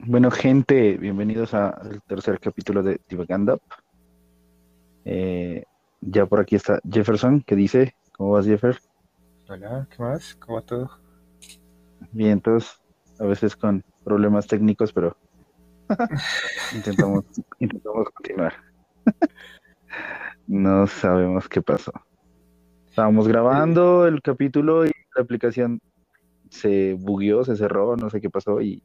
Bueno, gente, bienvenidos al tercer capítulo de Divaganda. Eh, ya por aquí está Jefferson, que dice, ¿cómo vas, Jeffer? Hola, ¿qué más? ¿Cómo va todo? Bien, todos, a veces con problemas técnicos, pero intentamos, intentamos continuar. no sabemos qué pasó. Estábamos grabando el capítulo y la aplicación se bugueó, se cerró, no sé qué pasó y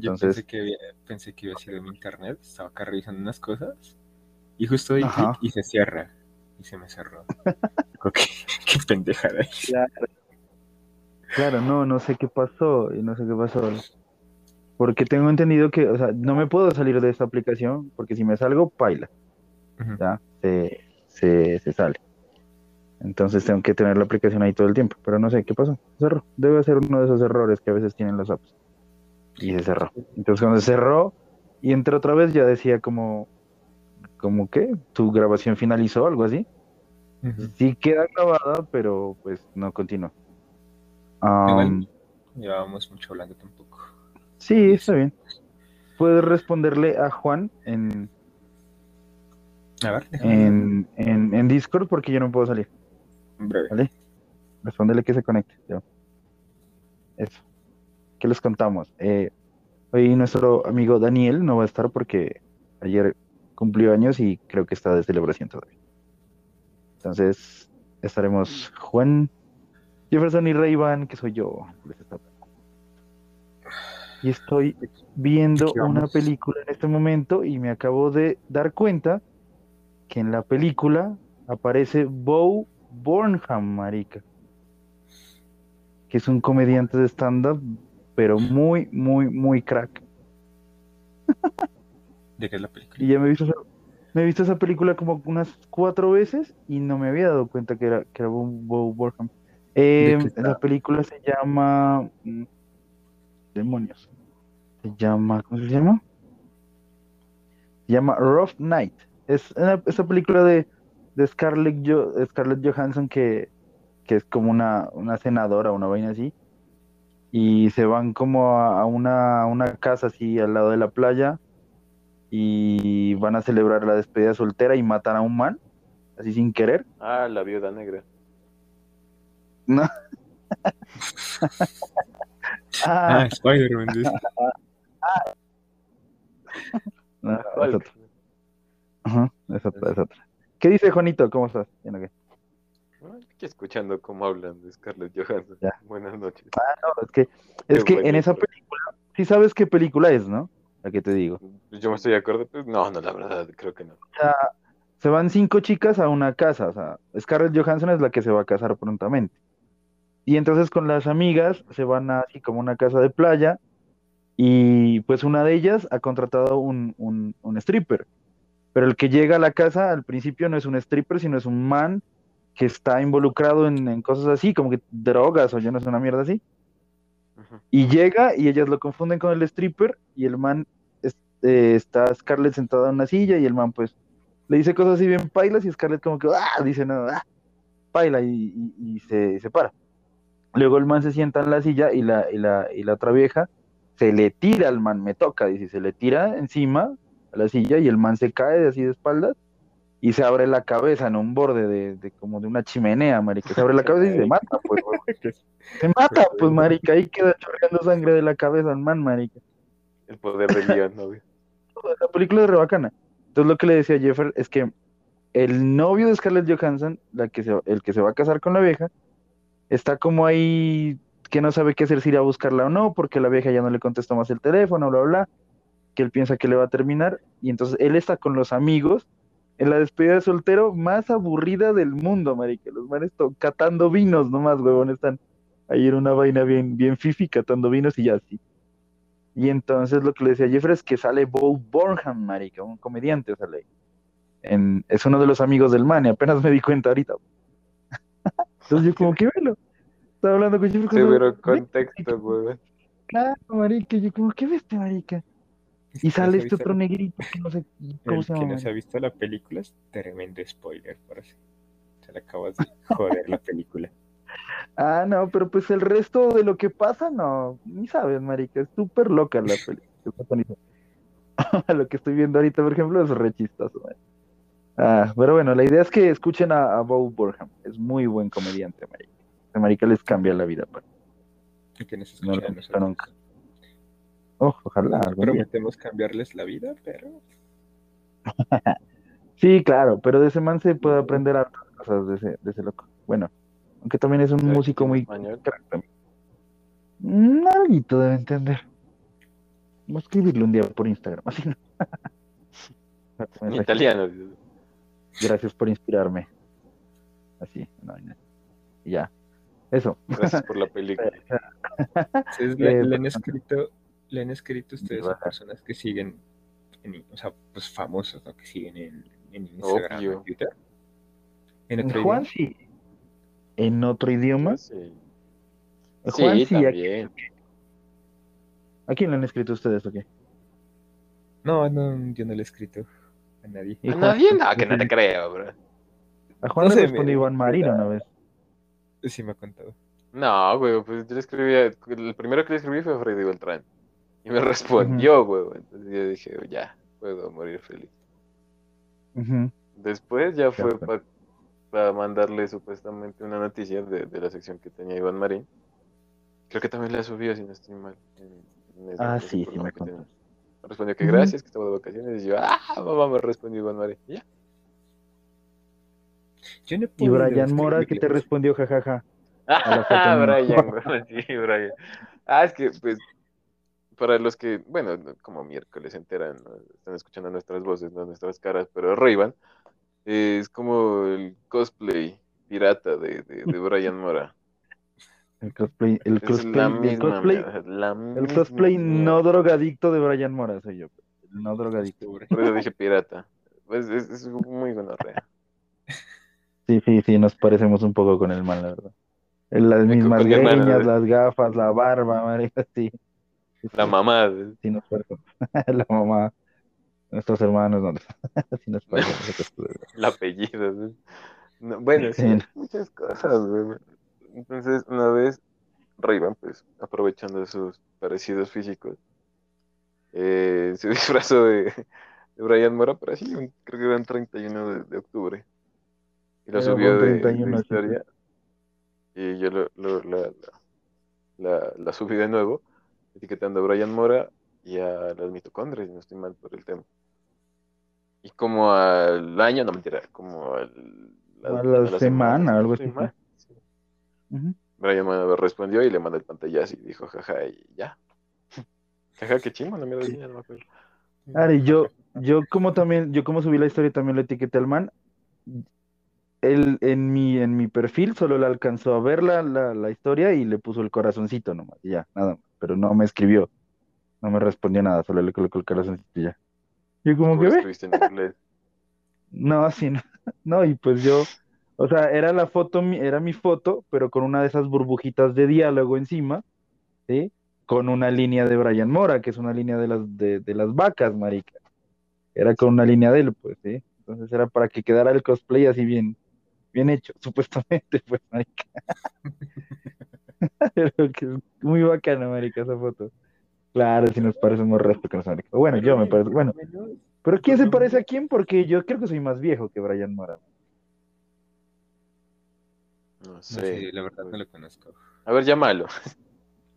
Yo pensé que, pensé que iba a ser de mi internet, estaba acá revisando unas cosas y justo clic y se cierra. Y se me cerró. ¿Qué, qué pendejada. Claro. Claro, no, no sé qué pasó, y no sé qué pasó. Porque tengo entendido que, o sea, no me puedo salir de esta aplicación, porque si me salgo, paila, ya, se, se, se sale. Entonces tengo que tener la aplicación ahí todo el tiempo, pero no sé qué pasó, cerró. Debe ser uno de esos errores que a veces tienen las apps. Y se cerró. Entonces cuando se cerró y entré otra vez ya decía como, como que tu grabación finalizó, algo así. Sí queda grabada, pero pues no continúa. Llevábamos mucho hablando tampoco. sí, está bien. Puedes responderle a Juan en, A ver, en, en, en Discord porque yo no puedo salir. breve. ¿Vale? Respóndele que se conecte. Eso. ¿Qué les contamos? Eh, hoy nuestro amigo Daniel no va a estar porque ayer cumplió años y creo que está de celebración todavía. Entonces estaremos Juan, Jefferson y Ray Van, que soy yo. Y estoy viendo una película en este momento y me acabo de dar cuenta que en la película aparece Bo Burnham, marica, que es un comediante de stand-up, pero muy, muy, muy crack. ¿De qué es la película? Y ya me he visto esa, me he visto esa película como unas cuatro veces y no me había dado cuenta que era, que era Bo, Bo Burnham. Eh, la película se llama... mm, Demonios. Se llama... ¿Cómo se llama? Se llama Rough Night. Es una, esa película de, de Scarlett, Jo- Scarlett Johansson que, que es como una, una senadora, una vaina así. Y se van como a, a una, a una casa así al lado de la playa y van a celebrar la despedida soltera y matan a un man, así sin querer. Ah, la viuda negra. No. Ah, Ah, Spider-Man. dice. no, es Hulk. otra. Ajá, es otra, es otra. ¿Qué dice Juanito? ¿Cómo estás? Bien, ok. Aquí escuchando cómo hablan de Scarlett Johansson. Ya. Buenas noches. No, es que, es que en esa película, sí sabes qué película es, ¿no? La que te digo. Yo me estoy de acuerdo. pues, no, no, la verdad, creo que no. Se van cinco chicas a una casa, o sea, Scarlett Johansson es la que se va a casar prontamente. Y entonces con las amigas se van a así como una casa de playa y pues una de ellas ha contratado un, un, un stripper. Pero el que llega a la casa al principio no es un stripper, sino es un man que está involucrado en, en cosas así, como que drogas o yo no sé, una mierda así. Y llega y ellas lo confunden con el stripper y el man es- eh, está Scarlett sentada en una silla y el man pues le dice cosas así bien pailas y Scarlett como que ah, dice no, ah, paila y, y- y se, se para. Luego el man se sienta en la silla y la, y la, y la otra vieja se le tira al man, me toca, dice, se le tira encima a la silla y el man se cae así de espaldas y se abre la cabeza en un borde de, de como de una chimenea, marica. Se abre la cabeza y se mata, pues. Se mata, pues, marica. Ahí queda chorreando sangre de la cabeza al man, marica. El poder del guion, ¿no? güey? La película es re bacana. Entonces, lo que le decía a Jeffer es que el novio de Scarlett Johansson, la que se, el que se va a casar con la vieja, está como ahí que no sabe qué hacer, si ir a buscarla o no, porque la vieja ya no le contestó más el teléfono, bla, bla, bla, que él piensa que le va a terminar. Y entonces él está con los amigos en la despedida de soltero más aburrida del mundo, marica. Los manes catando vinos nomás, huevón, están ahí en una vaina bien, bien fifi, catando vinos y ya así. Y entonces lo que le decía a Jeffrey es que sale Bo Burnham, marica, un comediante sale. En- es uno de los amigos del man y apenas me di cuenta ahorita. Entonces yo como que velo. Estaba hablando con Jeffrey. Seguro cuando- contexto, güey. Claro, marica, yo como, ¿qué ves, marica? Y no sale este otro la- negrito que no sé cómo El se que llama. no se ha visto la película es tremendo spoiler, parece. Se le acabas de joder la película. Ah, no, pero pues el resto de lo que pasa, no, ni sabes, marica, es súper loca la película. lo que estoy viendo ahorita, por ejemplo, es re chistoso. Ah, pero bueno, la idea es que escuchen a, a Bo Burham, es muy buen comediante, marica. Marica les cambia la vida. Pues. ¿Y que nos No lo nunca. Oh, ojalá. día. Prometemos cambiarles la vida, pero... Sí, claro, pero de ese man se puede aprender hartas cosas de ese, de ese loco. Bueno, aunque también es un ¿Sabes músico muy es español? también. Mm, debe entender. Voy a escribirle un día por Instagram, así no. En italiano. Gracias por inspirarme. Así, no, no. Ya. Eso. Gracias por la película. Ustedes le, Eh, le han pues, escrito, le han escrito ustedes a personas que siguen, en, o sea, pues famosos, ¿no? Que siguen en, en Instagram, Obvio. en Twitter. En otro Juan idioma. sí. En otro idioma. Sí, Juan sí sí. ¿A, también. a quién le han escrito ustedes o qué? No, no, yo no le he escrito a nadie. ¿A Juan- nadie? No, que no te creo, bro. A Juan No le respondió me- Iván Marino una vez. Sí me ha contado. No, güey, pues yo le escribí, el primero que le escribí fue a Freddy Beltrán. Y me respondió, güey. Entonces yo dije, ya, puedo morir feliz. Después ya fue Claro. para mandarle supuestamente una noticia de, de la sección que tenía Iván Marín. Creo que también la subió, si no estoy mal. en- en ese- Ah, sí, sí, me contó. Me respondió que gracias, que estaba de vacaciones. Y yo, ah, mamá, me respondió Iván Marín. Y ya. Yo no he Y Brian Mora que te respondió jajaja. Ah. Brian, güey, sí, Brian. Ah, es que, pues, para los que, bueno, no- como miércoles se enteran, ¿no? están escuchando nuestras voces, no nuestras caras, pero Ray-Ban es como el cosplay pirata de, de, de Brian Mora. El cosplay, el Es cosplay, la el cosplay, el no drogadicto de Brian Mora soy yo. El no drogadicto. Por eso dije pirata. Pues es, es muy gonorrea. Sí, sí, sí, nos parecemos un poco con el man, la verdad. Las mismas greñas, ¿no? las gafas, la barba, marica, sí. Sí, La sí, mamá. sí nos parecemos. La mamá, nuestros hermanos, no, sí nos parecemos. El apellido. ¿no? No, bueno, sí, Sí. muchas cosas, güey. Entonces, una vez, Ray-Ban, pues, aprovechando sus parecidos físicos, eh, se disfrazó de, de Brian Mora, pero así, un- creo que era el 31 de, de octubre. Y lo Era subió de, de 31, sí, historia. Y yo lo, lo- la, la, la- la subí de nuevo, etiquetando a Brian Mora y a las mitocondrias, no estoy mal por el tema. Y como al año, no mentira, como al, A la semana, algo así. semana, sí. Brian Mora respondió y le mandó el pantallazo y dijo, jaja, y ya. Jaja, qué chingo, no me Sí. decía, no me acuerdo. Ari, yo, yo como también, yo como subí la historia también lo etiqueté al man. Él en mi, en mi perfil solo le alcanzó a ver la, la, la historia y le puso el corazoncito nomás, y ya, nada más. Pero no me escribió, no me respondió nada, solo le colocó el corazoncito y ya. Yo como ¿Cómo que ve, no, así no, no, y pues yo, o sea, era la foto, mi- era mi foto, pero con una de esas burbujitas de diálogo encima, ¿sí? Con una línea de Brian Mora, que es una línea de las, de, de las vacas, marica. Era con una línea de él, pues, ¿sí? Entonces era para que quedara el cosplay así bien, bien hecho, supuestamente, pues, marica. Pero que es muy bacana, marica, esa foto. Claro, si nos parecemos resto que nos marica. Bueno, yo me parezco, bueno, pero ¿quién se parece a quién? Porque yo creo que soy más viejo que Brian Mora. No No sé. la verdad no lo conozco. A ver, llámalo.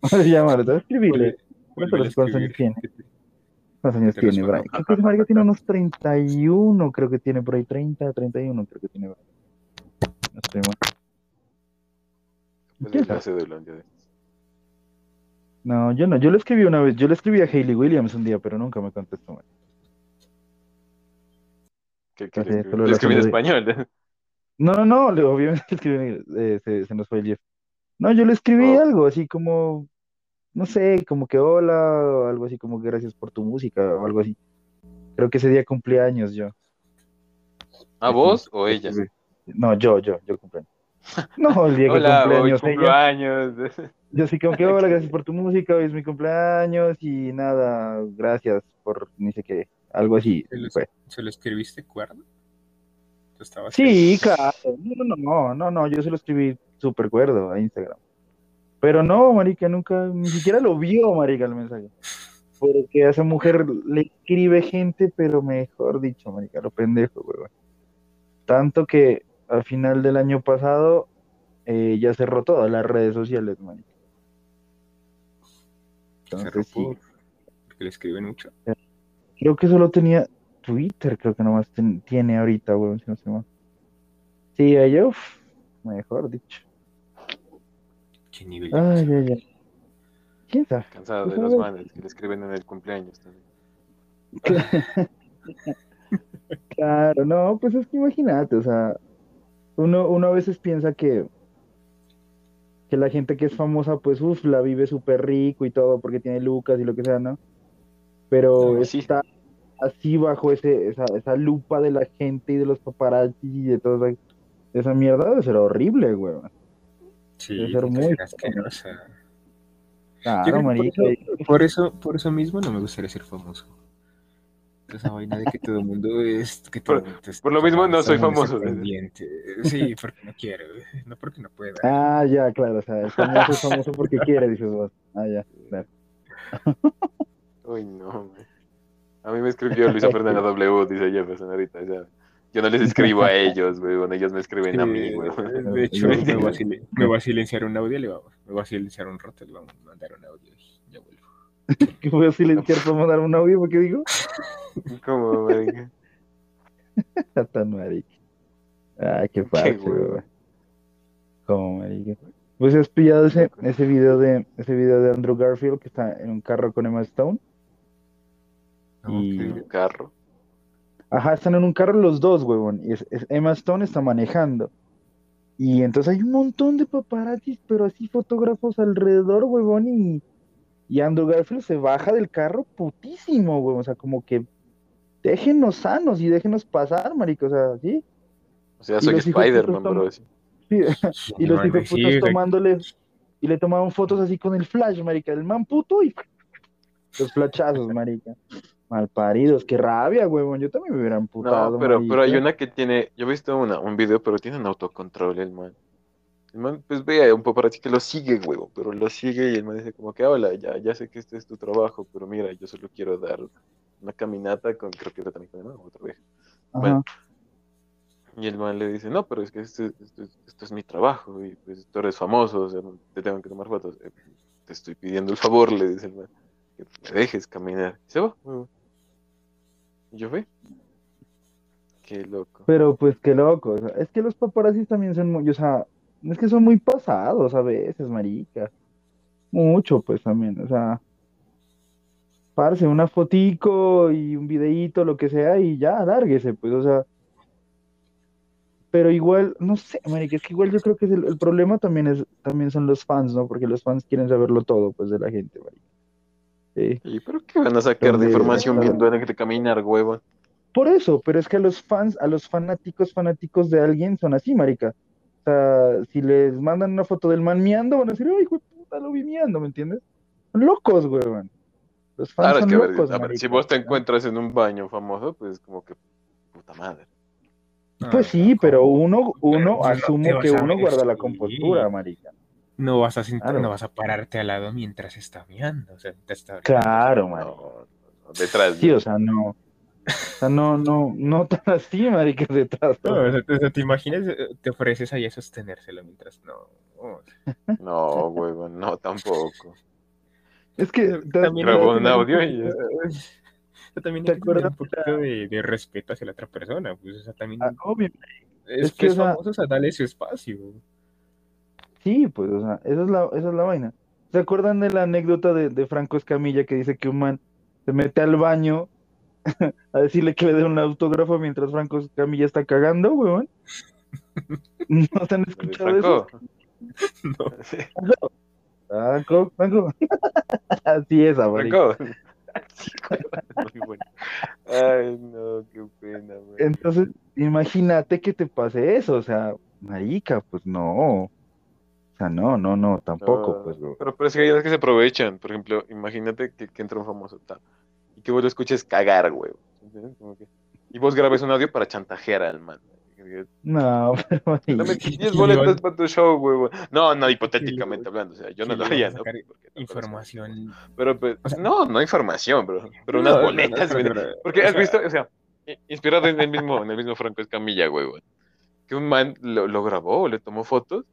Llámalo, te voy a escribirle. A ¿Cuántos años tiene? ¿Cuántos años tiene. Brian? Creo que marica tiene unos 31, creo que tiene por ahí 30, 31, creo que tiene Brian. No estoy mal. Pues. No, yo no, yo le escribí una vez, yo le escribí a Hayley Williams un día, pero nunca me contestó. man. ¿Qué, le escribí? Le en español. No, no, no, le- obviamente le escribí, eh, se, se nos fue el Jeff. No, yo le escribí Oh. algo así como, no sé, como que hola, o algo así como gracias por tu música, o algo así. Creo que ese día cumplía años yo. ¿A vos o ella? No, yo, yo, yo cumpleaños. No, el día que Hola, hoy cumpleaños ella. Yo sí como que hola, gracias por tu música, hoy es mi cumpleaños y nada, gracias por ni sé qué, algo así. ¿Se lo, fue. se lo escribiste estabas Sí, claro. No, no, no, no, no, yo se lo escribí súper cuerdo a Instagram. Pero no, marica, nunca, ni siquiera lo vio, marica, el mensaje. Porque a esa mujer le escribe gente, pero mejor dicho, marica, lo pendejo, weón. Tanto que al final del año pasado eh, ya cerró todas las redes sociales, marica. Entonces, sí. Porque le escriben mucho. Creo que solo tenía Twitter, creo que nomás tiene ahorita, weón, si no se llama. Sí, a uff, mejor dicho. ¿Qué nivel? Ay, ay, ay. ¿Quién sabe? Cansado de los manes que le escriben en el cumpleaños también. claro, no, pues es que imagínate, o sea, uno, uno a veces piensa que, que la gente que es famosa, pues, uff, la vive súper rico y todo porque tiene lucas y lo que sea, ¿no? Pero está así bajo ese, esa, esa lupa de la gente y de los paparazzi y de toda esa, mierda, debe ser horrible, güey. Sí, debe ser muy asquerosa. Claro, marica. Por eso, por eso mismo no me gustaría ser famoso. Esa vaina de que todo el mundo es. Que por, por lo mismo no soy famoso. Sí, porque no quiero, no porque no pueda. Ah, ya, claro. O sea, famoso es famoso porque quiere, dices vos. Ah, ya, claro. Uy, no. A mí me escribió Luisa Fernanda W, dice Jefferson ahorita. O sea, yo no les escribo a ellos, güey. Bueno, ellos me escriben a mí, güey. De hecho, me voy, a me voy, a silenciar un audio, le vamos, me voy a silenciar un rato, le vamos a mandar un audio y ya vuelvo. ¿Qué voy a silenciar para mandar un audio? ¿Por qué digo? ¿Cómo, marica? Tan marica. Ah, qué fácil, güey. ¿Cómo, marica? ¿Vos has pillado ese, ese video de ese video de Andrew Garfield que está en un carro con Emma Stone? Y... un carro. Ajá, están en un carro los dos, huevón. Y Emma Stone está manejando. Y entonces hay un montón de paparazzis, pero así fotógrafos alrededor, huevón. Y, y Andrew Garfield se baja del carro putísimo, huevón. O sea, como que déjenos sanos y déjenos pasar, marico. O sea, ¿sí? O sea, soy Spider-Man, bro. Sí. y los hijos putos tomándole. Y le tomaban fotos así con el flash, marica. El man puto y los flachazos, marica. Malparidos, qué rabia, huevón. Yo también me hubiera amputado. No, pero, pero hay una que tiene. Yo he visto una, un video, pero tiene un autocontrol el man. El man, pues ve un así que lo sigue, huevo, pero lo sigue y el man dice como que, hola, ya, ya sé que este es tu trabajo, pero mira, yo solo quiero dar una caminata con, creo que también con otra vez. Bueno, y el man le dice, no, pero es que esto, esto, es mi trabajo y pues tú eres famoso, o sea, te tengo que tomar fotos. Eh, te estoy pidiendo el favor, le dice el man, que me dejes caminar. Y se va, huevo. ¿Yo fui? Qué loco. Pero pues qué loco. es que los paparazzis también son muy, o sea, es que son muy pasados a veces, marica. Mucho, pues también, o sea, parce, una fotico y un videíto, lo que sea, y ya, lárguese, pues, o sea. Pero igual, no sé, marica, es que igual yo creo que el, problema también es, también son los fans, ¿no? Porque los fans quieren saberlo todo, pues, de la gente, marica. ¿Y pero qué van a sacar de información viendo en que caminar, huevo? Por eso, pero es que a los fans, a los fanáticos, fanáticos de alguien son así, marica. O sea, si les mandan una foto del man miando, van a decir, ay, hijo de puta, lo vi miando, ¿me entiendes? Son locos, huevón. Los fans son locos, si vos te encuentras en un baño famoso, pues como que, puta madre. Pues sí, pero uno, uno asume que uno guarda la compostura, marica no vas a no vas a pararte al lado mientras está viendo, o sea, te está Claro, marico. detrás. Sí, o sea, no. O sea, no, no, no tan así, marica, detrás. No, o sea, te, imaginas, eh, te ofreces ahí a sostenérselo mientras no. No, huevo, no, tampoco. Es que también grabó un audio y también ¿Te acuerdas? un poquito de, de, respeto hacia la otra persona, pues, o sea, también. Ah, obvio. Es, es que, es famoso, o sea, dale su espacio. Sí, pues, o sea, esa es la, esa es la vaina. ¿Se acuerdan de la anécdota de, Franco Escamilla que dice que un man se mete al baño a decirle que le dé un autógrafo mientras Franco Escamilla está cagando, weón? ¿No se han escuchado eso? No. Franco, Franco. Así es, Franco. Muy bueno. Ay, no, qué pena, güey. Entonces, imagínate que te pase eso, o sea, marica, pues no no, no, no, tampoco, pues, Pero, pero es que hay que se aprovechan. Por ejemplo, imagínate que, entra un famoso tal y que vos lo escuches cagar, güey. y vos grabes un audio para chantajear al man. No, pero. Dame 10 boletas para tu show, güey. No, no, hipotéticamente hablando. O sea, yo no lo haría, ¿no? Información. Pero, pues, no, no información, bro. Pero unas boletas. Porque has visto, o sea, inspirado en el mismo, en el mismo Franco Escamilla, güey, güey. Que un man lo, lo grabó, le tomó fotos,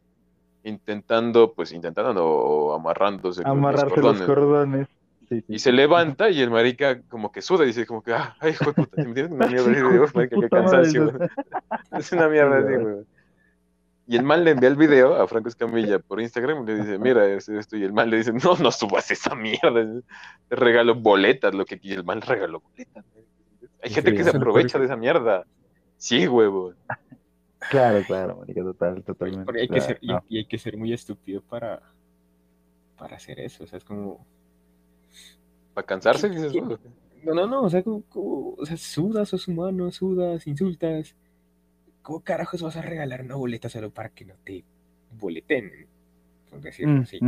intentando, pues, intentando o amarrándose Amarrarse los cordones. Y se levanta y el marica como que suda y dice como que, ah, ay, hijo de puta, ¿te entiendes? Una mierda así qué cansancio, güey. Es una mierda así, güey. Y el mal le envía el video a Franco Escamilla por Instagram y le dice, mira esto, y el mal le dice, no, no subas esa mierda, te regalo boletas, lo que y el mal regaló boletas. Hay gente que se aprovecha de esa mierda. Sí, huevo. Claro, claro, marica, total, totalmente. hay que ser, y, hay que ser muy estúpido para, para hacer eso, o sea, es como ¿Para cansarse? No, no, no, o sea, como, o sea, sudas, sos humano, sudas, insultas. ¿Cómo carajos vas a regalar una boleta solo para que no te boleten? Por decirlo mm, así.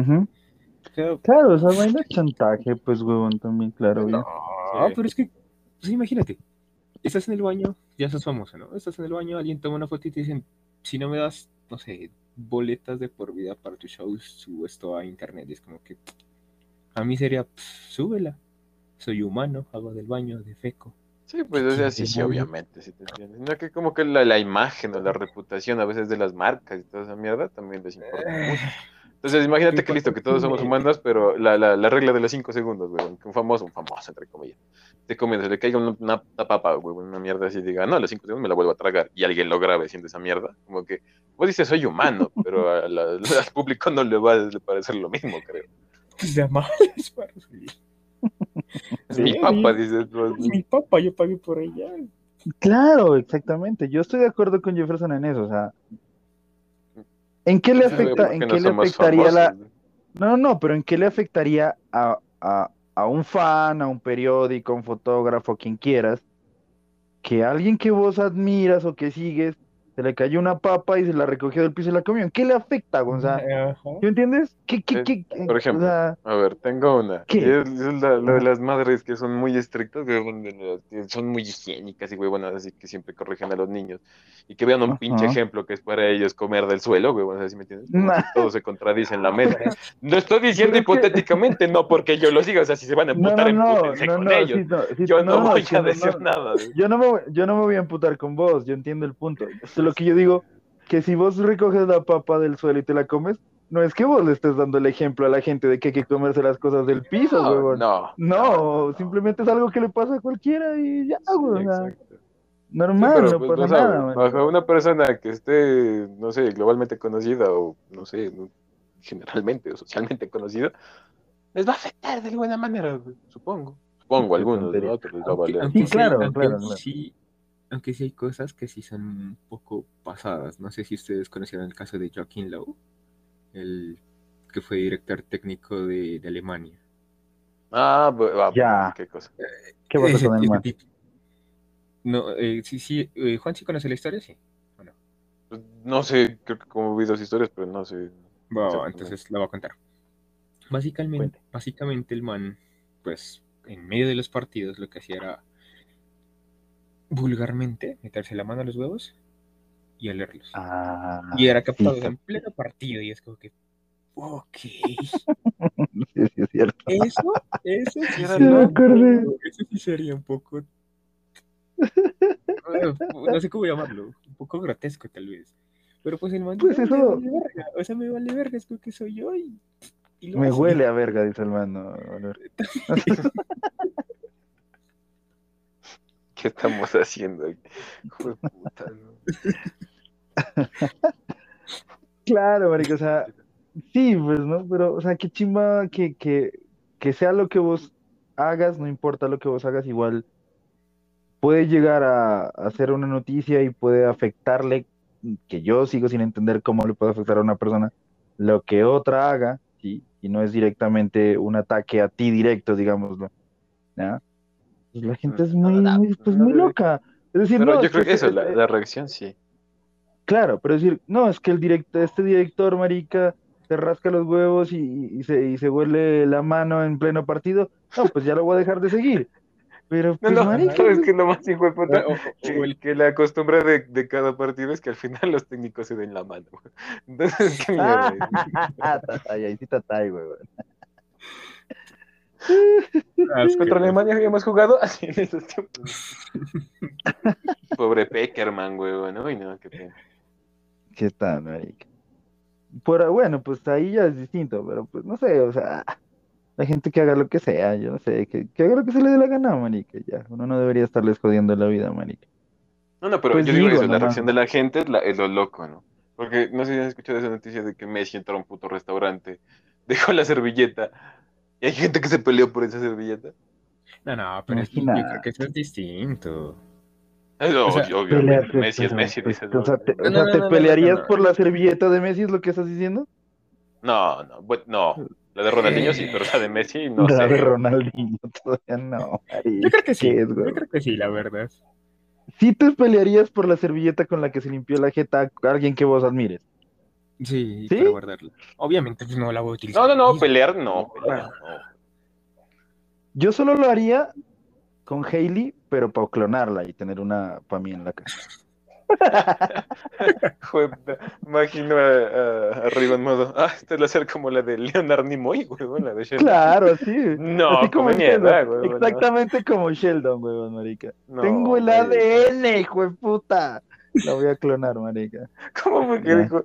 claro, esa vaina es chantaje, pues, huevón, también, claro. No, pero es que, pues imagínate, estás en el baño, ya sos famoso, ¿no? Estás en el baño, alguien toma una foto y te dicen, si no me das, no sé, boletas de por vida para tu show, subo esto a internet. Y es como que, a mí sería, súbela. Soy humano, hago del baño, de feco. Sí, pues o sea, sí, sí, obviamente, sí te entiendes. No que como que la, la, imagen o la reputación a veces de las marcas y toda esa mierda también les importa mucho. Eh. Entonces, imagínate que listo, que todos somos humanos, pero la, la, la regla de los cinco segundos, güey, que un famoso, un famoso, entre comillas, te comienza, le caiga una, una, papa, güey, una mierda así, diga, no, a los cinco segundos me la vuelvo a tragar, y alguien lo grabe haciendo esa mierda, como que, vos dices, soy humano, pero al público no le va a parecer lo mismo, creo de amales para Es mi papá, dices. Es mi papá, yo pagué por ella. Claro, exactamente. Yo estoy de acuerdo con Jefferson en eso. O sea, ¿en qué le afecta, en qué le afectaría la. No, no, pero ¿en qué le afectaría a, a, a un fan, a un periódico, a un fotógrafo, quien quieras, que alguien que vos admiras o que sigues se le cayó una papa y se la recogió del piso y la comió. ¿Qué le afecta, Gonzalo? ¿Tú entiendes? ¿Qué, qué, qué, Por ejemplo, a ver, tengo una. ¿Qué? Es, lo de las madres que son muy estrictas, que son muy higiénicas y huevonas, así que siempre corrigen a los niños. Y que vean un pinche ejemplo que es para ellos comer del suelo, huevonas, así me entiendes? Todo se contradice en la mesa. No estoy diciendo hipotéticamente, no porque yo lo diga, o sea, si se van a emputar, no, no, con ellos. yo no, voy a decir nada. Yo no, me, yo no me voy a emputar con vos, yo entiendo el punto lo que yo digo, que si vos recoges la papa del suelo y te la comes, no es que vos le estés dando el ejemplo a la gente de que hay que comerse las cosas del piso, no, No, no, simplemente es algo que le pasa a cualquiera y ya, güey. normal, no pues, pasa nada. Bajo una persona que esté, no sé, globalmente conocida o, no sé, generalmente o socialmente conocida, les va a afectar de alguna manera, supongo. Supongo, algunos, otros les va a valer. Sí, claro, claro. Sí, aunque sí hay cosas que sí son un poco pasadas. No sé si ustedes conocieron el caso de Joaquín Lowe, el que fue director técnico de, Alemania. Ah, ya. ¿Qué cosa? ¿Qué pasó con Alemania? No, eh, sí, sí. Eh, Juan, ¿sí conoce la historia? Sí. no? Pues, no sé, creo que como vi dos historias, pero no sé. Bueno, entonces la voy a contar. Básicamente, básicamente el man, pues, en medio de los partidos lo que hacía era vulgarmente meterse la mano a los huevos y olerlos. Ah, y era captado en pleno partido y es como que, ok. es cierto. Eso, eso sí, eso sí sería un poco, no sé cómo llamarlo, un poco grotesco tal vez. Pero pues el man pues eso... me vale verga, o sea, me vale verga, es que soy yo y... me huele a verga, dice el man. No, ¿Qué estamos haciendo? claro, marico, o sea, sí, pues, ¿no? Pero, o sea, qué chimba que, que, que sea lo que vos hagas, no importa lo que vos hagas, igual puede llegar a, hacer una noticia y puede afectarle, que yo sigo sin entender cómo le puede afectar a una persona lo que otra haga, ¿sí? Y no es directamente un ataque a ti directo, digámoslo. ¿ya? Pues, la gente es muy, muy, pues, muy loca. Es decir, pero yo creo que eso, la, reacción sí. Claro, pero es decir, no, es que el director, este director, marica, se rasca los huevos y, se, y se huele la mano en pleno partido. No, pues ya lo voy a dejar de seguir. Pero, pues, no, marica, ¿sabes qué es lo más hijo de puta? O- o- Que, o el- que la costumbre de, de cada partido es que al final los técnicos se den la mano. Entonces, qué mierda. Ah, Tatay, ahí sí Tatay, güey. Ah, Contra Alemania habíamos jugado así en esos tiempos. Pobre Peckerman, güey, bueno, y no, qué pena. ¿Qué tal, marica? Por, bueno, pues ahí ya es distinto, pero pues no sé, o sea, la gente que haga lo que sea, yo no sé, que, que haga lo que se le dé la gana, marica, ya. Uno no debería estarles jodiendo la vida, marica. No, no, pero Pues yo digo digo eso, la reacción de la gente es, la- es lo loco, ¿no? Porque no sé si han escuchado esa noticia de que Messi entró a un puto restaurante, dejó la servilleta, y hay gente que se peleó por esa servilleta. No, no, pero es- yo Imagina. creo que eso es distinto. Es O sea, obvio, Messi es Messi, pues, dices, o sea, ¿no? te, o No, sea, no, ¿te no, no, no, pelearías no. por la servilleta de Messi? ¿Es lo que estás diciendo? No, no, bu- no. La de Ronaldinho sí, pero la de Messi no la sé. de Ronaldinho todavía no. Yo creo que sí. ¿Qué es, Yo creo que sí, la verdad. ¿Sí te pelearías por la servilleta con la que se limpió la jeta a alguien que vos admires? Sí, ¿Sí? para guardarla. Obviamente, pues no la voy a utilizar. No, no, no, pelear no, pelear no. Yo solo lo haría con Hailey, pero para clonarla y tener una para mí en la casa. Joder, imagino a, a, arriba en modo, ah, esta es la ser como la de Leonard Nimoy, güey, la de Sheldon. Claro, sí. No, Así como mierda, güey. Exactamente como Sheldon, weón, marica. no. Tengo el güey. ADN, hijo de puta. La voy a clonar, marica. ¿Cómo fue que dijo?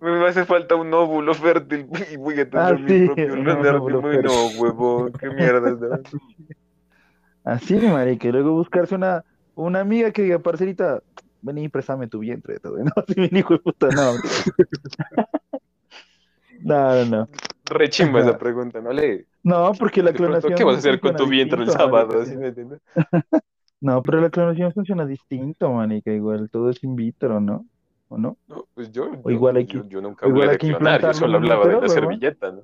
Me hace falta un óvulo fértil y voy a tener Ah, mi sí, propio Nimoy. No, huevón, qué mierda. ¿no? Así, marica. Y luego buscarse una, una amiga que diga, parcerita, vení, préstame tu vientre. Todo. No, sí, mi hijo de puta, no. No, no, no. Re chimba Ajá. esa pregunta, ¿no? Le, No, porque la clonación. ¿Qué vas a hacer con tu vientre el sábado? ¿Sí me entiendes? No, pero la clonación funciona distinto, manica. Igual todo es in vitro, ¿no? ¿O no? No, pues yo, O yo- igual hay yo, que- yo nunca o igual hablé de hay que clonar, yo solo hablaba de la servilleta, ¿no?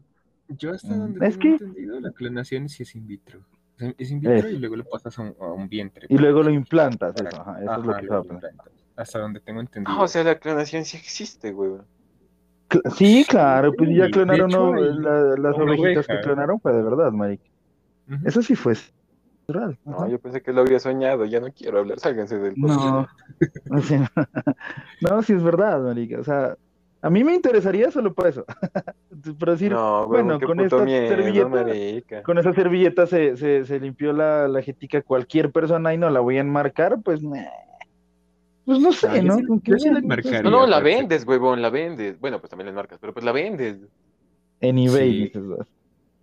Yo hasta Mm, donde es tengo que- entendido, la clonación sí es in vitro. O sea, es in vitro Es. y luego lo pasas a un, a un vientre. Y luego lo implantas, eso, ajá, eso es lo Ajá, que estaba lo pensando. Hasta donde tengo entendido. Ah, o sea, la clonación sí existe, güey. Sí, claro, pues ya clonaron hecho, ¿no? La- las ovejitas que clonaron, fue de verdad, marica. Ujú. Eso sí fue No, ajá. yo pensé que lo había soñado, ya no quiero hablar, sálganse del No, sea, no, sí es verdad, marica. O sea, a mí me interesaría solo por eso. Pero decir, No, güey, bueno, con esta miedo, servilleta- con esa servilleta se, se, se limpió la, la jetica cualquier persona y no la voy a enmarcar, pues, pues no sé, Ah, ¿no? sí- ¿Con qué yo sí la. No, no, la vendes, huevón, la vendes. Bueno, pues también la marcas, pero pues la vendes. En eBay, Sí. dices vos.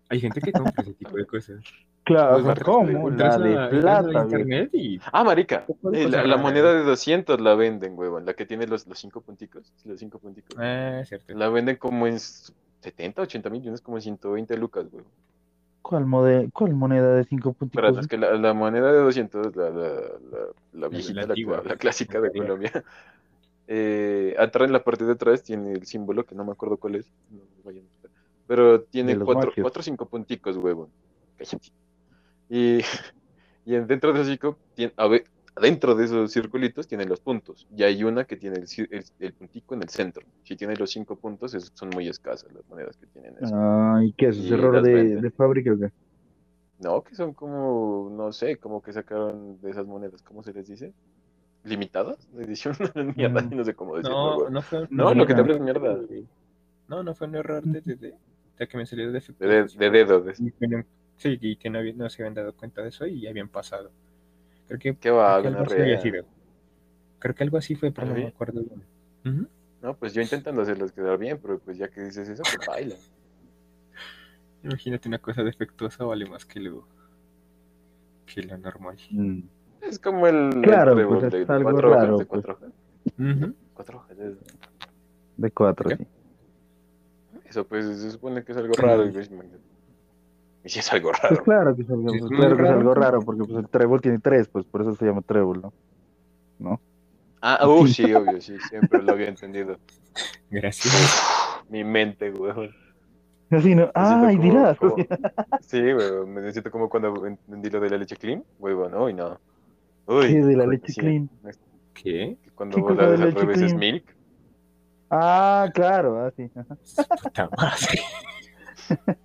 Hay gente que compra ese tipo de cosas. Claro, Pues, ¿cómo? La de plata, internet y Ah, marica, eh, la, moneda ¿eh? de 200 la venden, huevón, la que tiene los, los cinco punticos. Los cinco punticos. Ah, cierto. La venden como en 70, 80 millones, como en 120 lucas, huevón. ¿Cuál, ¿Cuál moneda de cinco puntitos? Espérate, es que la, la moneda de 200, la, la, la, la viejita, la, clásica de. Colombia, eh, atrás en la parte de atrás tiene el símbolo, que no me acuerdo cuál es, no me vayan pero tiene cuatro, cuatro o cinco punticos, huevón. Cállate. Y, y en- dentro de esos cinco, tiene, a ver, adentro de esos circulitos tienen los puntos, y hay una que tiene el, cir- el, el puntico en el centro. Si tiene los cinco puntos, es- son muy escasas las monedas que tienen eso. Ay, ¿qué es? ¿Es error de, fábrica o qué? No, que son como, no sé, como que sacaron de esas monedas, ¿cómo se les dice? ¿Limitadas? De edición, mierda, Mm. no sé cómo decirlo. No, no fue. No, lo que te hablas es mierda. No, no fue un error de, de, de que me salió de defecto. De, de, de dedo. de- Sí, y que no, no se habían dado cuenta de eso y ya habían pasado. Creo que, ¿Qué va, creo que algo así. Creo que algo así fue, pero ¿Ah, no me acuerdo bien. Ujú. No, pues yo intentando hacerlos quedar bien, pero pues ya que dices eso, pues baila. Imagínate una cosa defectuosa vale más que lo, que lo normal. Mm. Es como el, el Claro, trébol pues, de, es algo cuatro raro, hojas, de pues. cuatro hojas. Ujú. Cuatro hojas. De cuatro, ¿Qué? sí. Eso pues se supone que es algo raro. Y, pues, y si es algo Pues raro. claro que es algo, pues, claro que es algo raro, porque pues, el trébol tiene tres, pues por eso se llama trébol, ¿no? ¿No? Ah, uh, sí, obvio, sí, siempre lo había entendido. Gracias. Mi mente, weón. Así, ¿no? Ay, como- dirás. como- Sí, weón, me siento como cuando entendí lo de la leche clean, weón, uy, no. Uy, ¿Qué de la leche sí, clean? ¿Qué? Cuando ¿Qué vos la al leche revés es clean? milk. Ah, claro, así. ajá. Puta madre.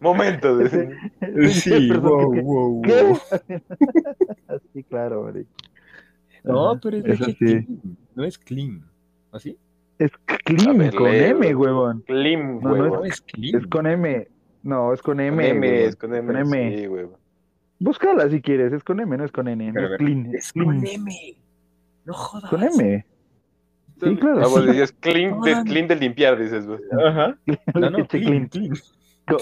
Momento. de- Sí, Jefferson, wow, ¿qué- wow, ¿Qué? wow. Sí, claro, marica. No, Ajá, pero es eso leche sí. clean, no es clean. ¿Así? Es clean ver, con lee, M, güey. huevón. Klim, No, no huevo. No es clean. Es con M. No, es con Con M. M, huevón. es con M. Con M. Sí, huevo. Búscala si quieres, es con M, no es con N. No Pero a es clean, es Es con clean. M. No jodas. Con M. Sí, claro. Ah, vos decías clean, de, clean de limpiar, dices vos. Ajá. No, no, clean, clean.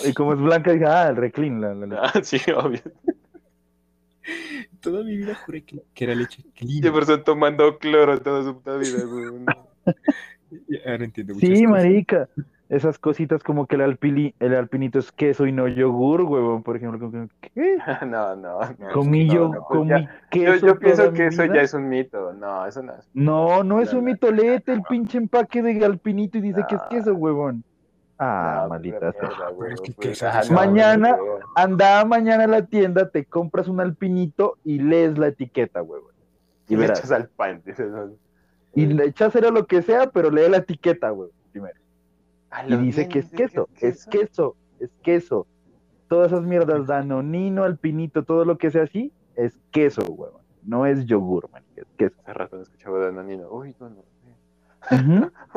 Y como es blanca, dije, ah, el reclean. La, la- la- Ah, sí, obvio. Toda mi vida juré que, que era leche clean. Jefferson tomando cloro toda su puta vida, Ahora entiendo Sí, cosas. marica. Esas cositas como que el, alpili, el alpinito es queso y no yogur, huevón, por ejemplo. ¿Qué? No, no, no. Comí no, yo, no, pues comí ya. Yo, queso yo pienso que eso vida. ya es un mito. No, eso no es. No, no es No, un no, mitolete el pinche empaque de alpinito y dice que es queso, huevón. Ah, No, maldita pura sea. mierda, pero es güey, que pues, queso ah, es no, Mañana-. Anda mañana a la tienda, te compras un alpinito y lees la etiqueta, huevón. Y Y le echas al pan. dices. Y le echas era lo que sea, pero lee la etiqueta, huevón, primero. Y dice que es queso, es queso, es queso. Todas esas mierdas, danonino, alpinito, todo lo que sea así, es queso, huevón. No es yogur, man, es queso. Hace rato no escuchaba de Nanino. Uy, no, no.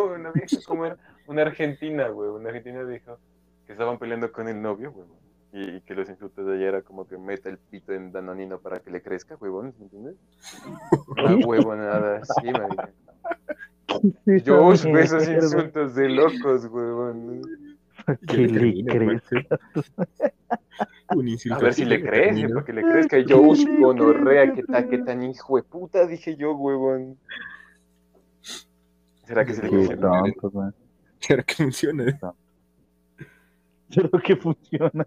Una vieja, como era? Una argentina, güey. Una argentina dijo que estaban peleando con el novio, güey. Y, y que los insultos de ella era como que meta el pito en Danonino para que le crezca, huevón, ¿me entiendes? Una huevonada así, marica. Yo uso esos Mierda, insultos de locos, huevón. Que le termino, crezca. Un insulto A ver si le crece, termino. para que le crezca. Yo Que uso le gonorrea, que ta, que tan hijo de puta, dije yo, huevón. ¿Será que se le Qué man. ¿Será que funciona? Creo que funciona.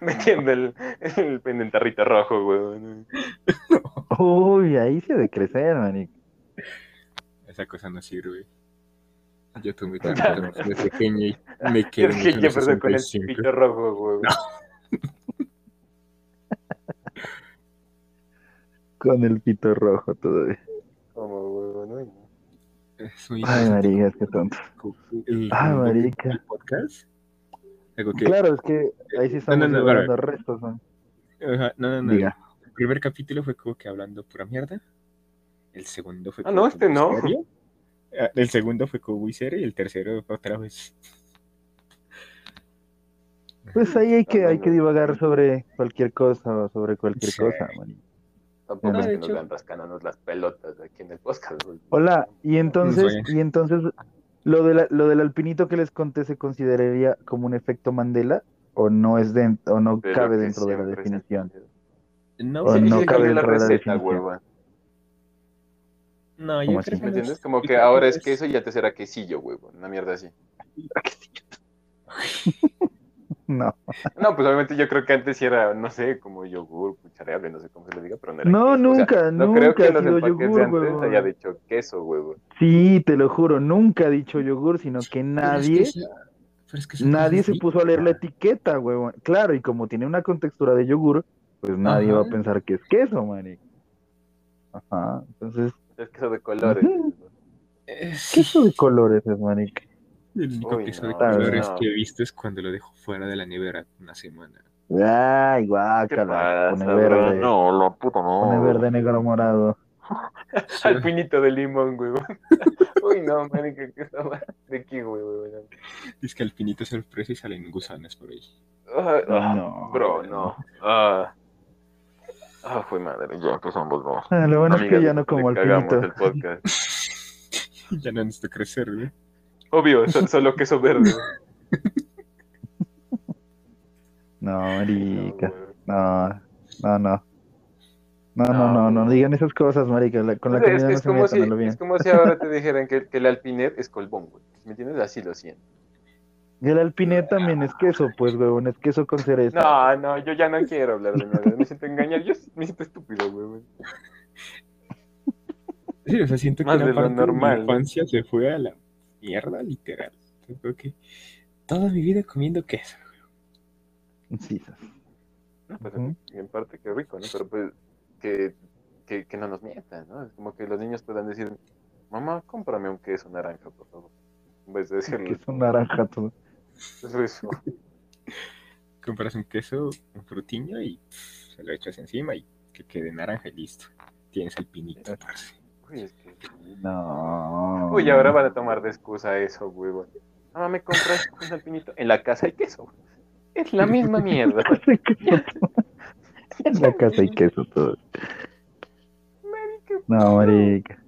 Metiendo el, el en el tarrito rojo, huevón. Uy, ahí se ha de crecer, manico. Esa cosa no sirve. Yo tomé tanto de pequeño y me quedé en Jefferson con el 65. pito rojo, huevón. Con el pito rojo todavía. Como, huevón, uy, no. Es muy Ay, marica, qué tonto. El, Ah, el- marica. el podcast. Algo que, Claro, es que ahí sí estamos no, no, hablando para restos. Ajá, no, no, no. Diga. El primer capítulo fue como que hablando pura mierda. El segundo fue Ah, como no, este no. serio. Ah, El segundo fue serio y el tercero fue otra vez. Pues ahí hay que, hay que divagar sobre cualquier cosa o sobre cualquier Sí. cosa, manico. Tampoco No, es de que nos van rascándonos las pelotas aquí en el podcast. güey. Hola, y entonces, y entonces, lo, de la- lo del alpinito que les conté se consideraría como un efecto Mandela o no es den- o no Pero cabe dentro de la definición. No, O Sí, no sí, cabe dentro de la receta, definición. No, yo ¿Cómo creo que ¿Me entiendes? es- Como que ahora es queso y ya te será quesillo, huevón. Una mierda así. No, No, pues obviamente yo creo que antes sí era, no sé, como yogur, cuchareable, no sé cómo se le diga, pero no era No, queso. O sea, nunca, no nunca creo que ha los sido empaques yogur, de antes huevón. haya dicho queso, huevón. sí, te lo juro, nunca he dicho yogur, sino que es nadie, que es que nadie se puso a leer la etiqueta, huevón. Claro, y como tiene una contextura de yogur, pues nadie va a pensar que es queso, manico. Ajá, entonces, Es queso de colores. Queso de colores es, manico. El único Uy, queso de colores no. que he visto es cuando lo dejo fuera de la nevera una semana. Ay, ¿Qué guácala, pone verde, No, la puta no. pone verde, negro, morado. Al pinito de limón, huevón. Uy, no, marica, que estaba de aquí, huevón. Es que al finito sorpresa y salen gusanos por ahí. Ah, ah, No. Bro, no. Ah, ah fue madre, ya empezamos, no. Ah, Lo bueno es que ya no como al cagamos pinito. el podcast. ya no necesito crecer, güey. Obvio, so- solo queso verde. No, No, marica. No, no, no. No, no, No, no, no digan esas cosas, marica. la- con la Es, comida que no es, se como metan, si, a lo bien. es como si ahora te dijeran que, que el alpinet es colbón, güey. ¿Me entiendes? Así lo siento. Y el alpinet también es queso, pues, huevón, es queso con cereza. No, no, yo ya no quiero hablar de nada. Me siento engañado. Yo me siento estúpido, güey. Sí, o sea, siento que Más lo parte normal, de mi infancia se fue a la mierda, literal. Yo creo que toda mi vida comiendo queso. Sí, No, pues en parte qué rico, ¿no? Pero pues que, que, que no nos mientan, ¿no? Es como que los niños puedan decir, mamá, cómprame un queso naranja, por favor. En vez de decirle, queso naranja todo. eso es compras un queso, un frutiño y pff, se lo echas encima y que quede naranja y listo. Tienes el pinito, parce. Uy, es que... No. Uy, ahora van a tomar de excusa eso, huevón. Mamá, me compras un alpinito. En la casa hay queso. Es la misma mierda. En la casa hay queso todo. No, marica.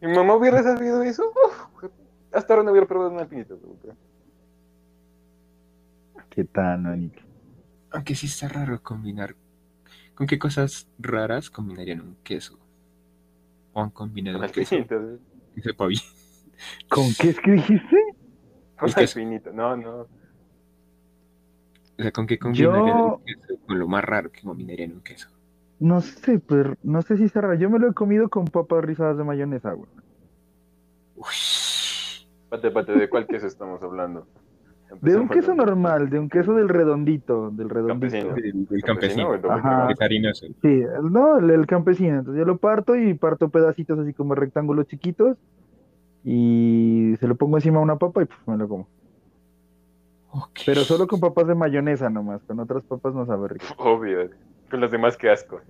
Mi mamá hubiera sabido eso. uf, hasta ahora no hubiera probado un alpinito. ¿Qué tal, marica? Aunque sí está raro combinar. ¿Con qué cosas raras combinarían un queso? ¿O han combinado Un queso? alpinito. que sepa bien? ¿Con qué es que dijiste? El queso. alpinito. No, no. O sea, ¿con qué combinarían Yo- un queso? Con lo más raro que combinarían un queso. No sé, pero no sé si está raro. Yo me lo he comido con papas rizadas de mayonesa, güey. Uy. Pate, pate, ¿de cuál queso estamos hablando? De un queso normal, de un queso del redondito, del redondito. Campesino. Del, del ¿Campesino Ajá. Sí, el- no, el, el campesino. Entonces yo lo parto y parto pedacitos así como rectángulos chiquitos y se lo pongo encima a una papa y puf, me lo como. Pero solo con papas de mayonesa nomás, con otras papas no sabe rico. Obvio. Con los demás, qué asco.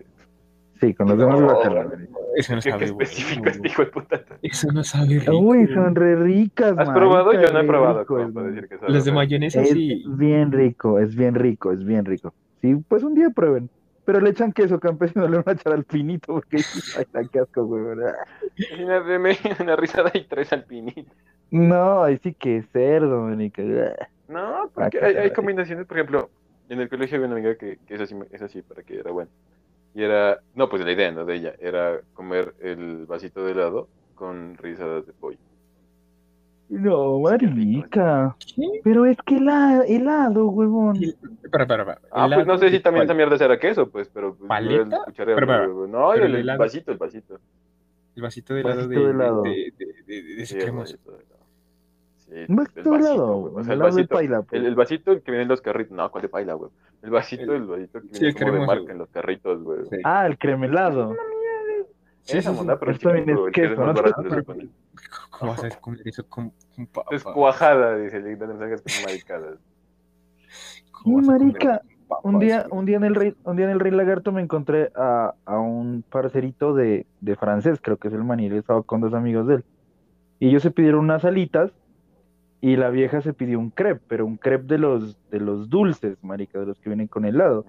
Sí, con los demás No. guacala, marica. Eso no sabe este hijo de puta. Eso no sabe rico. Uy, son re ricas, ¿Has marica, probado? Yo no he probado. es, decir que sabe Las de mayonesa Es sí. bien rico, es bien rico, es bien rico. Sí, pues un día prueben. Pero le echan queso campesino, le van a echar al pinito porque ay, la qué asco, güey. ¿verdad? Una, risada y tres alpinitos. No, ahí sí que cerdo, manica. No, porque Ah, hay, qué hay combinaciones, por ejemplo, en el colegio había una amiga que, que es así, es así para que era bueno. Y era, no, pues la idea, ¿no? De ella, era comer el vasito de helado con risadas de pollo. No, marica. ¿Qué? Pero es que helado, helado, huevón. Y- Para, para, para. Ah, pues no sé si también esa mierda será queso, pues, pero pues, ¿Paleta? Pero, pero. No, pero el, el vasito, el vasito. El vasito de helado Vasito de, de helado. de, de, de, de ese Sí, el cremoso. vasito de vasito, helado, güey. O güey. sea, el vasito, paila, pues. el, el vasito el que viene en los carritos. No, ¿cuál de paila, güey? El vasito, El- el, vasito que sí, viene el como de cremoso, marca en los carritos, güey. Sí. Ah, el cremelado. Sí, Esa monda, pero Esto también chiquito, es es queso, ¿no? ¿Cómo vas a comer eso con, con papa? Es cuajada, dice el no salgas con maricadas. ¿Cómo vas Sí, a comer marica, Un día, un día en el Rey, un día en el Rey Lagarto me encontré a, a un parcerito de, de francés, creo que es el maní, estaba con dos amigos de él. Y ellos se pidieron unas alitas y la vieja se pidió un crepe, pero un crepe de los, de los dulces, marica, de los que vienen con helado.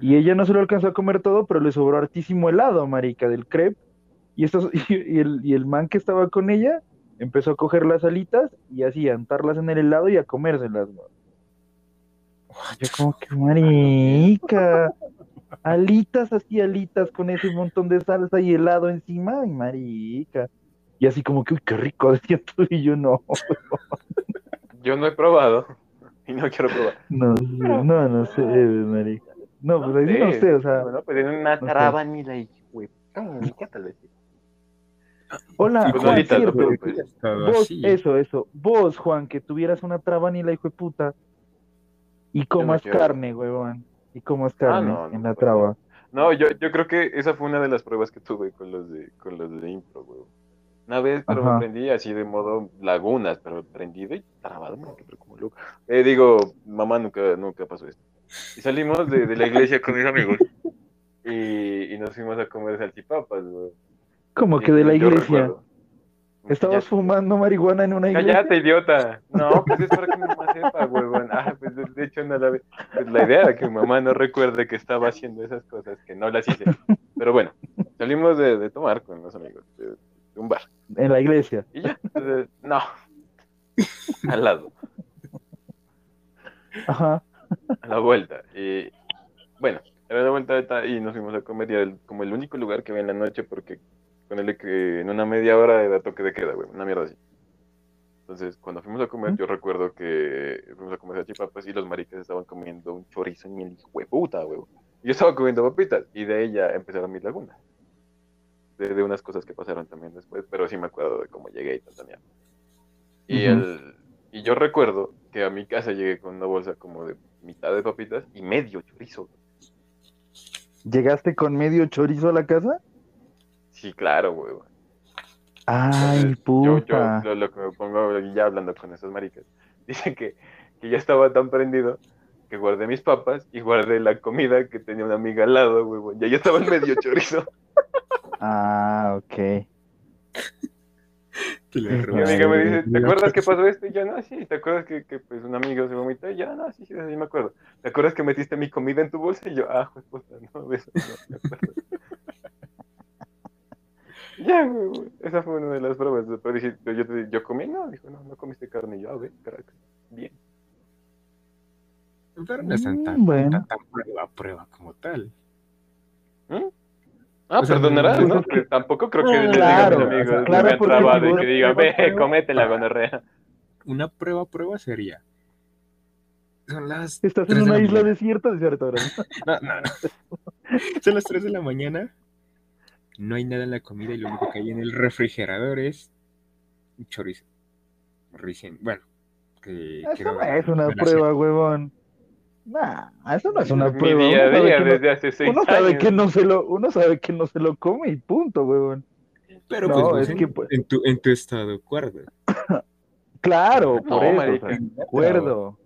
Y ella no se lo alcanzó a comer todo, pero le sobró hartísimo helado, marica, del crepe. Y, estos, y, y el, y el man que estaba con ella empezó a coger las alitas y así a untarlas en el helado y a comérselas. güey. Yo como que marica, alitas así, alitas con ese montón de salsa y helado encima, ay marica. Y así como que, uy, qué rico, decía tú y yo no, Yo no he probado y no quiero probar. no, sé, no, no sé, marica. No, pues sí no sé, o sea, Bueno, pues en una no sé. trabanila y, güey, ¿qué tal hola, Juan, ahorita, cierto, pero, pues, Vos, así. eso, eso. Vos, Juan, que tuvieras una trabanila, hijo de puta, y comas quiero. carne, huevón. Y comas Ah, carne no, no, en la pues, traba. No, yo, yo creo que esa fue una de las pruebas que tuve con los de, con los de impro, güey. Una vez, pero Ajá. me prendí así de modo lagunas, pero prendido y trabado, quedé como loco. Eh, digo, mamá, nunca, nunca pasó esto. Y salimos de, de la iglesia con mis amigos y, y nos fuimos a comer salchipapas, güey. Como que de la iglesia. Estabas fumando marihuana en una iglesia. Cállate, idiota. No, pues es para que mi mamá sepa, huevón. Ah, pues de, hecho no la ve. Pues la idea era que mi mamá no recuerde que estaba haciendo esas cosas, que no las hice. Pero bueno, salimos de, de tomar con los amigos de un bar. En la iglesia. Y ya, entonces, no. Al lado, Ajá. a la vuelta. Y bueno, era la vuelta y nos fuimos a comer y era el- como el único lugar que había en la noche porque ponele que en una media hora era toque de queda, güey, una mierda así. Entonces, cuando fuimos a comer, yo recuerdo que fuimos a comer salchipapas y los maricas estaban comiendo un chorizo en el hijo de puta, güey. Yo estaba comiendo papitas y de ella empezaron mis lagunas. De, de unas cosas que pasaron también después, pero sí me acuerdo de cómo llegué y tanta mierda. Y, Ujú. el, y yo recuerdo que a mi casa llegué con una bolsa como de mitad de papitas y medio chorizo. ¿Llegaste con medio chorizo a la casa? Sí, claro, güey. Ay, Entonces, yo, puta. yo lo, lo que me pongo ya hablando con esas maricas, dice que, que ya estaba tan prendido que guardé mis papas y guardé la comida que tenía una amiga al lado, huevón. Ya yo estaba en medio chorizo. Ah, ok. Mi amiga me dice, ¿te acuerdas que pasó esto? Y yo, no, sí. ¿Te acuerdas que, que, pues un amigo se vomitó? Y yo, no, sí, sí, sí, me acuerdo. ¿Te acuerdas que metiste mi comida en tu bolsa? Y yo, ah, pues puta, no, de eso no me acuerdo. ya, güey, güey, esa fue una de las pruebas. Pero dije, yo, te- yo comí, no, dijo, no, no comiste carne. Y yo, a ver, caraca, bien. Pero no es tan, Mm, bueno. tan- tan prueba, prueba como tal. Ah, O sea, perdonarás, pues ¿no? que- tampoco creo que Ah, les diga claro, a mis amigos, claro, me han porque trabado si y vos- que digan, prueba, ve, prueba. comete la gonorrea. Una prueba, prueba sería. Son las. Estás 3 en de una la isla desierta, de cierto ahora. No, no, no. Son las 3 de la mañana. No hay nada en la comida y lo único que hay en el refrigerador es un chorizo. Recién. Bueno, que. no es una prueba, huevón. Nah, eso no es una Mi prueba. día Uno sabe que no- desde hace seis Uno sabe años. que no se lo, uno sabe que no se lo come y punto, huevón. hacer. Pero No, pues es en, que, pues- en tu, en tu estado cuerdo. Claro, No, por eso, marica. o sea, de acuerdo.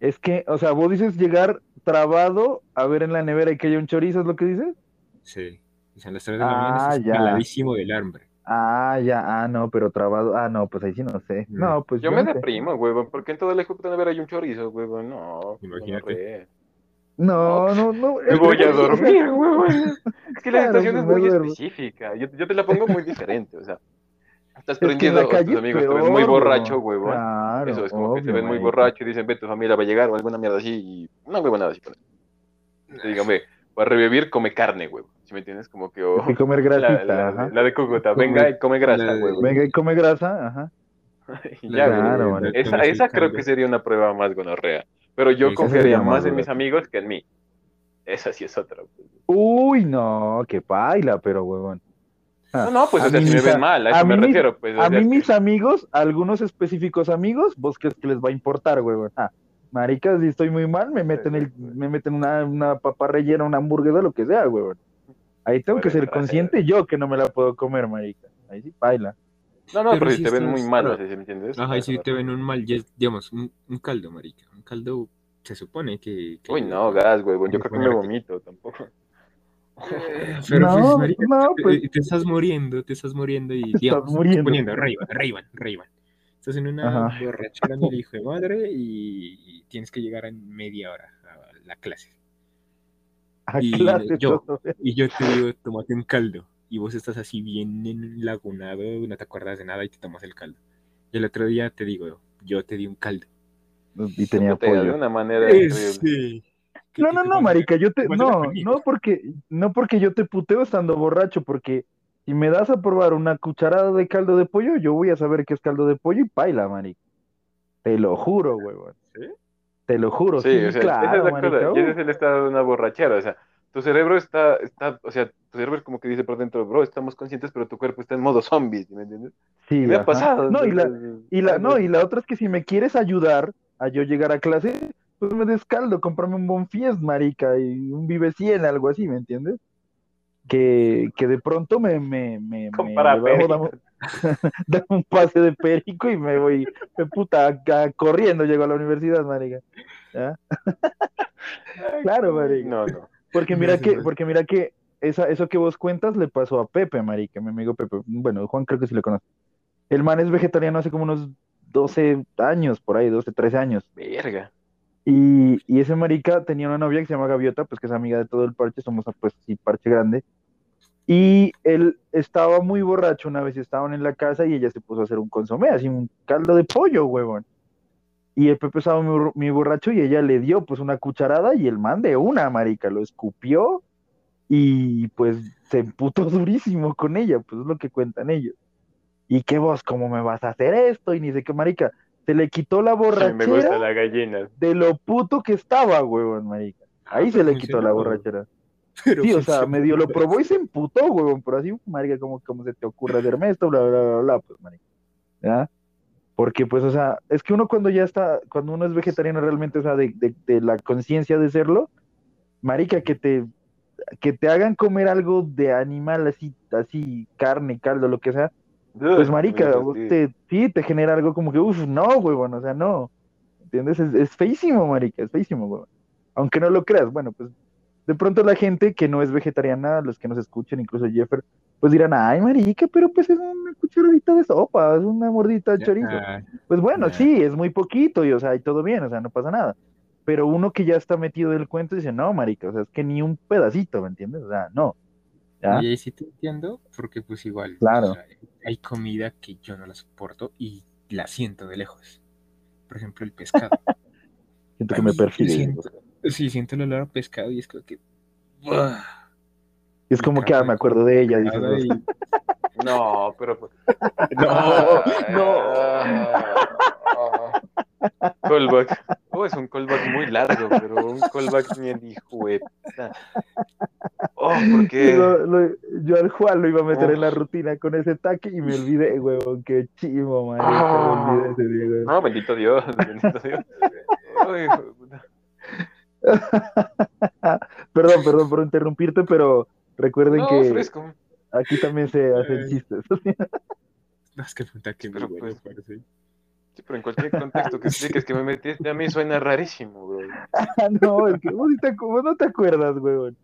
Es que, o sea, vos dices llegar trabado a ver en la nevera y que haya un chorizo, ¿es lo que dices? Sí. Y son las 3 de la Ah, mañana. Estás ya. caladísimo del hambre. Ah, ya, ah, no, pero trabado, ah, no, pues ahí sí no sé. No. No, pues Yo yo me no deprimo, huevón, porque en toda la puta nevera hay un chorizo, huevón. No, Imagínate. No, no, no. Me es voy a dormir, huevón. Es que la situación pues es muy duermo. específica. Yo, yo te la pongo muy diferente, o sea. Estás en prendiendo a tus es amigos, te ven peor, muy borracho, huevón. Claro, Eso es como que te ven muy borracho y dicen, ve, tu familia va a llegar o alguna mierda así y una huevonada así. Te digan, ve, para revivir, come carne, huevón. ¿Sí me entiendes? Como que, oh, Y comer grasita, la- ajá. la de Cúcuta, venga y come grasa, huevón. Venga y come grasa, ajá. Ya, Claro, güey. Esa, esa creo que sería una prueba más gonorrea. Pero yo confiaría más más en mis amigos que en mí. Esa sí es otra. pues. Uy, no, que baila, pero huevón. Ah, No, no, pues o sea, si me ven mal, a a eso me mí mis- refiero. Pues, A mí que- mis amigos, algunos específicos amigos, vos crees que les va a importar, huevón. Ah, maricas, si estoy muy mal, me meten el, me meten una, una papa rellena, una hamburguesa, lo que sea, huevón. Ahí tengo que ser consciente yo que no me la puedo comer, marica. Ahí sí baila. No, no, Pero pero, si si te ven muy mal, no me entiendes. Ajá, y si te ven un mal, digamos, un, un caldo, marica. Un caldo se supone que. que- Uy, no, gas, güey. Yo creo que me vomito tampoco. Eh, Pero No, pues, marica, no, pues- te, estás muriendo, te estás muriendo y Te digamos, estás muriendo. suponiendo, Rayban, Rayban, Rayban. Estás en una Ajá. borrachera del hijo de madre y, tienes que llegar en media hora a la clase. A Y clase yo- todo. Y yo te digo, tómate un caldo. Y vos estás así bien enlagunado, no te acuerdas de nada y te tomas el caldo. Y el otro día te digo, yo te di un caldo. Y tenía Putea De pollo. una manera increíble. Sí. ¿Qué- No, no, no, marica, yo te, ¿Cómo hacer no, no porque, no porque yo te puteo estando borracho, porque si me das a probar una cucharada de caldo de pollo, yo voy a saber que es caldo de pollo y paila, marica. Te lo juro, huevón. ¿Sí? Te lo juro, Sí, sí, o sea, esa claro, es la marica. cosa. Y ese es el estado de una borrachera. O sea, tu cerebro está, está, o sea, tu cerebro es como que dice por dentro, bro, estamos conscientes, pero tu cuerpo está en modo zombie, ¿sí ¿me entiendes? Sí, Y me ha pasado. No, y la, y la, no, y la otra es que si me quieres ayudar a yo llegar a clase, pues me des caldo, cómprame un Bonfies, marica, y un Vive 100, algo así, ¿me entiendes? Que, que de pronto me, me, me, me bajo, dame, dame un pase de perico y me voy, me puta, acá corriendo llego a la universidad, marica. ¿Ya? Claro, marica. No, no. Porque mira que, porque mira que esa, eso que vos cuentas le pasó a Pepe, marica, mi amigo Pepe. Bueno, Juan creo que sí le conoce. El man es vegetariano hace como unos 12 años, por ahí, 12, 13 años. Verga. Y, y ese marica tenía una novia que se llama Gaviota, pues que es amiga de todo el parche, somos pues sí, parche grande. Y él estaba muy borracho una vez, estaban en la casa y ella se puso a hacer un consomé, así un caldo de pollo, huevón. Y el Pepe estaba muy, bor- muy borracho y ella le dio pues una cucharada y el man de una, marica, lo escupió y pues se emputó durísimo con ella, pues es lo que cuentan ellos. Y que vos, ¿cómo me vas a hacer esto? Y ni sé qué, marica, se le quitó la A mí me gusta borrachera la gallina. de lo puto que estaba, huevón, marica. Ahí Ah, se pero le quitó la borrachera. Pero Sí, o sea, funcionó. medio lo probó y se emputó, huevón, pero así, marica, como, como se te ocurre hacerme esto, bla, bla, bla, bla, pues, marica. ¿Ya? Porque, pues, o sea, es que uno cuando ya está, cuando uno es vegetariano realmente, o sea, de, de, de la conciencia de serlo, marica, que te, que te hagan comer algo de animal así, así, carne, caldo, lo que sea, pues, marica, vos te, sí, te genera algo como que, uff, no, huevón, o sea, no. ¿entiendes? Es, es feísimo, marica, es feísimo, weón. Aunque no lo creas, bueno, pues de pronto la gente que no es vegetariana, los que nos escuchan, incluso Jeffer, pues dirán, ay, marica, pero pues es una cucharadita de sopa, es una mordita de chorizo. Ah, Pues bueno, sí, es muy poquito y, o sea, y todo bien, o sea, no pasa nada. Pero uno que ya está metido del cuento dice, no, marica, o sea, es que ni un pedacito, ¿me entiendes? O sea, no. ¿Ya? Y ahí sí te entiendo, porque pues igual, Claro. o sea, hay comida que yo no la soporto y la siento de lejos. Por ejemplo, el pescado. Siento que me siento- Sí, siento el olor a pescado y es como que... ¡buah! Es como que, ah, me acuerdo de ella, dices y- No, pero. pues- No, no. Callback. Oh, es un callback muy largo, pero un callback bien hijo de puta. Oh, porque. Lo- lo- yo al Juan lo iba a meter en la rutina con ese taque y me olvidé, huevón, qué chivo, marica, Ah. me olvidé ese día, huevón. No, bendito Dios, bendito Dios. Puta. Perdón, perdón por interrumpirte, pero recuerden No, que fresco. aquí también se hacen chistes. No, es que puta que Pero, bueno, pues, parece. Sí, pero en cualquier contexto que expliques que me metiste, a mí suena rarísimo, bro. Ah, no, es que vos, no te acuerdas, huevón.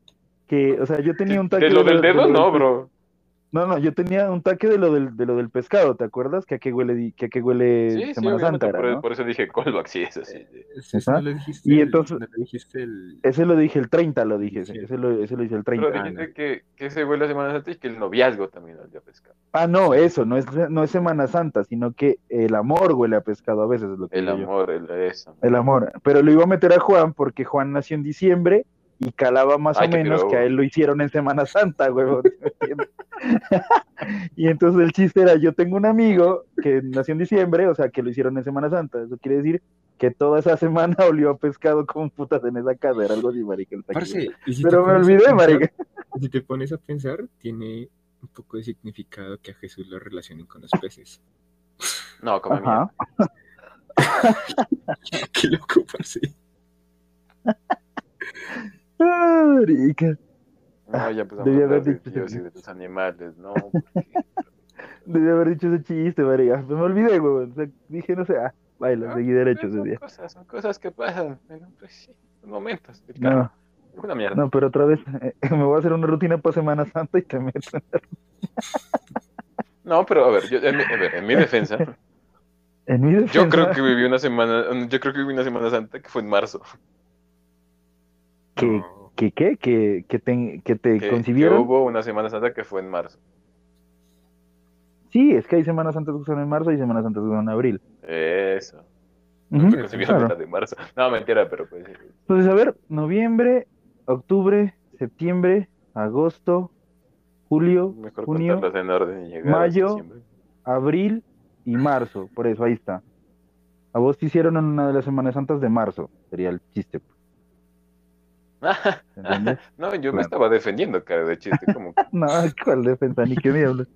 Que, o sea, yo tenía un taque De lo del de dedo, de no, bro. No, no, yo tenía un taque de lo del, de lo del pescado, ¿te acuerdas? Que a qué huele, que a qué huele Sí, sí, Semana Santa era, por, ¿no? por eso dije callback, sí, eso sí. sí. Ese Ajá. no le dijiste Y el- entonces- le dijiste el... Ese lo dije el 30, lo dije, Sí. ese, lo, ese lo dije el 30. Pero dijiste que, que se huele a Semana Santa y que el noviazgo también olía a pescado. Ah, no, eso, no es, no es Semana Santa, sino que el amor huele a pescado a veces, es lo que El yo. amor, el eso. El amor. Pero lo iba a meter a Juan porque Juan nació en diciembre y calaba más Ay, o menos que a él lo hicieron en Semana Santa, huevón. ¿me entiendes? y entonces el chiste era, yo tengo un amigo que nació en diciembre, o sea, que lo hicieron en Semana Santa. Eso quiere decir que toda esa semana olió a pescado como putas en esa casa, era algo así, marica. Parce, si Pero me olvidé, pensar- marica. Si te pones a pensar, tiene un poco de significado que a Jesús lo relacionen con los peces. No, como Ajá. Qué loco, parce. Ah, marica. No, ya empezamos Debí haber dicho de tus animales, no. porque- Debí haber dicho ese chiste, marica. Me olvidé. O sea, dije, no sé, ah, baila, Ah, seguí derecho Son ese día. cosas, son cosas que pasan. Bueno, pues sí, son momentos. No. una mierda. No, pero otra vez eh, me voy a hacer una rutina para Semana Santa y te meto. No, pero a ver, yo, en, mi, a ver, en mi defensa, En mi defensa, yo creo que viví una semana, yo creo que viví una Semana Santa que fue en marzo. Que, No. que, ¿qué? que, que te, que te Que, que concibieron. hubo una Semana Santa que fue en marzo. Sí, es que hay Semana Santa que son en marzo y Semana Santa que son en abril. Eso. Concibieron claro. la de marzo. No, mentira, pero pues. Entonces, a ver, noviembre, octubre, septiembre, agosto, julio, Mejor junio, en orden y mayo. abril y marzo. Por eso, ahí está. A vos te hicieron en una de las Semanas Santas de marzo. Sería el chiste. No, yo Claro. me estaba defendiendo, cara de chiste. Como que- no, ¿cuál defensa? Ni qué diablos.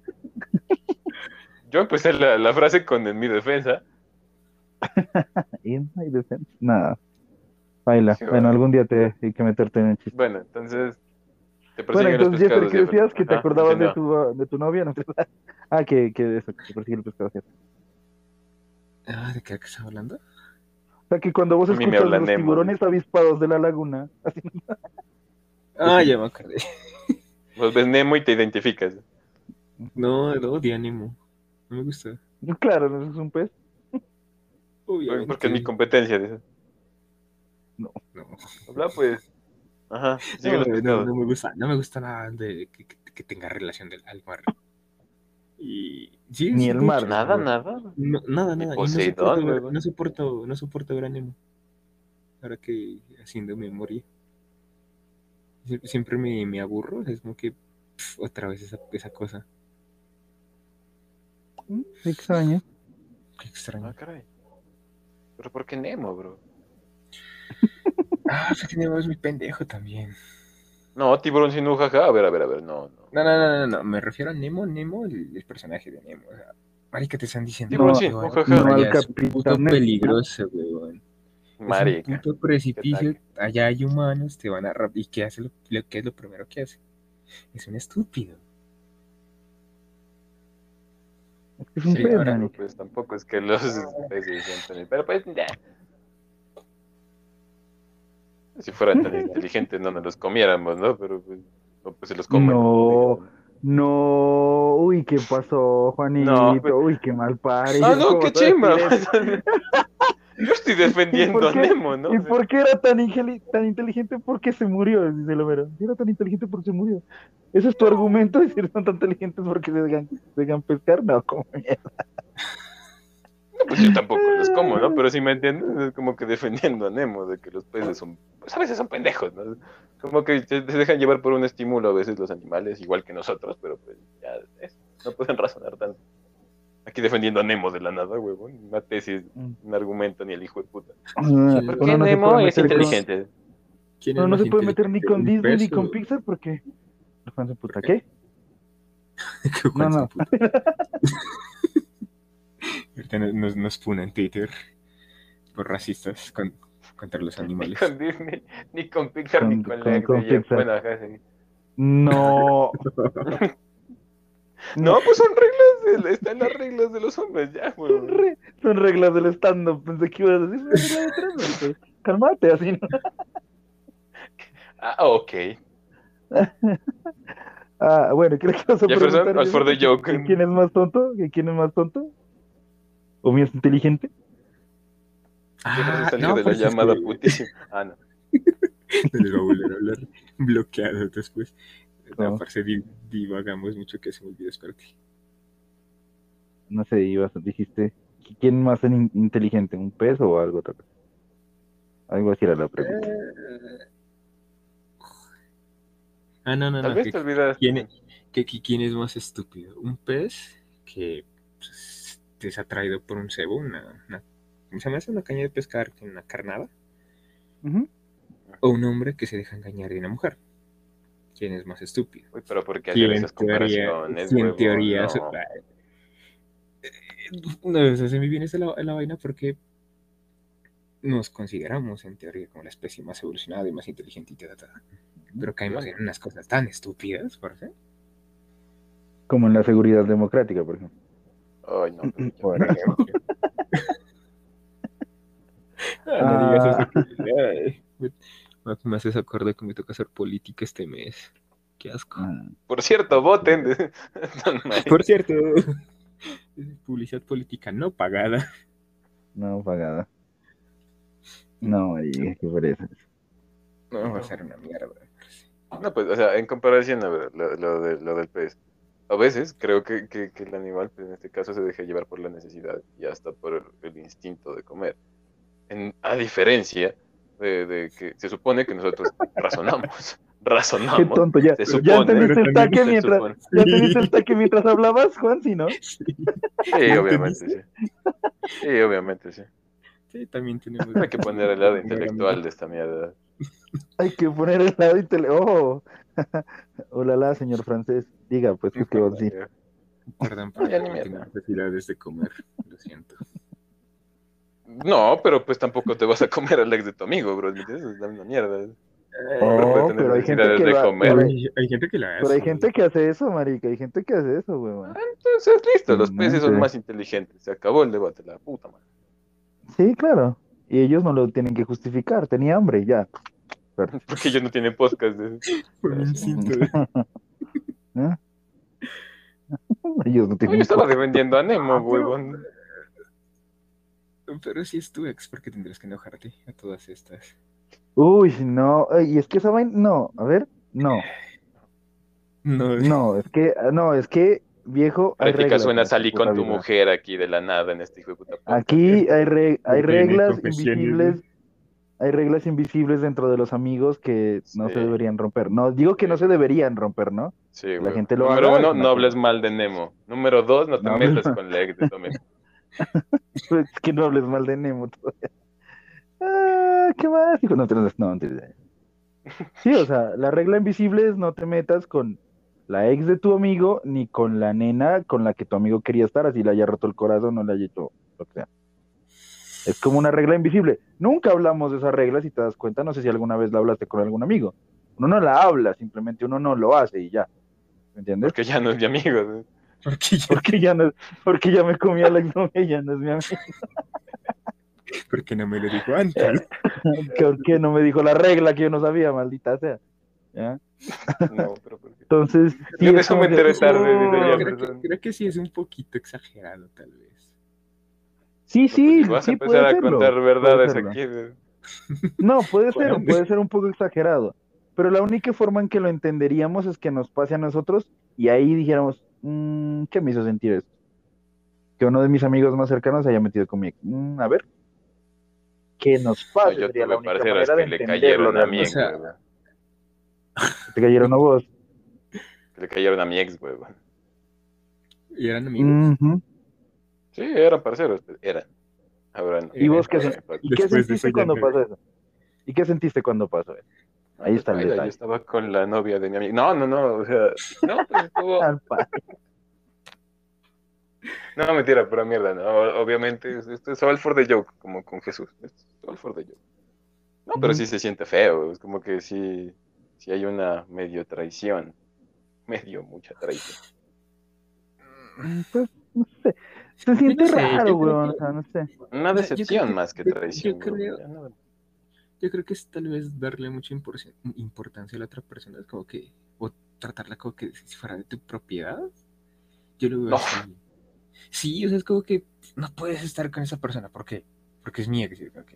Yo empecé la, la frase con en mi defensa. In my defense. Nada. Baila. Sí, bueno, vale. algún día te hay que meterte en el chiste. Bueno, entonces. Te Bueno, entonces, pescados. ¿qué decías? Que te Ajá, acordabas de tu, de tu novia, ¿no? Ah, que, que eso, que te persigue el pescado. ¿cierto? Ah, ¿de qué estás hablando? O sea, que cuando vos escuchas habla los Nemo. tiburones avispados de la laguna, así, Ah, ya me acordé. Vos ves Nemo y te identificas. No, no, odio Nemo. No me gusta. claro, no es un pez. Obviamente. Porque es mi competencia. dices. No, Habla, pues. Ajá. No, no, no me gusta. No me gusta nada de que, que- que tenga relación del, al mar. Y, sí, Ni el mar. Nada, nada. No, nada, nada. No soporto, no, soporto, no soporto ver a Nemo. Ahora que haciendo memoria. Sie- Siempre me, me aburro. Es como que pf, otra vez esa, esa cosa. Mm, Extraño. Qué extraño. Ah, caray. Pero ¿por qué Nemo, bro? Ah, es que Nemo es muy pendejo también. No, tiburón sin un jaja. A ver, a ver, a ver. No, no. No, no, no, no, no. Me refiero a Nemo, Nemo, el, el personaje de Nemo. O sea, marica, te están diciendo Tiburón No, es un puto peligroso, weón. Es Marica. un puto precipicio, ¿Qué allá hay humanos, te van a ¿Y qué hace? Lo, lo- ¿Qué es lo primero que hace? Es un estúpido. Es que es un Sí, ahora- manica. Pues tampoco es que los Pero pues, ya. Si fuera tan inteligente no nos los comiéramos, ¿no? Pero pues, no, pues se los comen. No, no, uy, ¿qué pasó, Juanito? No, pues- Uy, qué mal padre. Ah, no, ¿Cómo qué chimba. Yo estoy defendiendo ¿Y por a? Nemo, ¿no? ¿Y por qué era tan, tan inteligente? Porque se murió, dice. Era tan inteligente porque se murió. ¿Ese es tu argumento? Decir son tan inteligentes porque se dejan, se dejan pescar? No, como mierda. Pues yo tampoco los como, ¿no? Pero si me entiendes, es como que defendiendo a Nemo de que los peces son, pues a veces son pendejos, ¿no? Como que se dejan llevar por un estímulo a veces los animales, igual que nosotros, pero pues ya es, no pueden razonar tanto. Aquí defendiendo a Nemo de la nada, huevón. Una tesis, un argumento, ni el hijo de puta. Ah, ¿Por uno ¿Por qué no Nemo es con- inteligente? ¿Quién No, es no se puede meter ni con Disney ni con Pixar porque... Juan de puta, ¿qué? que No, no. Ahorita nos, nos, nos puna en Twitter por racistas con- contra los Ni animales. con Disney, ni con Pixar, ni Con- con, con- con ya, Pixar. Bueno, ajá, sí. No. No, pues son reglas, de, están las reglas de los hombres, ya, Son, huevón. re- son reglas del stand-up. Pensé que ibas a decir de tres, pero Cálmate, así no. Ah, ok. Ah, bueno, creo que vas a Jefferson, preguntar as for the que- joke. que ¿Quién es más tonto? ¿Que ¿Quién es más tonto? ¿O mi es inteligente? Ah, salió no, de la pues es llamada que putísima. Ah, no. no les va a volver a hablar bloqueado después. No. No, parce, di- divagamos mucho que se me olvidó, espérate. No sé, ibas, dijiste. ¿Quién más es in- inteligente? ¿Un pez o algo otra cosa? Algo así era la pregunta. Ah, no, no, Tal no. vez que- te olvidas. ¿Quién, que- ¿Quién es más estúpido? ¿Un pez que pues, es atraído por un cebo? Una, una, ¿Cómo se llama eso? ¿Una caña de pescar? ¿Una carnada? ¿O un hombre que se deja engañar de una mujer? ¿Quién es más estúpido? Uy, pero ¿por qué ¿Quién hacer en esas teoría, comparaciones? en teoría No. so- Eh, se me viene esa la, la vaina porque nos consideramos en teoría como la especie más evolucionada y más inteligente y tal, tal, tal. pero caemos en unas cosas tan estúpidas, parce. Como en la seguridad democrática, por ejemplo. Ay, no. ya. Bueno. Ah, no digas Ah. eso. que- ay, me- haces acordar que me toca hacer política este mes. Qué asco. Ah, Por cierto, voten. Por cierto, publicidad política no pagada. no pagada. No, y qué pereza. No, va a ser una mierda. No, pues, o sea, en comparación a ver, lo, lo de- lo del pez, a veces creo que, que- que el animal, pues, en este caso, se deja llevar por la necesidad y hasta por el, el instinto de comer. En- a diferencia de, de que se supone que nosotros razonamos, Qué razonamos. tonto, ya. Se ya supone, entendiste el se taque mientras. Ya el taque mientras hablabas, Juan, ¿sí, no? Sí, obviamente, sí. Sí, obviamente, sí. Sí, también tenemos. Hay que poner el lado intelectual de esta mierda. Hay que poner el lado intele... ¡Oh! Hola, la, señor francés. Diga, pues, ¿qué va a decir? Perdón, No, ya pero ni no necesidades de comer. Lo siento. No, pero pues tampoco te vas a comer al ex de tu amigo, bro. ¿me entiendes? Es una mierda. Oh, puede tener pero hay gente necesidades que de va- comer. pero Hay, hay gente que la hace. Pero hay gente que hace eso, marica. Hay gente que hace eso, weón. Entonces, listo, los No peces son más inteligentes. Se acabó el debate, la puta madre. Sí, claro. Y ellos no lo tienen que justificar. Tenía hambre, ya. Porque ellos no tienen podcast. de- Por de- ¿Eh? Ellos no No, yo tienen. estaba defendiendo a Nemo, Ah, pero- huevón. Pero si es tu ex, ¿por qué tendrías que enojarte a todas estas? Uy, no. Ay, Y es que esa vaina. No, a ver. No, No, no, es que. No, es que, viejo. Hay Práctica reglas suena puta con tu vida. mujer aquí de la nada en este hijo de puta. Aquí hay, hay reglas invisibles. Hay reglas invisibles dentro de los amigos que no Sí. se deberían romper. No, digo que no se deberían romper, ¿no? Sí, la gente lo Número haga, uno, no hables mal de Nemo. Número dos, no te No metas hables- con la ex de tu amigo. Es que no hables mal de Nemo todavía. Ah, ¿qué más? Hijo, no, no, no. Sí, o sea, la regla invisible es no te metas con la ex de tu amigo ni con la nena con la que tu amigo quería estar, así le haya roto el corazón o le haya hecho lo que sea. Es como una regla invisible. Nunca hablamos de esa regla, si te das cuenta, no sé si alguna vez la hablaste con algún amigo. Uno no la habla, simplemente uno no lo hace y ya. ¿Me entiendes? Porque ya no es mi amigo. ¿no? porque ya Porque ya no, porque ya me comí a la exnovia y ya no es mi amigo. ¿Por qué no me lo dijo antes? ¿Por qué no me dijo la regla que yo no sabía, maldita sea? ¿Ya? No, pero ¿por qué? Entonces, sí, Yo es me enteré tarde, Creo que, creo que sí es un poquito exagerado, tal vez. Sí, sí, Pues vas a sí empezar puede a serlo, contar verdades aquí. de- No, puede ser, puede ser un poco exagerado, pero la única forma en que lo entenderíamos es que nos pase a nosotros y ahí dijéramos, "Mm, ¿qué me hizo sentir esto? Que uno de mis amigos más cercanos se haya metido conmigo. Mm, a ver, ¿qué nos No, pasa? yo Sería la única manera de que le entenderlo cayeron a mi ex, O sea, huevón. ¿Te cayeron a vos? Que le cayeron a mi ex, huevón. ¿Y eran amigos? Ujú. Sí, eran parceros, eran. Ahora no. ¿Y vos qué, sen- ¿y qué sentiste cuando pasó eso? ¿Y qué sentiste cuando pasó eso? Ahí está el detalle. Yo estaba con la novia de mi amigo. No, no, no, o sea, no, pues estuvo. No, mentira, pura mierda, no. Obviamente, esto es all for the joke, como con Jesús. Esto es all for the joke. No, pero sí se siente feo, es como que sí, sí hay una medio traición. Medio, mucha traición. Pues, no sé. Se siente no sé, raro, weón. que- O sea, no sé. Una decepción que- más que traición. yo creo- Yo que es tal vez darle mucha impor- importancia a la otra persona, es como que, o tratarla como que si fuera de tu propiedad. Yo lo veo No. así. Sí, o sea, es como que no puedes estar con esa persona, ¿por qué? Porque es mía, que sí, ok.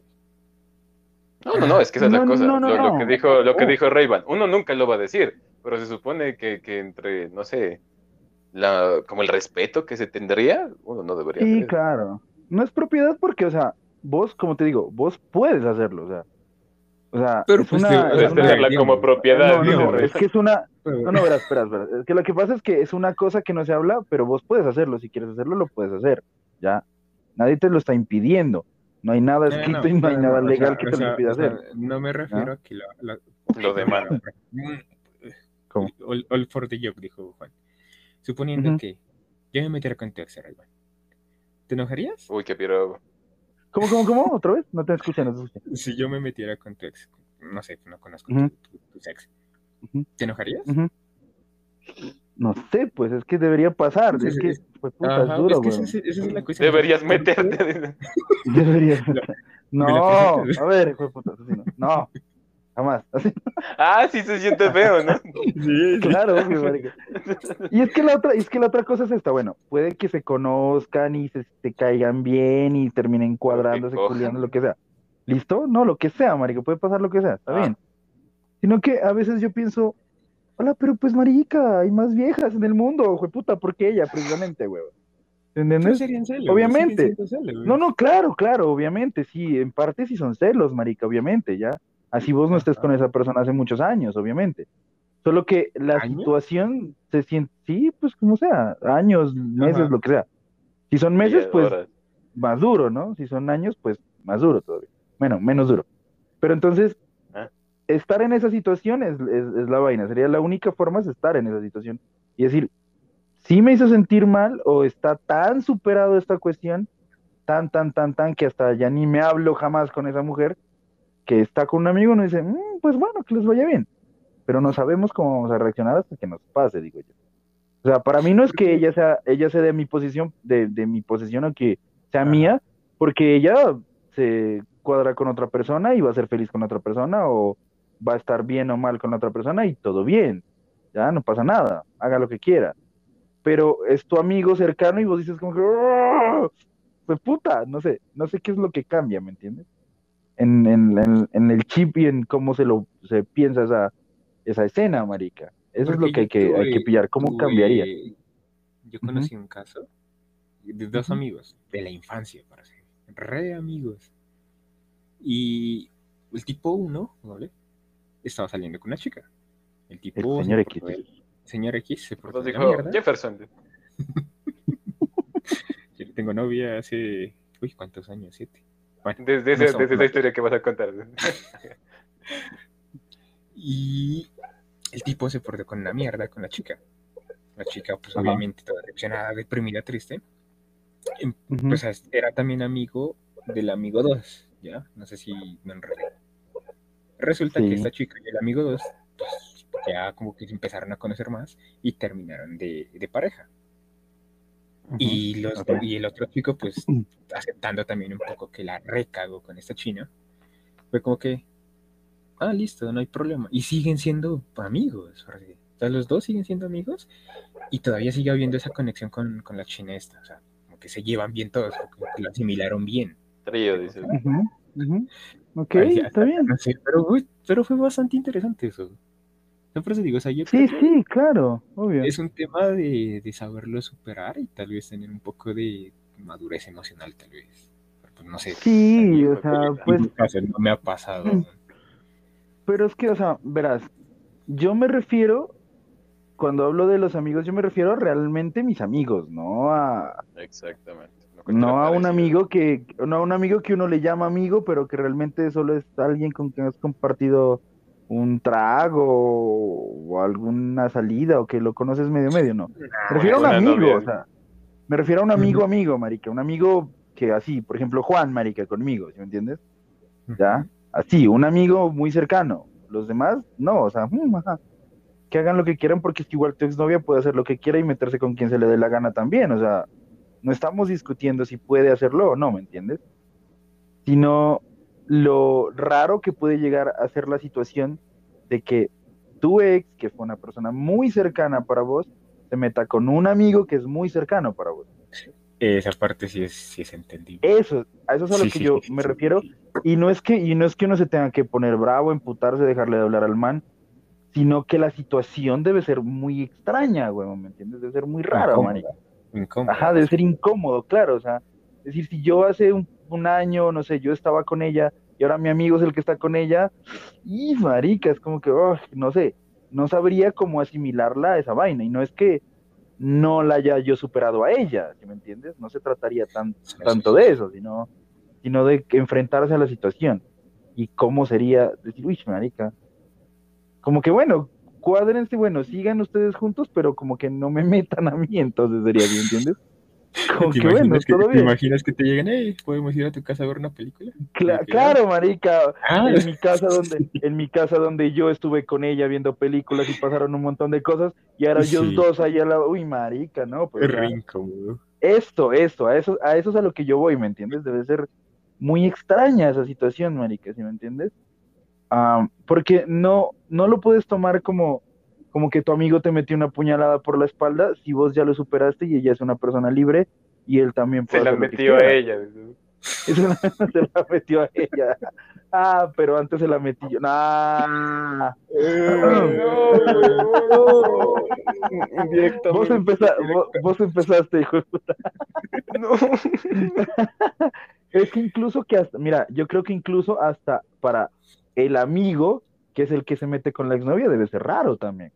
No, no, no, es que esa es la cosa. no, no, lo, lo que dijo, lo que Oh. dijo Rayban, uno nunca lo va a decir, pero se supone que, que entre, no sé, la, como el respeto que se tendría, uno no debería Sí, hacer. claro. No es propiedad porque, o sea, vos, como te digo, vos puedes hacerlo, o sea. O sea, Pero es pues una, es una- tenerla digamos, como propiedad. no, no, es que es una, no, no, verás, espera, espera. Es que lo que pasa es que es una cosa que no se habla, pero vos puedes hacerlo. Si quieres hacerlo, lo puedes hacer. Ya. Nadie te lo está impidiendo. No hay nada escrito no, y no hay no, nada no, o legal sea, que o te sea, lo impida o sea, hacer. no me refiero a que la, la- Lo. ¿Cómo? All, all for the joke, dijo Juan. Suponiendo Ujú. que yo me metiera con tu ex, Rayban, ¿te enojarías? Uy, qué piro. ¿Cómo, cómo, cómo? ¿Otra vez? No te escuché, no te escuché. Si yo me metiera con tu ex, no sé, no conozco Ujú. tu, tu- tu ex, Ujú. ¿te enojarías? No sé, pues es que debería pasar. Sí, Es sí, que, es- pues puta, Ajá, es duro, es que güey. esa, es- esa es la cuestión. Deberías ¿Por qué? meterte. Deberías. No, presentas. a ver, hijo de puta, asesino. No, jamás. Así, ah, sí se siente feo, ¿no? Sí, sí. claro, obvio, marica. Y es que la otra, es que la otra cosa es esta, bueno, puede que se conozcan y se, se caigan bien y terminen cuadrándose, culiando, lo que sea. ¿Listo? No, lo que sea, marica, puede pasar lo que sea, está Ah. bien. Sino que a veces yo pienso, hola, pero pues marica, hay más viejas en el mundo, puta, ¿por qué ella precisamente, ¿Entiendes? serían celos, Obviamente. celos, No, no, claro, claro, obviamente, sí, en parte sí son celos, marica, obviamente, ya. Así vos no estés con esa persona hace muchos años, obviamente. Solo que la ¿Años? situación se siente, sí, pues como sea, años, meses, Ajá. lo que sea. Si son meses, pues horas. más duro, ¿no? Si son años, pues más duro todavía. Bueno, menos duro. Pero entonces, Ah. estar en esa situación es, es, es la vaina. Sería la única forma es estar en esa situación. Y decir, sí me hizo sentir mal o está tan superado esta cuestión, tan, tan, tan, tan, que hasta ya ni me hablo jamás con esa mujer, que está con un amigo, uno dice, "Mm, pues bueno, que les vaya bien. Pero no sabemos cómo vamos a reaccionar hasta que nos pase, digo yo. O sea, para mí no es que ella sea, ella sea de mi posición, de, de mi posesión o que sea Ajá. mía, porque ella se cuadra con otra persona y va a ser feliz con otra persona o va a estar bien o mal con otra persona y todo bien. Ya no pasa nada, haga lo que quiera. Pero es tu amigo cercano y vos dices como que, "Oh, pues puta, no sé, no sé qué es lo que cambia, ¿me entiendes? En, en, en, en el chip y en cómo se lo se piensa esa, esa escena, marica. Eso es lo que hay que, hay que pillar, cómo tuve- cambiaría. Yo conocí un caso de dos amigos de la infancia, para ser re amigos. Y el tipo uno, ¿vale? Estaba saliendo con una chica. El tipo. El señor se X. señor X se portó Entonces de la dijo mierda. Jefferson. Yo tengo novia hace. Uy, ¿cuántos años? Siete. Bueno, Desde, no somos desde esa historia que vas a contar. Y el tipo se portó con una mierda con la chica. La chica, pues Ajá. obviamente toda decepcionada, deprimida, triste. Em- Ujú. Pues es- era también amigo del amigo 2, ¿ya? No sé si me enredé. Resulta Sí. que esta chica y el amigo 2, pues ya como que se empezaron a conocer más y terminaron de, de pareja. Y, los, Ok. y el otro chico, pues, aceptando también un poco que la recagó con esta china, fue como que, ah, listo, no hay problema. Y siguen siendo amigos, porque, o sea, los dos siguen siendo amigos y todavía sigue habiendo esa conexión con, con la china esta, o sea, como que se llevan bien todos, como que lo asimilaron bien. Trío, dice. Ujú, ujú. Ok, Ay, está bien. No sé, pero, uy, pero fue bastante interesante eso. Yo por eso digo, o sea, yo Sí, creo que sí, claro, obvio. es un tema de, de saberlo superar y tal vez tener un poco de madurez emocional, tal vez. Pero, pues, no sé. Sí, o sea, En pues, mi caso no me ha pasado. Mm. pero es que, o sea, verás, yo me refiero, cuando hablo de los amigos, yo me refiero a realmente mis amigos, no a, Exactamente. no a un amigo que, no a un amigo que uno le llama amigo, pero que realmente solo es alguien con quien has compartido un trago o alguna salida o que lo conoces medio medio, no. Me refiero a un amigo, novia. o sea, me refiero a un amigo, amigo, marica, un amigo que así, por ejemplo, Juan, marica, conmigo, ¿sí me entiendes? ¿Ya? Así, un amigo muy cercano. Los demás, no, o sea, mm, ajá. que hagan lo que quieran porque es que igual tu exnovia puede hacer lo que quiera y meterse con quien se le dé la gana también, o sea, no estamos discutiendo si puede hacerlo o no, ¿me entiendes? Sino lo raro que puede llegar a ser la situación de que tu ex, que fue una persona muy cercana para vos, se meta con un amigo que es muy cercano para vos. Esa parte sí es, sí es entendible. Eso, a eso es a lo Sí, que sí, yo me refiero. Y no es que, y no es que uno se tenga que poner bravo, emputarse, dejarle de hablar al man, sino que la situación debe ser muy extraña, güey, ¿me entiendes? Debe ser muy rara. Incómodo. Ajá, debe ser incómodo, claro, o sea, es decir, si yo hace un, un año, no sé, yo estaba con ella y ahora mi amigo es el que está con ella, y marica, es como que, oh, no sé, no sabría cómo asimilarla a esa vaina, y no es que no la haya yo superado a ella, ¿sí me entiendes? No se trataría tan, Sí, tanto sí, sí. de eso, sino, sino de enfrentarse a la situación, y cómo sería decir, uy, marica, como que bueno, cuádrense, bueno, sigan ustedes juntos, pero como que no me metan a mí, entonces sería así, ¿entiendes? Como ¿Te que bueno, imaginas que, todo ¿Te imaginas que te lleguen, hey, podemos ir a tu casa a ver una película? Claro, marica, Ah, en mi casa donde, en mi casa donde yo estuve con ella viendo películas y pasaron un montón de cosas, y ahora ellos Sí. dos ahí al lado, uy, marica, ¿no? Pues, es o sea, re incómodo. esto, esto, a eso, a eso es a lo que yo voy, ¿me entiendes? Debe ser muy extraña esa situación, marica, ¿sí me entiendes? Ah, porque no, no lo puedes tomar como, como que tu amigo te metió una puñalada por la espalda si vos ya lo superaste y ella es una persona libre y él también Se puede la lo que metió a ella. una- se la metió a ella. Ah, pero antes se la metí yo. Nah. Indirectamente. Vos, empeza- vos, vos empezaste, hijo de puta. No. Es que incluso que hasta, mira, yo creo que incluso hasta para el amigo, que es el que se mete con la exnovia, debe ser raro también.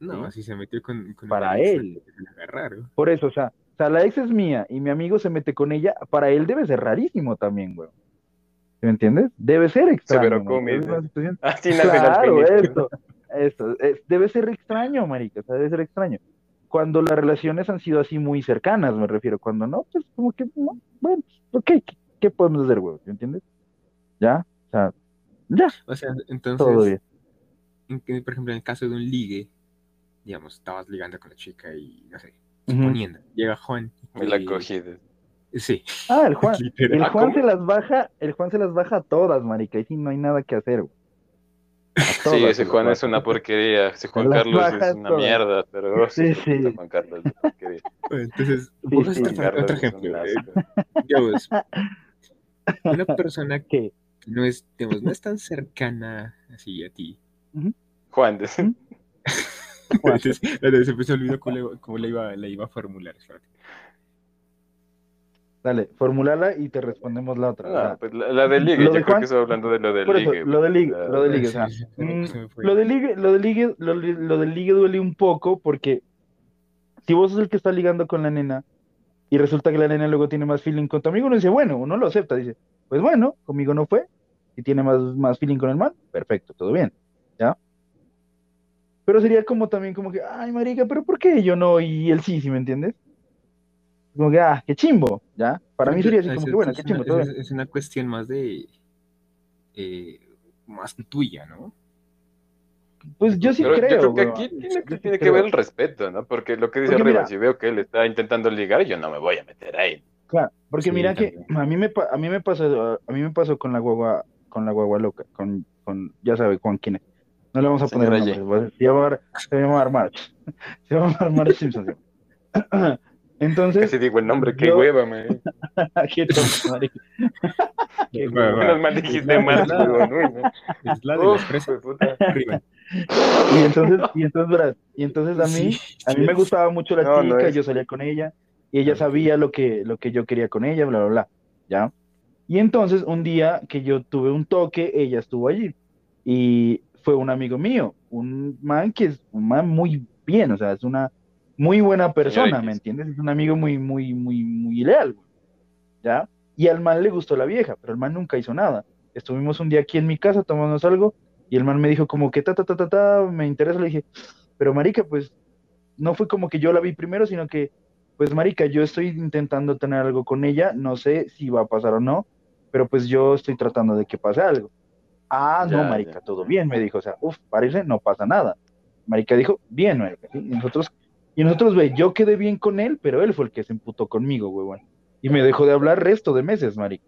No, ¿Sí? así se metió con, con Para ex, él. se raro. Por eso, o sea, o sea, la ex es mía y mi amigo se mete con ella, para él debe ser rarísimo también, güey. ¿Me entiendes? Debe ser extraño. Situación- Así Claro, esto, esto, es- debe ser extraño, marica, o sea, debe ser extraño. Cuando las relaciones han sido así muy cercanas, me refiero, cuando no, pues como que, no, bueno, ok, ¿qué, qué podemos hacer, güey? ¿Me entiendes? ¿Ya? O sea, ya, O sea, todo entonces, bien. en que, por ejemplo, en el caso de un ligue, digamos, estabas ligando con la chica y, no sé, suponiendo, llega Juan. Me la y- cogí. de- Sí, Ah, el Juan, el ¿Ah, Juan cómo? se las baja, el Juan se las baja a todas, marica, y sí, no hay nada que hacer, güey. Sí, ese Juan es una porquería. Ese Juan Carlos es una todas. mierda, pero oh, sí, Sí, sí, sí. Juan Carlos es una porquería. Entonces, Sí, otro, ejemplo. eh, digamos, una persona que no es, digamos, no es tan cercana así a ti. Juan, ¿Mm? Entonces, entonces, se me olvidó cómo, le, cómo le iba, le iba a formular. espérate. Dale, formulala y te respondemos la otra. No, pues la, la del ligue, Lo de yo creo Juan- que estaba hablando de lo eso, ligue. lo ligue, Ah, ligue, me- mm, lo ligue, lo del ligue, lo, del ligue duele un poco porque si vos sos el que está ligando con la nena y resulta que la nena luego tiene más feeling con tu amigo, uno dice, bueno, uno lo acepta, dice, pues bueno, conmigo no fue, y tiene más, más feeling con el man, perfecto, todo bien, ¿ya? Pero sería como también como que, ay, marica, pero ¿por qué yo no y él sí, ¿sí me entiendes? Como que, ah, qué chimbo, ¿ya? Para mí sería así como es- que, bueno, es qué una- chimbo, todo es, una cuestión más de. eh, más tuya, ¿no? Pues yo sí Pero creo. yo creo que aquí tiene, que, tiene ver el respeto, ¿no? Porque lo que dice Porque arriba, mira- si veo que él está intentando ligar, yo no me voy a meter ahí. Claro, porque Sí, mira que a mí me pa- a mí me pasó a mí me pasó con la guagua con la guagua loca, con con ya sabe con quién es. No le vamos a poner Señora nombres, va- se va a llamar se va a llamar March. Se va a llamar March Simpson. Entonces, Casi digo el nombre, qué yo- hueva, man. qué tonto. Qué hueva. Menos mal dijiste no. Es la de hijo de puta. Y entonces, y entonces, verás, y entonces a mí, Sí, a mí me sí. gustaba mucho la No, no chica, es. yo salía con ella, y ella Ok. sabía lo que, lo que yo quería con ella, bla, bla, bla, ¿ya? Y entonces, un día que yo tuve un toque, ella estuvo allí, y fue un amigo mío, un man que es un man muy bien, o sea, es una muy buena persona. ¿me entiendes? Es un amigo muy, muy, muy, muy leal, güey, ¿ya? Y al man le gustó la vieja, pero el man nunca hizo nada. Estuvimos un día aquí en mi casa tomándonos algo, y el man me dijo como que ta, ta, ta, ta, ta, me interesa, le dije, pero marica, pues no fue como que yo la vi primero, sino que, pues marica, yo estoy intentando tener algo con ella, no sé si va a pasar o no, pero pues yo estoy tratando de que pase algo. Ah, no, marica, ya. todo bien, me dijo, o sea, uff, parece, no pasa nada. Marica dijo, bien, marica, ¿sí? Y nosotros, y nosotros, ve, yo quedé bien con él, pero él fue el que se emputó conmigo, huevón. Y me dejó de hablar resto de meses, marica.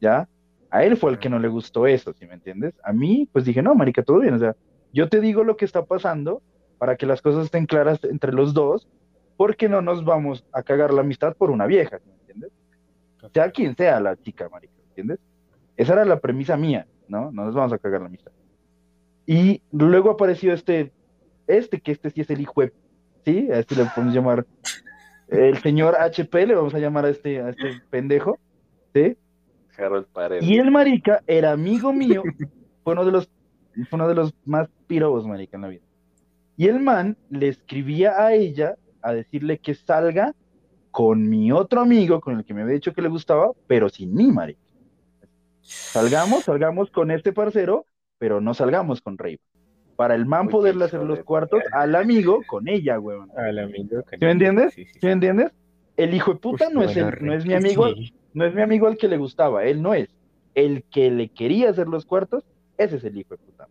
¿Ya? A él fue el que no le gustó eso, ¿sí me entiendes? A mí, pues dije, no, marica, todo bien, o sea, yo te digo lo que está pasando para que las cosas estén claras entre los dos, porque no nos vamos a cagar la amistad por una vieja, ¿sí me entiendes? Sea quien sea la chica, marica, ¿entiendes? Esa era la premisa mía, ¿no? No nos vamos a cagar la amistad. Y luego apareció este, este, que este sí es el hijo de, ¿sí? A este le podemos llamar el señor HP, le vamos a llamar a este, a este pendejo, ¿sí? Harold Paredes. Y el marica era amigo mío, fue uno de los, fue uno de los más pirobos, marica, en la vida. Y el man le escribía a ella a decirle que salga con mi otro amigo, con el que me había dicho que le gustaba, pero sin mí, marica. Salgamos, salgamos con este parcero, pero no salgamos con Rey. Para el man Uy, poderle hacer los cuartos al amigo con ella, weón. Al amigo. que ¿Sí me entiendes? Sí, sí, ¿Sí me entiendes? El hijo de puta Uy, no, es el, no es mi amigo, sí. no es mi amigo al que le gustaba, él no es. El que le quería hacer los cuartos, ese es el hijo de puta.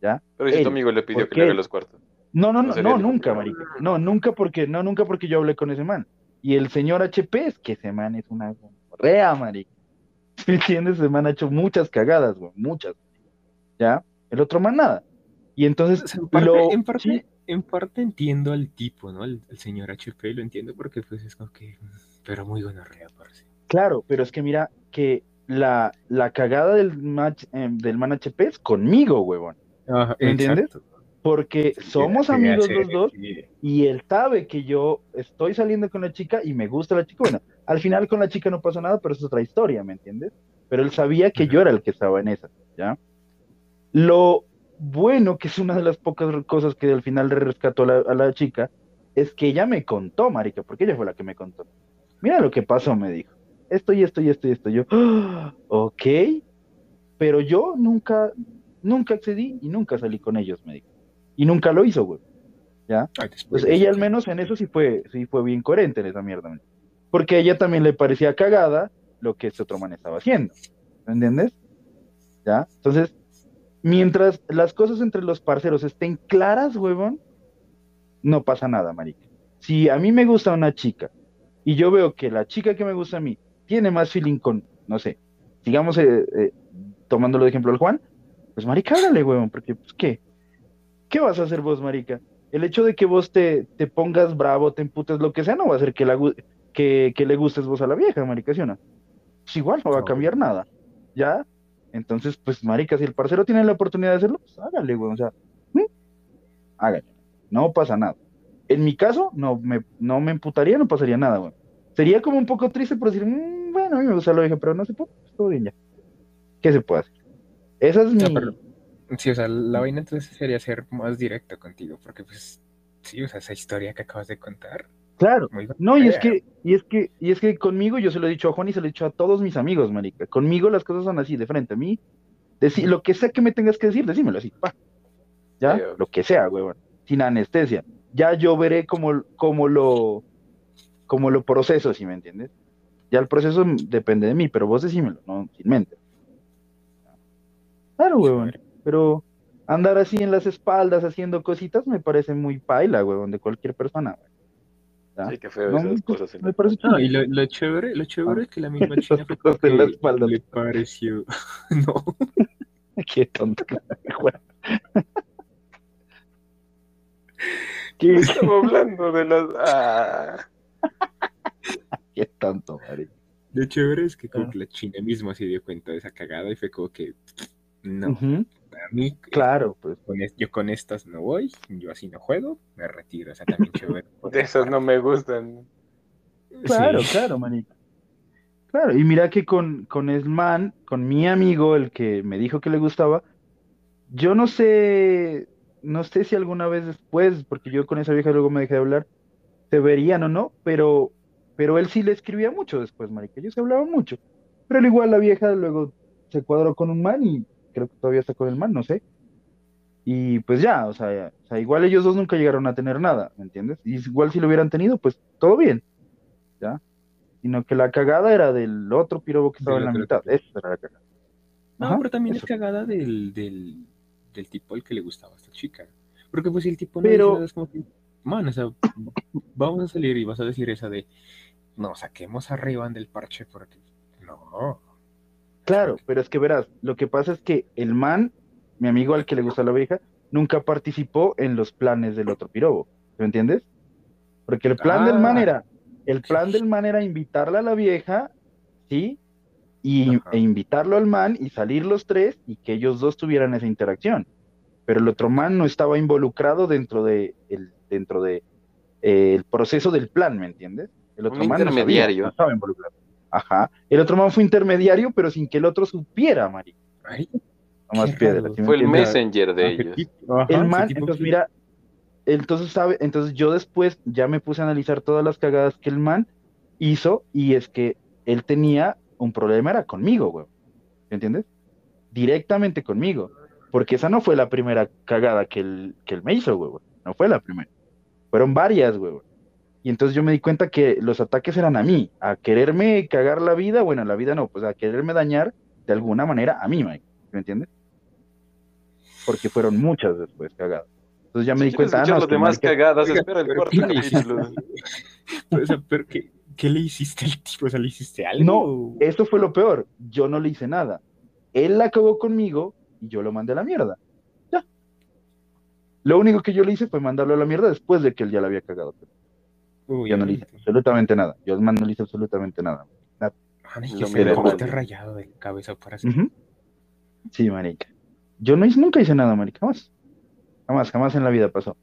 ¿Ya? Pero si él. tu amigo le pidió ¿Por que le haga los cuartos. No, no, No no, nunca, marica. No, nunca porque, no, nunca porque yo hablé con ese man. Y el señor HP es que ese man es una rea, marica. ¿Me entiendes? Ese man ha hecho muchas cagadas, güey, muchas. ¿Ya? El otro man nada. Y entonces, en parte, lo, en, parte, sí, en parte entiendo al tipo, ¿no? El, el señor HP lo entiendo porque pues es como que... Pero muy gonorrea, parece. Claro, pero es que mira que la, la cagada del, match, eh, del man HP es conmigo, huevón. Ajá, ¿Me entiendes? Porque Sí, somos sí, amigos los dos y él sabe que yo estoy saliendo con la chica y me gusta la chica. Bueno, al final con la chica no pasa nada, pero es otra historia, ¿me entiendes? Pero él sabía que yo era el que estaba en esa, ¿ya? Lo bueno, que es una de las pocas cosas que al final le rescató a la, a la chica, es que ella me contó, marica, porque ella fue la que me contó. Mira lo que pasó, me dijo. Esto y esto y esto y esto. Yo, "Ah, ok, pero yo nunca, nunca accedí y nunca salí con ellos, me dijo. Y nunca lo hizo, güey. ¿Ya? Ay, Pues ella al menos en eso sí fue, sí fue bien coherente en esa mierda. man. Porque a ella también le parecía cagada lo que este otro man estaba haciendo. ¿Me entiendes? ¿Ya? Entonces, mientras las cosas entre los parceros estén claras, huevón, no pasa nada, marica. Si a mí me gusta una chica y yo veo que la chica que me gusta a mí tiene más feeling con, no sé, digamos, eh, eh, tomándolo de ejemplo al Juan, pues marica, hágale, huevón, porque, pues, ¿qué? ¿Qué vas a hacer vos, marica? El hecho de que vos te, te pongas bravo, te emputes, lo que sea, no va a hacer que, la, que, que le gustes vos a la vieja, marica, ¿sí no? Pues igual no va a cambiar nada, ¿ya? Entonces, pues, marica, si el parcero tiene la oportunidad de hacerlo, pues hágale, güey, o sea, ¿mm? hágale, no pasa nada. En mi caso, no me, no me emputaría, no pasaría nada, güey. Sería como un poco triste por decir, "Mm, bueno, a mí me gusta la vieja, pero no se puede, pues, todo bien ya. ¿Qué se puede hacer? Esa es mi... No, pero- Sí, o sea, la vaina entonces sería ser más directo contigo, porque pues, sí, o sea, esa historia que acabas de contar, Claro, No, y es que, y es que, y es que conmigo yo se lo he dicho a Juan y se lo he dicho a todos mis amigos, marica. Conmigo las cosas son así, de frente a mí. Deci- lo que sea que me tengas que decir, decímelo así, pa. ¿Ya? Lo que sea, huevón. Sin anestesia. Ya yo veré cómo, cómo lo, cómo lo proceso, si me entiendes. Ya el proceso depende de mí, pero vos decímelo, no, sin mente. Claro, huevón. Pero andar así en las espaldas haciendo cositas me parece muy paila, huevón, de cualquier persona. güey. Sí, qué feo No, esas cosas. en- me parece No, y lo, lo chévere, lo chévere Ah. es que la misma China fue como Cosas en la que espalda. le pareció. No, Qué tonto. Qué, Estamos hablando de las. Ah. qué tonto, lo chévere es que como Ah. que la China misma se dio cuenta de esa cagada y fue como que no, para mí Claro, pues. con es- yo con estas no voy, yo así no juego, me retiro, o sea, también chévere. De esas no me gustan. Claro, Sí. claro, manito. Claro, y mira que con, con el man, con mi amigo, el que me dijo que le gustaba, yo no sé, no sé si alguna vez después, porque yo con esa vieja luego me dejé de hablar, se verían o no, pero, pero él sí le escribía mucho después, marica, ellos se hablaban mucho. Pero al igual la vieja luego se cuadró con un man y creo que todavía está con el man, no sé. Y pues ya, o sea, ya- o sea, igual ellos dos nunca llegaron a tener nada, ¿me entiendes? Y igual si lo hubieran tenido, pues todo bien, ¿ya? Sino que la cagada era del otro pirobo que estaba en la mitad, esa era la cagada. No, Ajá, pero también eso. es cagada del, del, del tipo al que le gustaba a esta chica. Porque pues si el tipo no Pero- dice nada, es como que, man, o sea, vamos a salir y vas a decir esa de, no, saquemos a Ray-Ban del parche porque, no. Claro, pero es que verás, lo que pasa es que el man, mi amigo al que le gusta la vieja, nunca participó en los planes del otro pirobo, ¿me entiendes? Porque el plan del man Ah. era, el plan del man era invitarla a la vieja, ¿sí? Y, Ajá. e invitarlo al man y salir los tres y que ellos dos tuvieran esa interacción. Pero el otro man no estaba involucrado dentro de el, dentro de eh, el proceso del plan, ¿me entiendes? El otro Un man no sabía, intermediario. no estaba involucrado. Ajá. El otro man fue intermediario, pero sin que el otro supiera, Mari. Ay, más piedra, raro. ¿sí me Fue el messenger de ah, ellos. ajá, El man, entonces que- mira, entonces sabe, entonces yo después ya me puse a analizar todas las cagadas que el man hizo y es que él tenía un problema, era conmigo, güey. ¿Me entiendes? Directamente conmigo. Porque esa no fue la primera cagada que él, que él me hizo, güey. No fue la primera. Fueron varias, güey. Y entonces yo me di cuenta que los ataques eran a mí, a quererme cagar la vida, bueno, la vida no, pues a quererme dañar de alguna manera a mí, Mike. ¿Me entiendes? Porque fueron muchas después cagadas. Entonces ya me di Si cuenta, ah, no, los que demás cagadas, Oiga, espera el cuarto ¿qué le hiciste? capítulo. O sea, pero ¿qué, qué le hiciste al tipo? O sea, ¿le hiciste algo? No, Esto fue lo peor. Yo no le hice nada. Él la acabó conmigo y yo lo mandé a la mierda. Ya. Lo único que yo le hice fue mandarlo a la mierda después de que él ya la había cagado. Yo no le hice absolutamente nada. Yo al man no le hice absolutamente nada. Man, es que se rayado de cabeza para. Ujú. Sí, marica. Yo no hice, nunca hice nada, marica. Jamás. Jamás, jamás en la vida pasó.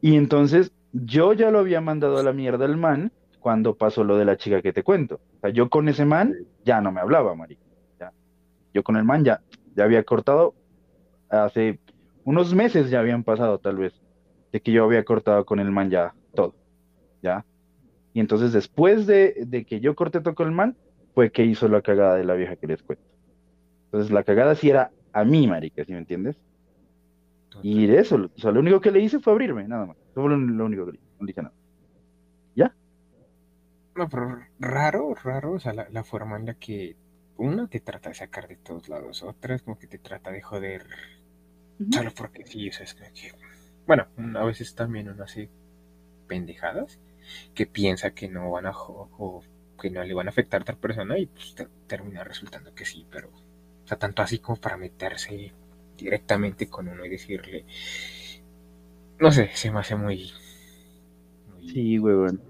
Y entonces yo ya lo había mandado a la mierda al man cuando pasó lo de la chica que te cuento. O sea, yo con ese man ya no me hablaba, marica. Ya. Yo con el man ya, ya había cortado hace unos meses ya habían pasado tal vez de que yo había cortado con el man ya todo. ¿Ya? Y entonces después de, de que yo corté todo con el man, fue que hizo la cagada de la vieja que les cuento. Entonces la cagada sí era a mí, marica, ¿sí me entiendes? Y de eso, o sea, lo único que le hice fue abrirme, nada más. Eso fue lo, lo único que le hice, no le dije nada. No, pero raro, raro, o sea, la, la forma en la que una te trata de sacar de todos lados, otra es como que te trata de joder solo porque sí, o sea, es que, bueno, a veces también uno hace pendejadas que piensa que no van a, o que no le van a afectar a otra persona y pues te- termina resultando que sí, pero, o sea, tanto así como para meterse directamente con uno y decirle, no sé, se me hace muy, muy Sí, huevón.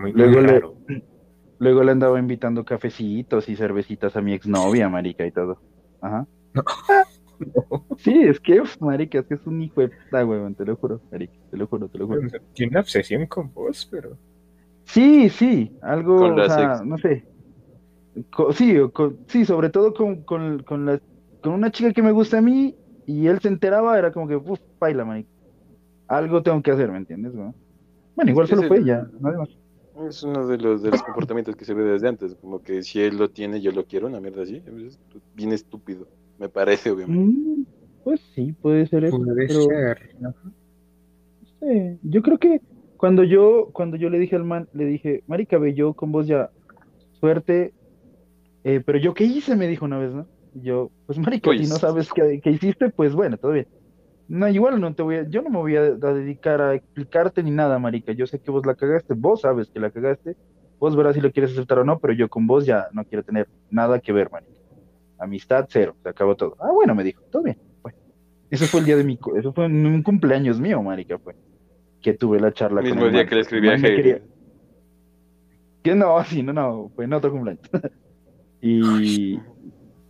muy, muy Luego le, raro. luego le andaba invitando cafecitos y cervecitas a mi exnovia, marica, y todo. Ajá. No. Sí, es que, uf, marica, es que es un hijo de puta, huevón, te lo juro, marica, te lo juro, te lo juro. Tiene una obsesión con vos, pero. Sí, sí, algo, Con o sea, ex. no sé. Co- sí, con- sí, sobre todo con, con, con, la- con una chica que me gusta a mí y él se enteraba, era como que, uff, baila, marica. Algo tengo que hacer, ¿me entiendes? Bueno, igual solo fue el- ya, nada más. Es uno de los, de los comportamientos que se ve desde antes, como que si él lo tiene, yo lo quiero, una mierda así. Es bien estúpido, me parece, obviamente. Mm, pues sí, puede ser eso, Puede pero ser. sí, yo creo que cuando yo, cuando yo le dije al man, le dije, marica, ve, yo con vos ya, suerte, eh, pero yo qué hice, me dijo una vez, ¿no? Y yo, pues marica, si no sabes qué, qué hiciste, pues bueno, todo bien. No, igual no te voy a, yo no me voy a, a dedicar a explicarte ni nada, marica. Yo sé que vos la cagaste, vos sabes que la cagaste, vos verás si lo quieres aceptar o no, pero yo con vos ya no quiero tener nada que ver, marica. Amistad cero, se acabó todo. Ah, bueno, me dijo, todo bien. Bueno, eso fue el día de mi, eso fue en un cumpleaños mío, marica, fue. Que tuve la charla Mismo con el día que le escribí a Heidi. Que no, sí, no, no, fue en otro cumpleaños. y,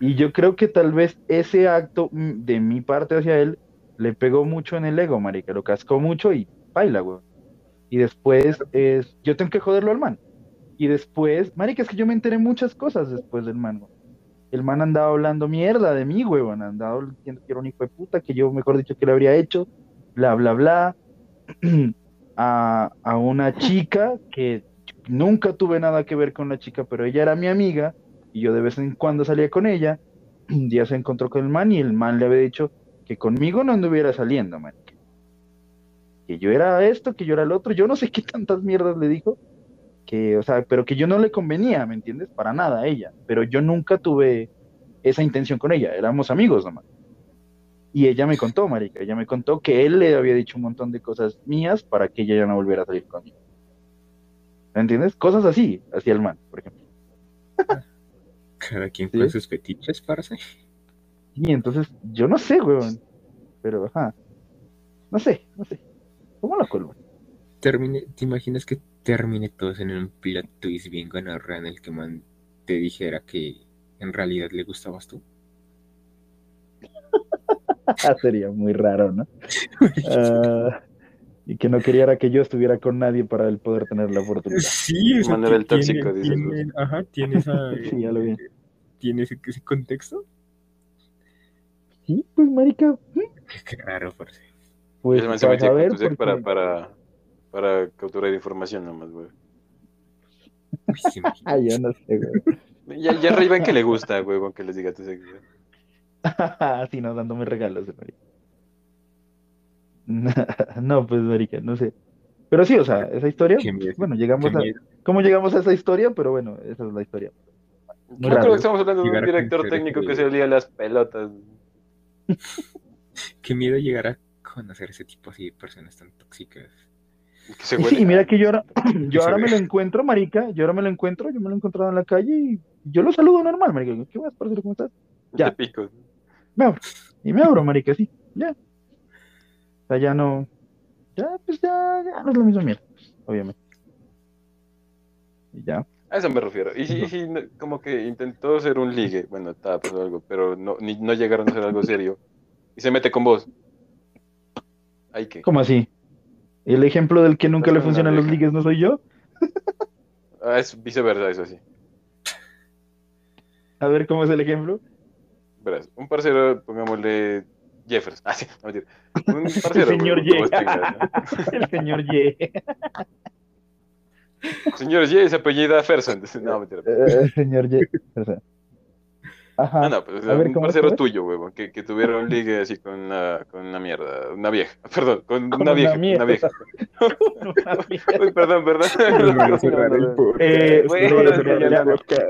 y yo creo que tal vez ese acto mm, de mi parte hacia él le pegó mucho en el ego, marica, lo cascó mucho y baila, güey. Y después es, yo tengo que joderlo al man. Y después, marica, es que yo me enteré muchas cosas después del man, güey. El man andaba hablando mierda de mí, güey, andaba diciendo que era un hijo de puta, que yo, mejor dicho, que le habría hecho, bla, bla, bla. a, a una chica que nunca tuve nada que ver con la chica, pero ella era mi amiga y yo de vez en cuando salía con ella. Un día se encontró con el man y el man le había dicho que conmigo no anduviera saliendo, man. Que yo era esto, que yo era el otro, yo no sé qué tantas mierdas le dijo, que, o sea, pero que yo no le convenía, ¿me entiendes? Para nada a ella, pero yo nunca tuve esa intención con ella, éramos amigos nomás. Y ella me contó, marica, ella me contó que él le había dicho un montón de cosas mías para que ella ya no volviera a salir conmigo. ¿Me entiendes? Cosas así, hacia el man, por ejemplo. Cada quien ¿Sí? con sus fetiches, parce. Y entonces, yo no sé, weón. Pero, ajá. No sé, no sé. ¿Cómo lo cuelgo? Termine, ¿Te imaginas que termine todo en un plot twist bien gonorrea en el que man te dijera que en realidad le gustabas tú? Ah, sería muy raro, ¿no? Ah, y que no quería que yo estuviera con nadie para él poder tener la oportunidad. Sí, o sea, el tiene- tóxico, dices tiene- Ajá, tiene esa... Sí, ya lo vi. ¿Tiene ese, ese contexto? Sí, pues, marica, Qué raro, parce. pues, Ese man se tu ex para, para, para capturar información nomás, güey. Ah, yo no sé, güey. Ya, ya Ray que le gusta, güey, con que les diga tu ex, güey. Así no, dándome regalos, marica. No, pues, marica, no sé. Pero sí, o sea, esa historia, bueno, llegamos a... ¿Cómo llegamos a esa historia? Pero bueno, esa es la historia. Yo creo que estamos hablando de un director técnico que se olía las pelotas. Qué miedo llegar a conocer ese tipo así de personas tan tóxicas. Se Y sí, y mira que yo ahora, yo ahora me lo encuentro, marica, yo ahora me lo encuentro, yo me lo he encontrado en la calle y yo lo saludo normal, marica. ¿Qué más, parcero? ¿Cómo estás? ya. de pico. Me abro. Y me abro, marica, sí, ya. O sea, ya no, ya, pues ya, ya no es lo mismo mierda, obviamente. Y ya. A eso me refiero. Y sí, sí, como que intentó ser un ligue. Bueno, estaba pasando algo, pero no, ni, no llegaron a hacer algo serio. Y se mete con vos. Ay, que. ¿Cómo así? El ejemplo del que nunca le funcionan los ligues no soy yo. Ah, es viceversa, eso sí. A ver, ¿cómo es el ejemplo? Verás, un parcero, pongámosle Jeffers. Ah, sí, no mentira. Un parcero. señor güey, Y. El señor Y. Señor Y se apellida Ferson. No, mentira. Eh, el señor Y. Ajá. No, no, pues, A ver, un ¿cómo parcero tuyo, huevón, que, que tuviera un ligue así con una, con una mierda, una vieja, perdón, con, Con una vieja, una vieja. Una mierda. Uy, perdón, perdón.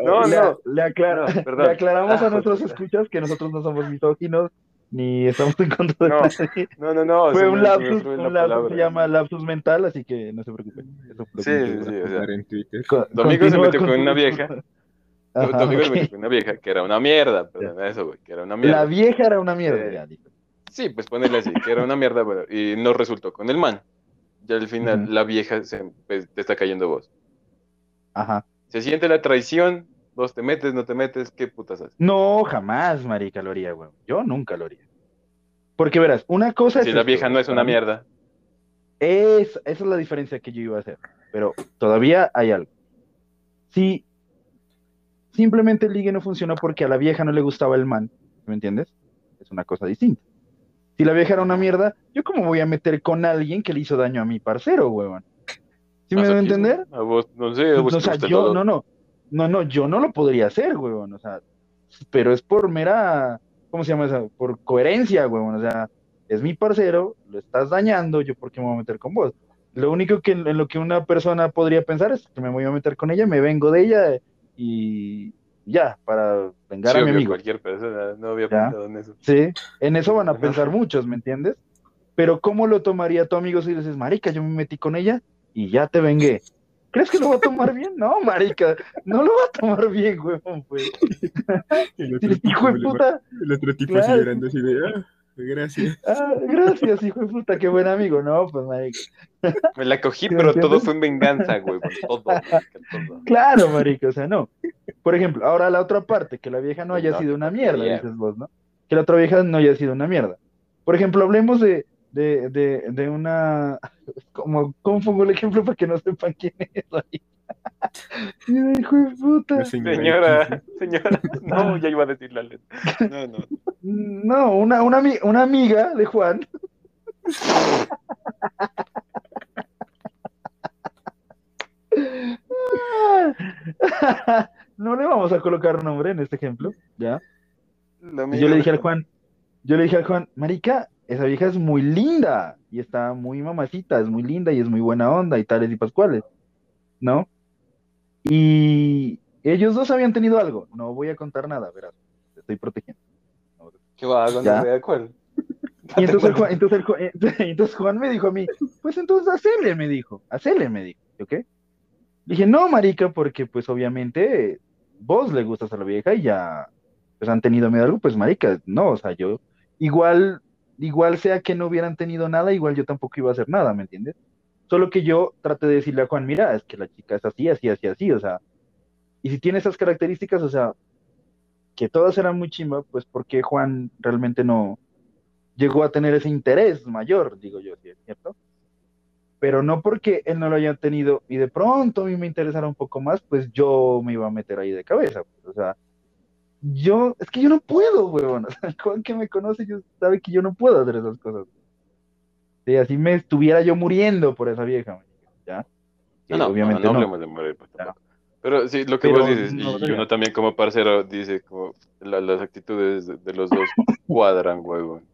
No, no. Le- aclaramos a Ah, nuestros puta. escuchas que nosotros no somos misóginos ni estamos en contra de No. nadie. No, no, no. Fue un lapsus, un lapsus, se llama lapsus mental, así que no se preocupen. Eso Sí, sí, o sea, en Twitter. Amigo se metió con una vieja. Ajá, tu amigo una vieja que era una mierda, perdón, eso, güey, que era una mierda. La vieja era una mierda. Eh. Sí, pues ponerle así, que era una mierda, bueno, y no resultó con el man. Ya al final la vieja se, pues, te está cayendo vos. Ajá. Se siente la traición, vos te metes, no te metes, ¿qué putas haces? No, jamás, marica, lo haría, güey. Yo nunca lo haría. Porque verás, una cosa Si es la esto, vieja no es una mierda. Es, esa es la diferencia que yo iba a hacer. Pero todavía hay algo. Si simplemente el ligue no funcionó porque a la vieja no le gustaba el man, ¿me entiendes? Es una cosa distinta. Si la vieja era una mierda, ¿yo cómo voy a meter con alguien que le hizo daño a mi parcero, huevón? ¿Sí me debe Masoquismo. entender? A vos, no sé, a vos No, o sea, yo, todo. no, no, no, no, yo no lo podría hacer, huevón, o sea, pero es por mera, ¿cómo se llama eso? Por coherencia, huevón, o sea, es mi parcero, lo estás dañando, yo por qué me voy a meter con vos. Lo único que en lo que una persona podría pensar es que me voy a meter con ella, me vengo de ella y ya, para vengar Sí, a mi amigo. cualquier persona, no había Ya. pensado en eso. Sí, en eso van a pensar muchos, ¿me entiendes? Pero ¿cómo lo tomaría tu amigo si le dices, marica, yo me metí con ella y ya te vengué? ¿Crees que lo va a tomar bien? No, marica, no lo va a tomar bien, huevón, pues. El otro Dices, Hijo de tipo, puta, el otro tipo Claro. así llorando así de, ah, gracias. ah, gracias, hijo de puta, qué buen amigo. No, pues, marica. Me la cogí, ¿Sí me pero todo fue en venganza, güey. Todo, marica, todo. Claro, marica, o sea, no. Por ejemplo, ahora la otra parte, que la vieja no haya No, sido una mierda, mierda. dices vos, ¿no? Que la otra vieja no haya sido una mierda. Por ejemplo, hablemos de, de, de, de una... Como, ¿Cómo pongo el ejemplo para que no sepan quién es ahí? Mira, hijo de puta. La señora Señora, no, ya iba a decir la letra. No, no. No, una, una, una amiga de Juan. No le vamos a colocar nombre en este ejemplo, ¿ya? Yo le dije al Juan. Juan, yo le dije al Juan, marica, esa vieja es muy linda y está muy mamacita, es muy linda y es muy buena onda y tales y pascuales, ¿no? Y ellos dos habían tenido algo, no voy a contar nada, verás, te estoy protegiendo. ¿Qué va? ¿Dónde Ya. me de acuerdo? Y entonces, el Juan, entonces, el Juan- entonces Juan me dijo a mí, pues entonces hacele, me dijo, hacele, me dijo, ¿ok? Dije, no, marica, porque pues obviamente vos le gustas a la vieja y ya pues han tenido miedo a algo, pues marica, no, o sea, yo igual, igual sea que no hubieran tenido nada, igual yo tampoco iba a hacer nada, ¿me entiendes? Solo que yo traté de decirle a Juan, mira, es que la chica es así, así, así, así, o sea, y si tiene esas características, o sea, que todas eran muy chimba, pues porque Juan realmente no llegó a tener ese interés mayor, digo yo, ¿sí es cierto? Pero no porque él no lo haya tenido y de pronto a mí me interesara un poco más, pues yo me iba a meter ahí de cabeza, pues, o sea, yo, es que yo no puedo, huevón, o sea, Juan que me conoce, yo sabe que yo no puedo hacer esas cosas. Sí, así me estuviera yo muriendo por esa vieja, ¿ya? No, no, obviamente no, no. hablemos de morir, pues. Pero sí, lo que Pero vos dices, no, y uno también como parcero dice, como la- las actitudes de, de los dos cuadran, huevón.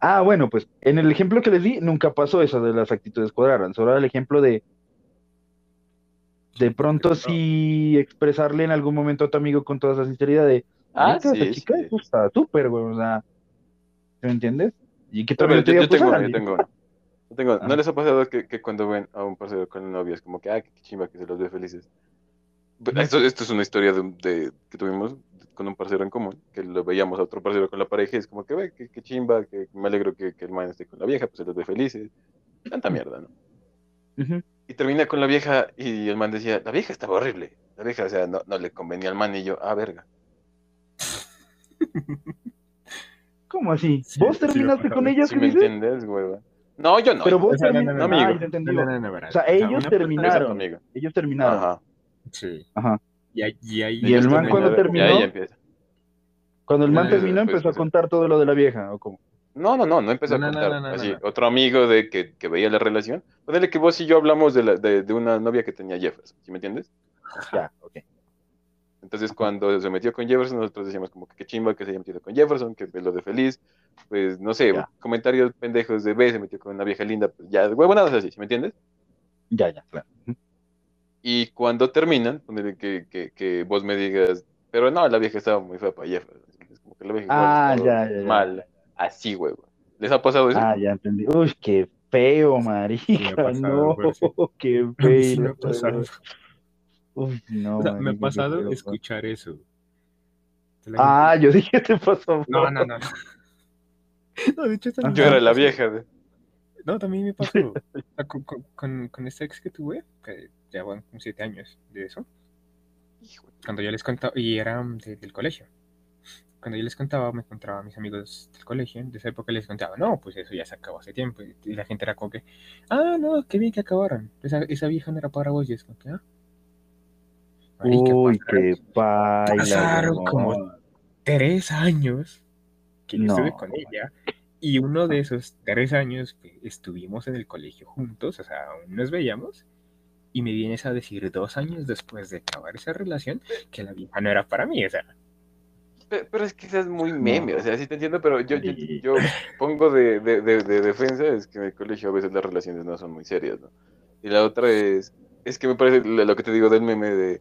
Ah, bueno, pues en el ejemplo que les di nunca pasó eso de las actitudes cuadraran, solo era el ejemplo de de pronto sí expresarle en algún momento a tu amigo con toda esa sinceridad de, Ah, "Marica, esa sí, chica sí. está súper, güey, o sea, ¿me entiendes? Y que Pero yo, pues, tengo yo tengo. Yo. ¿No les ha pasado que, que cuando ven a un parcero con novia es como que, ah, qué chimba que se los ve felices? Pues, Esto, esto es una historia de, de- que tuvimos con un parcero en común, que lo veíamos a otro parcero con la pareja y es como que, ve, qué, qué chimba, que me alegro que, que el man esté con la vieja, pues se los ve felices. Tanta mierda, ¿no? Ujú. Y termina con la vieja y el man decía, la vieja estaba horrible. La vieja, o sea, no, no le convenía al man y yo, ah, verga. ¿Cómo así? Sí, ¿Vos sí terminaste pasado. con ella, Si qué me dices? entiendes, hueva. No, yo no. Pero vos terminaste, no, amigo. ah, ya te entendí. No, no, no, verás. O sea, ellos terminaron. Ellos terminaron. Ajá. Sí. Ajá. Y ahí, y ahí Y el man cuando terminó- Y ahí empieza. Cuando el man terminó empezó a contar todo lo de la vieja, ¿o cómo? No, no, no, no empezó No, a contar. no, no, no, Así, no. otro amigo de que, que veía la relación. Ponele que vos y yo hablamos de, la, de, de una novia que tenía Jefferson, ¿sí me entiendes? Ya, ok. Entonces, cuando se metió con Jefferson, nosotros decíamos como que qué chimba que se haya metido con Jefferson, que lo de feliz. Pues, no sé, Ya. comentarios pendejos de B, se metió con una vieja linda, pues ya, huevonadas así, ¿sí me entiendes? Ya, ya, claro. Y cuando terminan, ponele que, que, que vos me digas, pero no, la vieja estaba muy fea para Jefferson. Es como que la vieja Ah, ya, ya, ya. mal, así, huevo. ¿Les ha pasado eso? Ah, ya entendí. Uy, qué feo, marica. Pasado, no, pues, sí. qué feo. No, O sea, me ha pasado escuchar eso. Ah, yo dije, te pasó. No, no, no. no. De hecho, esta Yo era la vieja. de- No, también me pasó. Con, con, con, este ex que tuve, que ya van como siete años de eso, cuando yo les contaba, y era de- del colegio. Cuando yo les contaba, me encontraba a mis amigos del colegio, de esa época les contaba, no, pues eso ya se acabó hace tiempo. Y y la gente era como que, ah, no, qué bien que acabaron. Esa, esa vieja no era para vos, y es como que, ah. Marica, Uy, qué baila. pasaron huevón. como- tres años que yo No. estuve con ella. Y uno de esos tres años que estuvimos en el colegio juntos, o sea, aún nos veíamos, y me vienes a decir dos años después de acabar esa relación que la vieja no era para mí, o sea, Pe- Pero es que seas muy meme, No. o sea, sí te entiendo, pero yo, yo, Sí. yo pongo de, de, de, de defensa, es que en el colegio a veces las relaciones no son muy serias, ¿no? Y la otra es, es que me parece lo que te digo del meme de,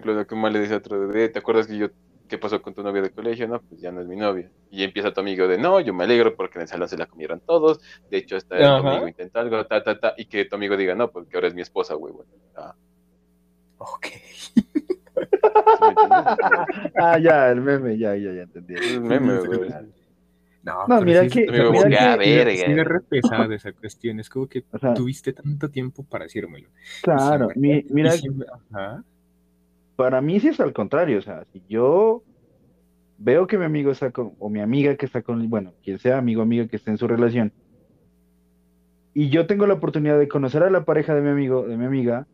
por ejemplo, lo que mal le dice a otro de, "Eh, ¿te acuerdas que yo ¿qué pasó con tu novia de colegio? No, pues ya no es mi novia. Y empieza tu amigo de, no, yo me alegro porque en el salón se la comieron todos. De hecho, hasta tu Ajá. amigo intenta algo, ta, ta, ta. Y que tu amigo diga, no, porque ahora es mi esposa, güey. güey. Ah, Ok. ¿sí me? Ah, ya, el meme, ya, ya, ya entendí. Un meme, güey. No, No, mira sí es- que- mira como que, que- verga. Sí, es re pesada esa cuestión. Es como que O sea, tuviste tanto tiempo para decírmelo. Claro, mi- mira, siempre- ajá. Para mí sí es al contrario, o sea, si yo veo que mi amigo está con, o mi amiga que está con, bueno, quien sea amigo o amiga que esté en su relación, y yo tengo la oportunidad de conocer a la pareja de mi amigo, de mi amiga,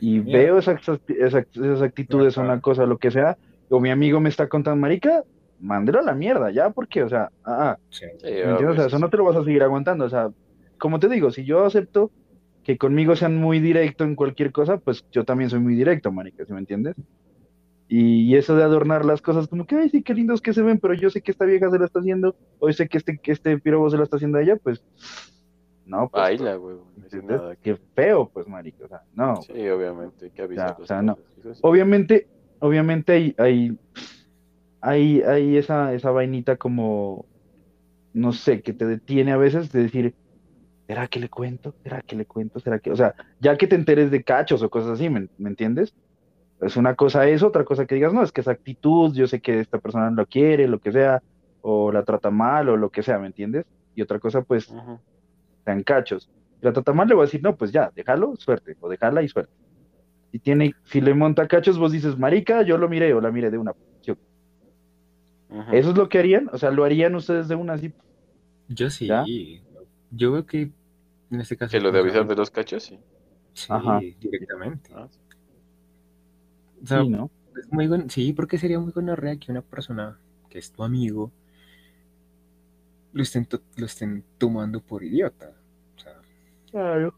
y mierda. veo esas, esas, esas actitudes o una cosa, lo que sea, o mi amigo me está contando, marica, mándelo a la mierda, ya, porque, o sea, ah, ah, Sí. ¿me entiendes? O sea, eso no te lo vas a seguir aguantando, o sea, como te digo, si yo acepto que conmigo sean muy directo en cualquier cosa, pues yo también soy muy directo, marica, ¿sí me entiendes? Y, y eso de adornar las cosas como que, ay, sí, qué lindos que se ven, pero yo sé que esta vieja se lo está haciendo, o yo sé que este, que este pirobo se lo está haciendo a ella, pues, no, pues, Baila, güey. No. Qué feo, pues, marica, o sea, no. Sí, obviamente, hay que avisar Ya, o sea, no. cosas. Obviamente, obviamente hay, hay, hay, hay esa, esa vainita como, no sé, que te detiene a veces de decir, ¿será que le cuento? ¿Será que le cuento? ¿Será que? O sea, ya que te enteres de cachos o cosas así, ¿me, me entiendes? Es una cosa eso, otra cosa que digas, no, es que esa actitud, yo sé que esta persona no lo quiere, lo que sea, o la trata mal, o lo que sea, ¿me entiendes? Y otra cosa, pues, sean cachos. Si la trata mal, le voy a decir, no, pues ya, déjalo, suerte, o dejarla y suerte. Si tiene, si le monta cachos, vos dices, marica, yo lo miré o la miré de una. ¿Eso es lo que harían? O sea, ¿lo harían ustedes de una así? Yo sí. ¿Ya? Yo veo que en este caso. Que lo de avisar de los cachos, sí. Sí, Ajá. directamente. Ah, O sea, Sí, ¿no? es muy gon- sí, porque sería muy gonorrea que una persona que es tu amigo lo estén, to- lo estén tomando por idiota. O sea, Claro.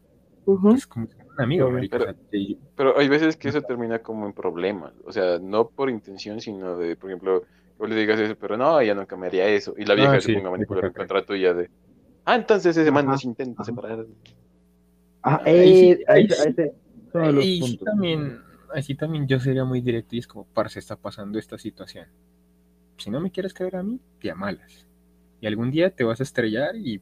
es como un amigo, Obvio. marica, o sea, que- Pero hay veces que eso termina como en problemas. O sea, no por intención, sino de, por ejemplo, que vos le digas eso, pero no, ella nunca me haría eso. Y la vieja Ah, se sí, ponga a manipular en correcto. contra tuya de, ah, entonces ese man nos intenta separar. Ah, Ahí sí- ahí ahí- sí- ahí los puntos. también, así también yo sería muy directo y es como, parce, está pasando esta situación. Si no me quieres caer a mí, te amalas. Y algún día te vas a estrellar y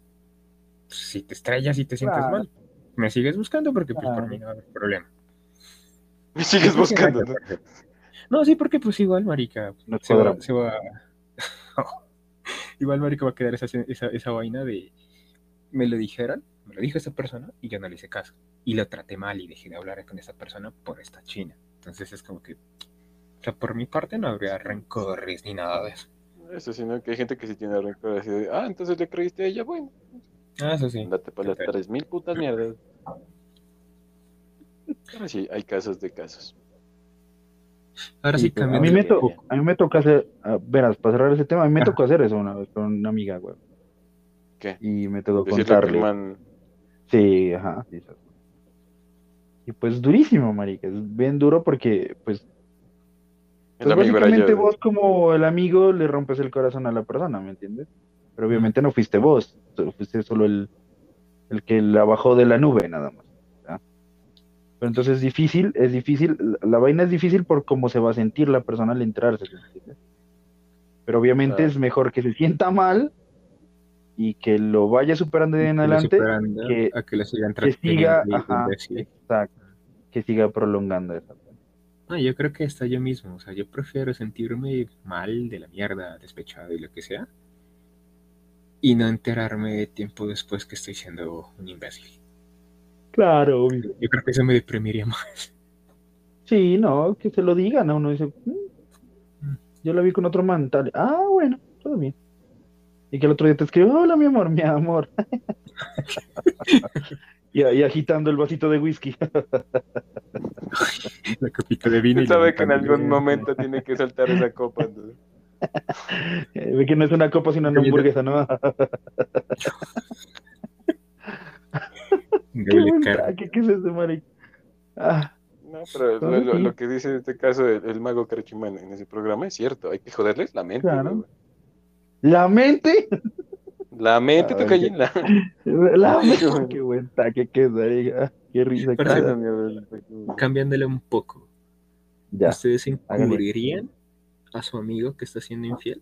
pues, si te estrellas y te sientes Claro. mal, me sigues buscando porque pues por Claro. mí no va a haber problema. Me sigues buscando, ¿no? No, sí, porque pues igual, marica, No se va, cuadramos. se va... igual, marica, va a quedar esa, esa, esa vaina de... Me lo dijeron, me lo dijo esa persona y yo no le hice caso. Y lo traté mal y dejé de hablar con esa persona por esta china. Entonces es como que... O sea, por mi parte no habría rencores ni nada de eso. Eso, sino que hay gente que sí tiene rencor así de, ah, entonces le creíste a ella, bueno, Ah, eso sí. andate para las tres mil putas mierdas. Pero sí, hay casos de casos. Ahora sí, Sí, pues, a, mí me to- a mí me toca hacer, verás, para cerrar ese tema, a mí me tocó hacer eso una vez con una amiga, güey. ¿Qué? Y me tocó Decirle contarle. man, Sí, ajá. sí, sí. Y pues durísimo, marica. Es bien duro porque, pues, pues básicamente yo. vos como el amigo le rompes el corazón a la persona, ¿me entiendes? Pero obviamente no fuiste vos, fuiste solo el, el que la bajó de la nube, nada más. ¿ya? Pero entonces es difícil, es difícil, la, vaina es difícil por cómo se va a sentir la persona al enterarse, ¿me entiendes? Pero obviamente es mejor que se sienta mal y que lo vaya superando de en adelante, que- a que lo sigan que siga, ajá, exacto, que siga prolongando esa. No, yo creo que hasta yo mismo, o sea, yo prefiero sentirme mal de la mierda, despechado y lo que sea, y no enterarme tiempo después que estoy siendo un imbécil. Claro, obvio. Yo creo que eso me deprimiría más. Sí, no, que se lo digan, ¿no? Uno dice, "Mm, yo la vi con otro man, tal. Ah, bueno, todo bien. Y que el otro día te escribe, hola, mi amor, mi amor. y, y agitando el vasito de whisky. La copita de vino. Y sabe que en algún momento tiene que soltar esa copa. ¿no? Ve que no es una copa, sino una hamburguesa, ¿no? Qué traque, ¿qué es ese, marica? Ah, No, pero lo, lo- lo que dice en este caso el, el mago Carchimán en ese programa es cierto, hay que joderles la mente. Claro. güey. La mente, La mente cae en la... la mente, qué buen taque que marica. Ah, Qué risa. Cambiándole un poco. Ya, ¿Ustedes encubrirían a su amigo que está siendo infiel.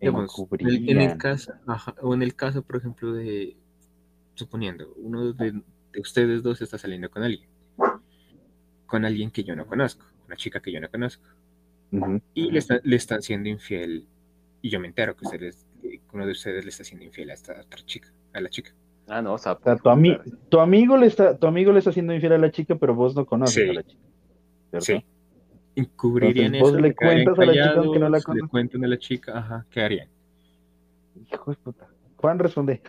Digamos, en, el- caso, ajá, o en el caso, por ejemplo, de, suponiendo, uno de, de ustedes dos está saliendo con alguien, con alguien que yo no conozco, una chica que yo no conozco, y le, está- le están siendo infiel, y yo me entero que, ustedes, que uno de ustedes le está siendo infiel a esta otra chica, a la chica. Ah, no, O sea, tu, ami- tu amigo le está, tu amigo le está haciendo infiel a la chica, pero vos no conoces Sí. a la chica. ¿cierto? Sí. ¿Encubrirían Entonces, vos eso? le ¿Le cuentas a la chica aunque no la callados? ¿Le conoces? cuentan a la chica? Ajá, ¿qué harían? Hijo de puta. Juan, responde.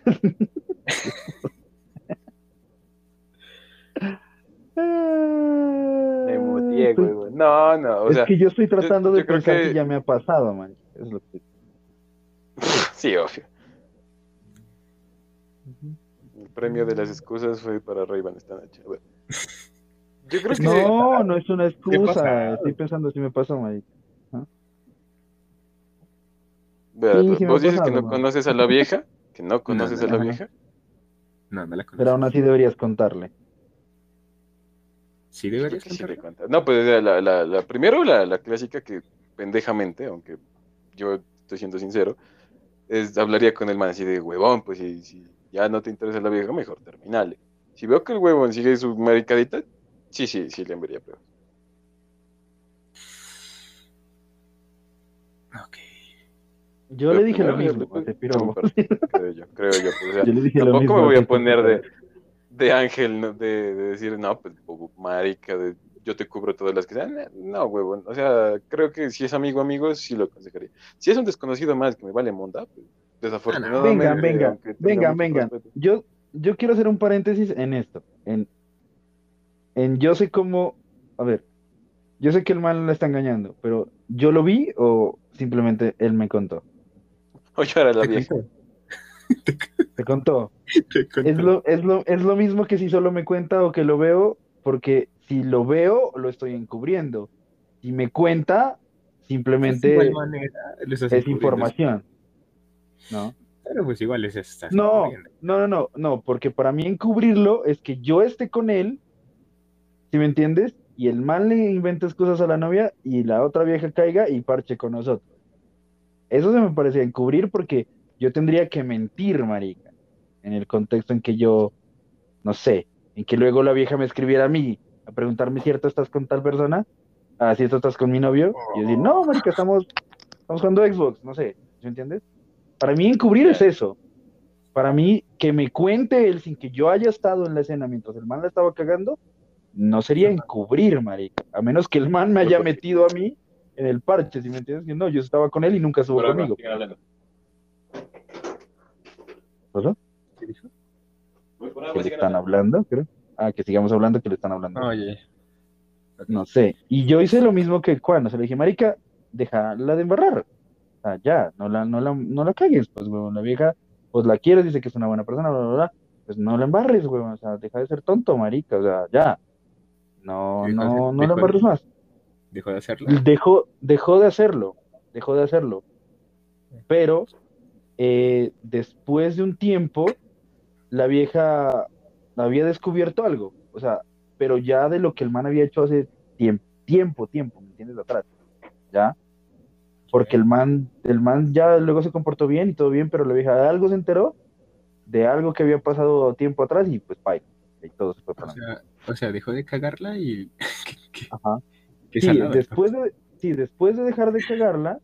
Me muteé, güey, güey. No, no, o es sea, que yo estoy tratando yo de creo pensar que... que- ya me ha pasado, man. Es lo que... sí, obvio. El premio de las excusas fue para Ray-Ban esta noche. A ver. Yo creo que No, no es una ¿Qué pasa? excusa. Estoy pensando si me Sí, sí me vos dices que no man. conoces a la vieja, que no conoces a la vieja. No, no la conozco. Pero aún así deberías contarle. Sí deberías creo que sí le contarlo. cuentas. No, pues la, la, la, la- primero la, la clásica que pendejamente, aunque yo estoy siendo sincero, es hablaría con el man así de huevón, pues si, si ya no te interesa la vieja, mejor terminale. Si veo que el huevón sigue su maricadita, sí, sí, sí le enviaría peor. Ok. Yo Pero le dije lo mismo, piro. creo yo, creo yo. pues, o sea, Yo le dije lo tampoco mismo. me voy a poner de, de ángel, ¿no? de, de decir, no, pues, marica, de, yo te cubro todas las que sean. No, huevón. O sea, creo que si es amigo, amigo, sí lo aconsejaría. Si es un desconocido más que me vale monda, pues, desafortunadamente. Venga, venga, venga, venga. Yo, yo quiero hacer un paréntesis en esto. En, en yo sé cómo. A ver, yo sé que el man la está engañando, pero ¿yo lo vi o simplemente él me contó? O yo era la Te vieja. contó. Te contó. Te contó. Es lo, es lo, es lo mismo que si solo me cuenta o que lo veo, porque si lo veo, lo estoy encubriendo. Si me cuenta, simplemente manera, es información. ¿No? Pero pues igual es estás No, no, no, no, no, porque para mí encubrirlo es que yo esté con él, ¿sí me entiendes? Y el man le inventa excusas a la novia y la otra vieja caiga y parche con nosotros. Eso se me parece encubrir porque yo tendría que mentir, marica, en el contexto en que yo, no sé, en que luego la vieja me escribiera a mí a preguntarme si cierto estás con tal persona, ah, si esto estás con mi novio, y yo decir, no, marica, estamos, estamos jugando Xbox, no sé, ¿sí entiendes? Para mí encubrir es eso. Para mí, que me cuente él sin que yo haya estado en la escena mientras el man la estaba cagando, no sería encubrir, marica. A menos que el man me haya metido a mí en el parche, si me entiendes? Que no, yo estaba con él y nunca estuvo conmigo. ¿Pasó? ¿Qué dijo? Que le están hablando, creo. Ah, que sigamos hablando, que le están hablando. Oye. No sé. Y yo hice lo mismo que Juan. O sea, le dije, marica, déjala de embarrar. O sea, ya, no la, no la, no la cagues, pues, huevón. La vieja, pues la quieres, dice que es una buena persona, bla, bla, bla. Pues no la embarres, huevón. O sea, deja de ser tonto, marica. O sea, ya. No, de- no, no la de- embarres más. Dejó de hacerlo. Dejó, dejó de hacerlo, dejó de hacerlo. Pero eh, después de un tiempo, la vieja había descubierto algo. O sea, pero ya de lo que el man había hecho hace tiempo, tiempo, tiempo, ¿me entiendes? Atrás. ¿Ya? Porque el man, el man ya luego se comportó bien y todo bien, pero la vieja de algo se enteró, de algo que había pasado tiempo atrás y pues, bye. Y todo se fue O para sea, o sea, dejó de cagarla y. ¿Qué, Ajá. qué Sí, salado, después de, sí, después de dejar de cagarla,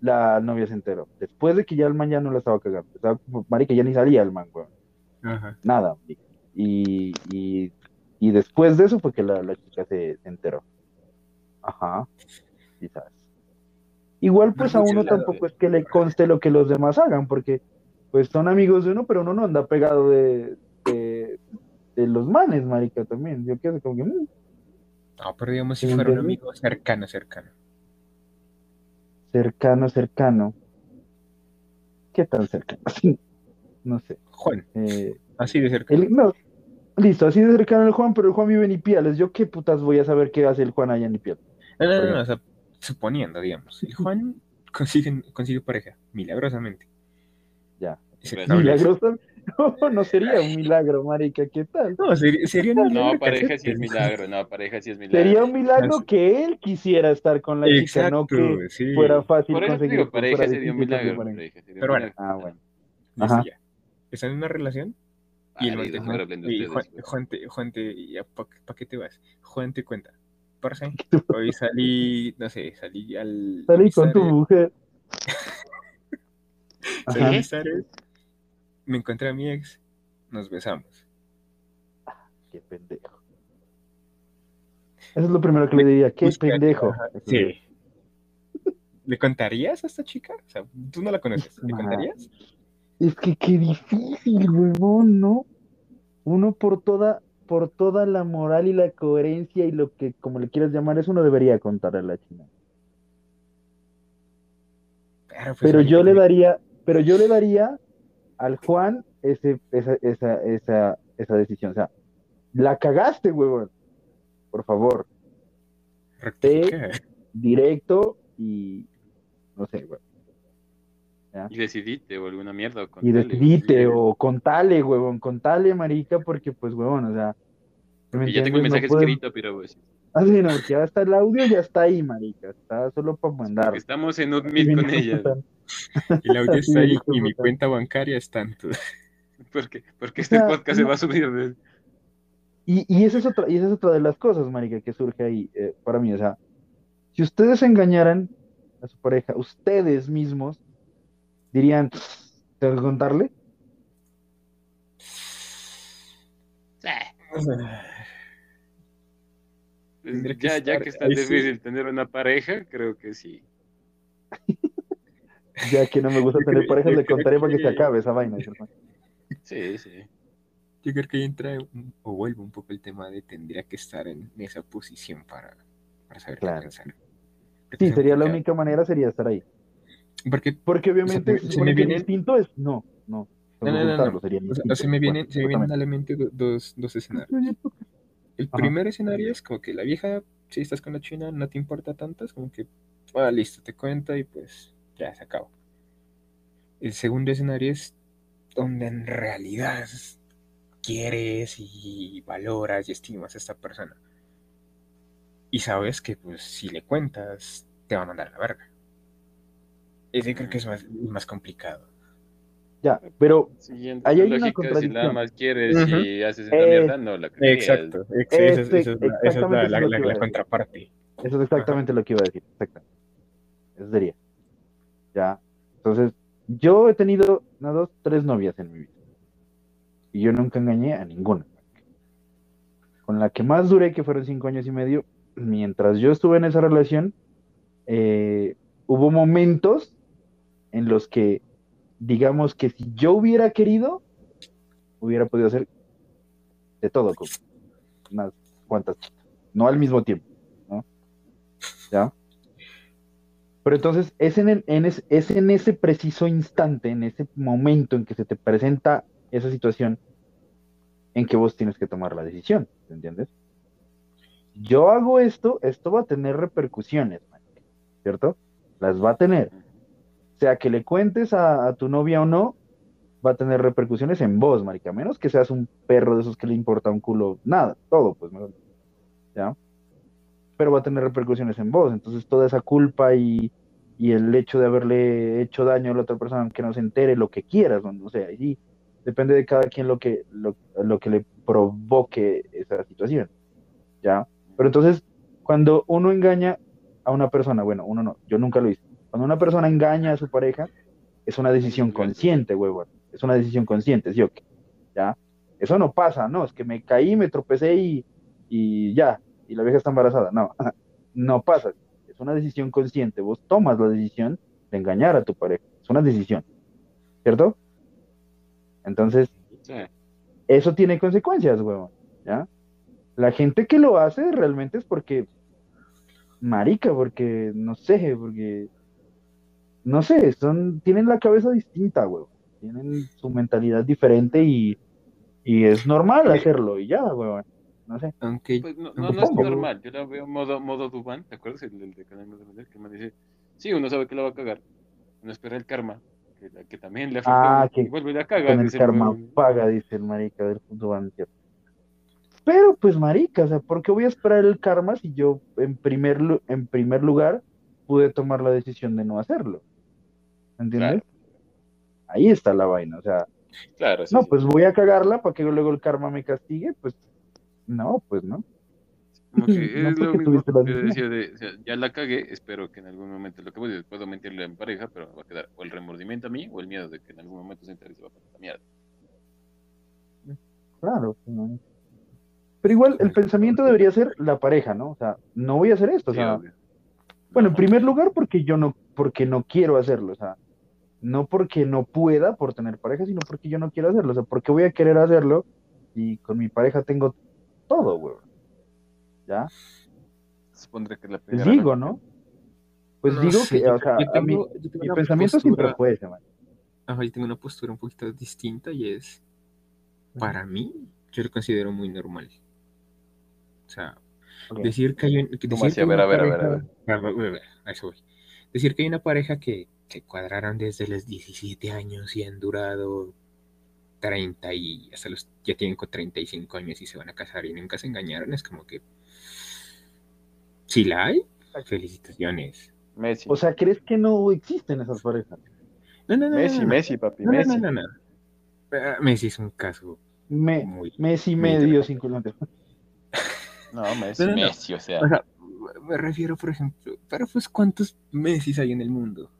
la novia se enteró. Después de que ya el man ya no la estaba cagando. Estaba, como, marica, ya ni salía el man, weón. Ajá. Nada, marica. Y, y, y después de eso fue que la, la chica se, se enteró. Ajá. Quizás. Igual, pues a uno tampoco es que le conste lo que los demás hagan, porque pues son amigos de uno, pero uno no anda pegado de, de, de los manes, marica, también. Yo quedo como que, mm, No, pero digamos si fuera un amigo cercano, cercano. cercano, cercano. ¿Qué tan cercano? no sé. Juan, Eh, así de cercano. el- no, listo, así de cercano el Juan, pero el Juan vive en Ipiales. ¿Yo qué putas voy a saber qué hace el Juan allá en Ipiales? No, no, no, no, o sea, suponiendo, digamos, el Juan consigue, consigue pareja, milagrosamente. Ya. Milagroso. No, no sería un milagro, marica, ¿qué tal? No, sería, sería un milagro No, pareja sí es milagro, no, pareja sí es milagro. Sería un milagro que él quisiera estar con la chica, no Exacto, que sí. fuera fácil Por eso conseguir. digo, pareja sería un difícil milagro. conseguir. pareja sería un Pero bueno. milagro. Ah, bueno. Ajá. ya. Están en una relación y el Vale, man te y Juan. Juan te, Juan te, ¿para qué te vas? Juan te cuenta. Parce, hoy salí, no sé, salí al. Salí con tu mujer. salí me encontré a mi ex, nos besamos. Qué pendejo. Eso es lo primero que le diría. Qué Busca- pendejo. Sí. ¿Le contarías a esta chica? O sea, tú no la conoces. ¿Le contarías? Es que qué difícil, huevón, ¿no? Uno por toda, por toda la moral y la coherencia y lo que, como le quieras llamar, eso uno debería contarle a la china. Pues, Pero yo le que- daría, pero yo le daría al Juan ese, esa, esa, esa, esa decisión. O sea, la cagaste, huevón. Por favor, rectifica. directo y no sé, güey. Y decidiste o alguna mierda. o Y contale, decidite sí. o contale, huevón, contale, marica, porque pues, huevón, o sea, ¿me Y ya tengo entiendes? el No mensaje puedes- escrito, pero pues, Ah, sí, no, porque ya está el audio, ya está ahí, marica. Está solo para mandar. porque estamos en un meet con ella. El audio está ahí y mi cuenta bancaria es tanto. Porque, porque este podcast se no- va a subir. ¿ves? Y, y esa es otra, y esa es otra de las cosas, marica, que surge ahí eh, para mí. O sea, si ustedes engañaran a su pareja, ustedes mismos dirían, ¿tengo que contarle? Que Ya, ya que es tan ahí sí. difícil tener una pareja, creo que sí. Ya que no me gusta tener yo le contaré para que se que- acabe esa vaina. Sí, sí. Yo creo que ahí entra un- o vuelve un poco el tema de tendría que estar en esa posición para, para saber Claro. qué pensar. Porque Sí, sería la única manera, sería estar ahí. Porque Porque obviamente me- se se me que el instinto es, no, no. No, no, no, no. sería o sea, se me vienen, se me vienen a la mente do- dos, dos escenarios. El Ajá. primer escenario es como que la vieja, si estás con la china, no te importa tanto, es como que, ah, listo, te cuenta y pues ya se acabó. El segundo escenario es donde en realidad quieres y valoras y estimas a esta persona. Y sabes que pues si le cuentas, te va a mandar a la verga. Ese creo que es más, más complicado. Ya, pero Siguiendo Ahí hay una lógica, si contradicción. nada más quieres y haces esa Eh, mierda, no la creerías. Exacto, ex- Ese- esa, es- esa es la, esa es la- la- la- contraparte. Eso es exactamente lo que iba a decir, exactamente. Eso sería. Ya. Entonces, yo he tenido una, dos, tres novias en mi vida. Y yo nunca engañé a ninguna. Con la que más duré, que fueron cinco años y medio, mientras yo estuve en esa relación, eh, hubo momentos en los que, digamos que si yo hubiera querido, hubiera podido hacer de todo con unas cuantas. No al mismo tiempo. ¿ya? Pero entonces es en, ese preciso instante, en ese momento en que se te presenta esa situación, en que vos tienes que tomar la decisión, ¿te entiendes? Yo hago esto, esto va a tener repercusiones, ¿cierto? Las va a tener. Sea que le cuentes a, tu novia o no, va a tener repercusiones en vos, marica, menos que seas un perro de esos que le importa un culo, nada, todo, pues, mejor, ¿ya? pero va a tener repercusiones en vos. Entonces toda esa culpa y, y el hecho de haberle hecho daño a la otra persona, aunque no se entere, lo que quieras, o sea, y depende de cada quien lo que, lo, lo que le provoque esa situación, ¿ya? Pero entonces, cuando uno engaña a una persona, bueno, uno no, yo nunca lo hice, cuando una persona engaña a su pareja, es una decisión consciente, huevón, es una decisión consciente, ¿sí o qué? ¿Ya? Eso no pasa, no, es que me caí, me tropecé y, y ya, y la vieja está embarazada. No, no pasa. Es una decisión consciente. Vos tomas la decisión de engañar a tu pareja. Es una decisión. ¿Cierto? Entonces, Sí. eso tiene consecuencias, huevón. ¿Ya? La gente que lo hace realmente es porque, marica, porque, no sé, porque, no sé, son, tienen la cabeza distinta, huevón. Tienen su mentalidad diferente y, y es normal hacerlo y ya, huevón. No sé. Aunque Pues no, no, no es normal. Yo la veo modo, modo Dubán. ¿Te acuerdas? El, el de Canal de Vender, que me dice: Sí, uno sabe que la va a cagar. Uno espera el karma. que, la que también le Ah, afectó que y vuelve y la caga. Con el karma paga, dice el marica del fútbol. Pero pues marica, o sea, ¿por qué voy a esperar el karma si yo en primer, en primer lugar pude tomar la decisión de no hacerlo? ¿Entiendes? Claro. Ahí está la vaina, o sea, Claro, sí, no, sí. pues voy a cagarla para que luego el karma me castigue, pues no, pues no. Como que No es lo mismo que yo decía de, o sea, ya la cagué, espero que en algún momento, lo que voy a decir, puedo mentirle a mi pareja, pero va a quedar o el remordimiento a mí o el miedo de que en algún momento se entere y se va a pasar la mierda. Claro. no. Pero igual el pensamiento debería ser la pareja, ¿no? O sea, no voy a hacer esto, o Sí, sea, obvio. Bueno, en primer lugar porque yo no, porque no quiero hacerlo, o sea, no porque no pueda por tener pareja, sino porque yo no quiero hacerlo, o sea, porque voy a querer hacerlo y con mi pareja tengo todo, güey. ¿Ya? Supondré que la Pues digo, ¿no? Pues No digo sé, que, yo- o sea, a mí, tengo- tengo mi pensamiento siempre postura- fue ese, man. Ajá, yo tengo una postura un poquito distinta y es, para mí, yo lo considero muy normal. O sea, decir que hay, un, que ¿Cómo decir que A ver, una a ver, a ver, a pareja- a ver, a ver, a eso voy. Decir que hay una pareja que se cuadraron desde los 17 años y han durado 30 y hasta los ya tienen con 35 años y se van a casar y nunca se engañaron, es como que si la hay, felicitaciones. Messi. O sea, ¿crees que no existen esas parejas? No, no, no, Messi, no, no. Messi, papi, No, no, Messi. no, no, no. Ah, Messi es un caso Me, muy Messi muy medio sin culante. No, Messi, No, no, no. Messi, o sea. O sea, me refiero, por ejemplo, pero pues ¿cuántos Messi hay en el mundo?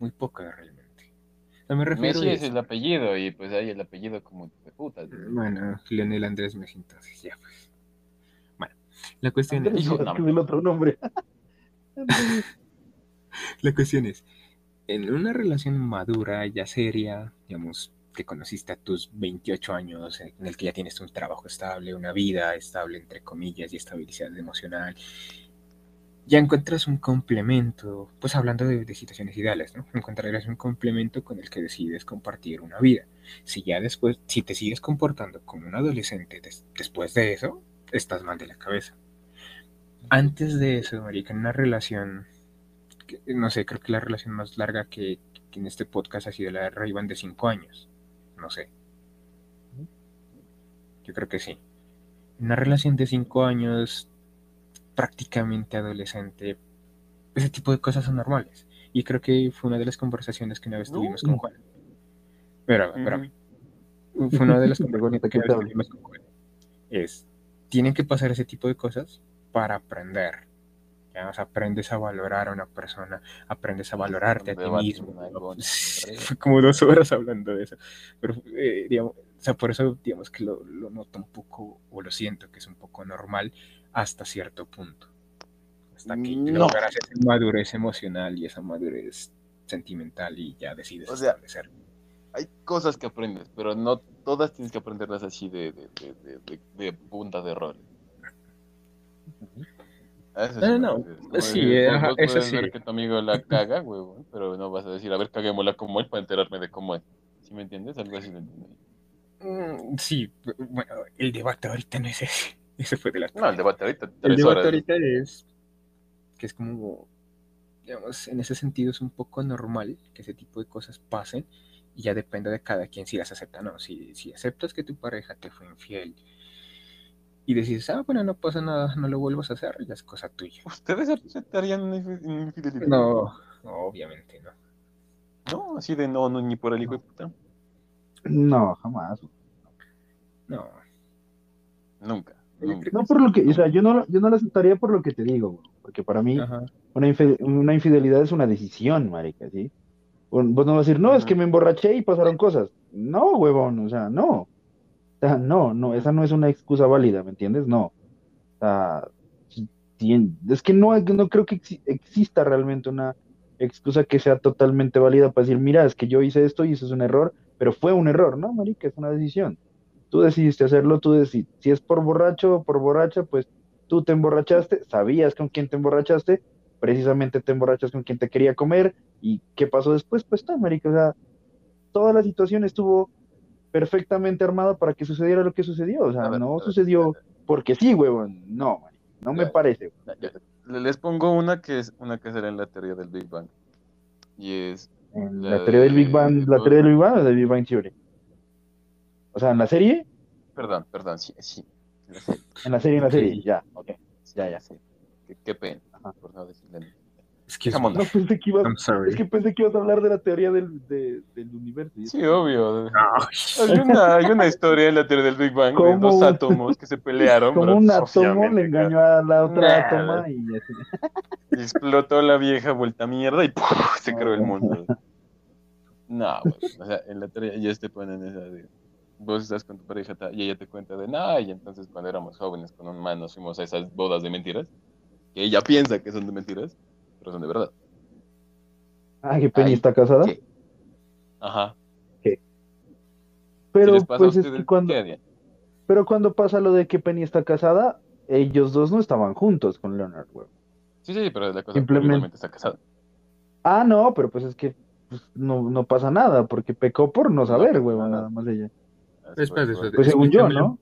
Muy pocos realmente. O sea, me refiero Messi a es el apellido y pues hay el apellido como de puta. Bueno, Lionel Andrés Messi, entonces ya pues. Bueno, la cuestión Andrés, es el otro nombre. la cuestión es, en una relación madura, ya seria, digamos, que conociste a tus 28 años, en el que ya tienes un trabajo estable, una vida estable, entre comillas, y estabilidad emocional, ya encuentras un complemento, pues hablando de, de situaciones ideales, ¿no? Encontrarás un complemento con el que decides compartir una vida. Si ya después, si te sigues comportando como un adolescente des- después de eso, estás mal de la cabeza. Antes de eso, marica, en una relación, que- no sé, creo que la relación más larga que, que en este podcast ha sido la de Ray-Ban de 5 años. No sé. Yo creo que sí. Una relación de 5 años, prácticamente adolescente, ese tipo de cosas son normales. Y creo que fue una de las conversaciones que una vez No. tuvimos con Juan. Pero, pero, fue una de las conversaciones que una vez tuvimos con Juan. Es, tienen que pasar ese tipo de cosas para aprender. ¿ya? O sea, aprendes a valorar a una persona, aprendes a valorarte a ti mismo. Fue como dos horas hablando de eso. Pero, eh, digamos, o sea, por eso, digamos que lo, lo noto un poco, o lo siento que es un poco normal hasta cierto punto. Hasta que No. logras esa madurez emocional y esa madurez sentimental y ya decides O sea, establecer. Hay cosas que aprendes, pero no todas tienes que aprenderlas así de, de, de, de, punta de. A eso No, sí no, no. Sí, que eh, ajá, eso sí. ver que tu amigo la caga, huevón, pero no vas a decir, a ver, caguémosla como él para enterarme de cómo es. ¿Sí me entiendes? Algo así lo entiendo. Mm, Sí, bueno, el debate ahorita no es ese. Ese fue de la No, el debate ahorita, El debate horas. ahorita es que es como, digamos, en ese sentido es un poco normal que ese tipo de cosas pasen y ya depende de cada quien si las acepta o no. Si, si aceptas que tu pareja te fue infiel y decides, ah, bueno, no pasa nada, no lo vuelvas a hacer, ya es cosa tuya. ¿Ustedes aceptarían infidelidad? No, no, obviamente no. No, así de no, no, ni por el hijo de puta. No, jamás. No, Nunca. No por lo que, o sea, yo no, yo no lo aceptaría por lo que te digo, porque para mí una, infidelidad es una decisión, marica, ¿sí? Vos no vas a decir, no, es que me emborraché y pasaron cosas. No, huevón, o sea, no. O sea, no, no, esa no es una excusa válida, ¿me entiendes? No. O sea, es que no, no creo que exi- exista realmente una excusa que sea totalmente válida para decir, mira, es que yo hice esto y eso es un error, pero fue un error, ¿no, marica? Es una decisión. Tú decidiste hacerlo, tú decides. Si es por borracho o por borracha, pues tú te emborrachaste, sabías con quién te emborrachaste, precisamente te emborrachas con quien te quería comer, y qué pasó después, pues está, marica, o sea, toda la situación estuvo perfectamente armada para que sucediera lo que sucedió, o sea, ver, no sucedió porque sí, huevón, no, marica, no me Ya. parece. Ya, Les pongo una que es una que será en la teoría del Big Bang. Y es La la, teoría del Big de- Bang, la teoría del Big Bang o del Big Bang Theory. O sea, en la serie, Perdón, perdón, sí, sí. en la serie. en la serie, en la serie, Sí. ya. Ok, Ya, ya. sí. Qué, qué pena, Ajá. por no decirle. No pensé que ibas, I'm sorry. es que pensé que ibas a hablar de la teoría del, de- del universo. Sí, obvio. Ay, Hay una, hay una historia en la teoría del Big Bang de ¿Cómo dos átomos que se pelearon. Como un átomo le engañó a la otra Nah. átoma y así. Y explotó la vieja vuelta mierda y ¡puf! se creó el mundo. No, güey. O sea, en la teoría ya te ponen esa de. Vos estás con tu pareja y ella te cuenta de, nah, y entonces cuando éramos jóvenes con un man nos fuimos a esas bodas de mentiras, que ella piensa que son de mentiras, pero son de verdad. Ah, que Penny está casada. ¿qué? Ajá. Pero les pasa a pues es que cuando, ¿qué pero cuando pasa lo de que Penny está casada, ellos dos no estaban juntos con Leonard, güey. Sí, sí, pero la cosa Simplemente- igualmente está casada. Ah, no, pero pues es que pues, no, no pasa nada, porque pecó por no saber, güey, nada. nada más ella. Pues según yo. ¿no?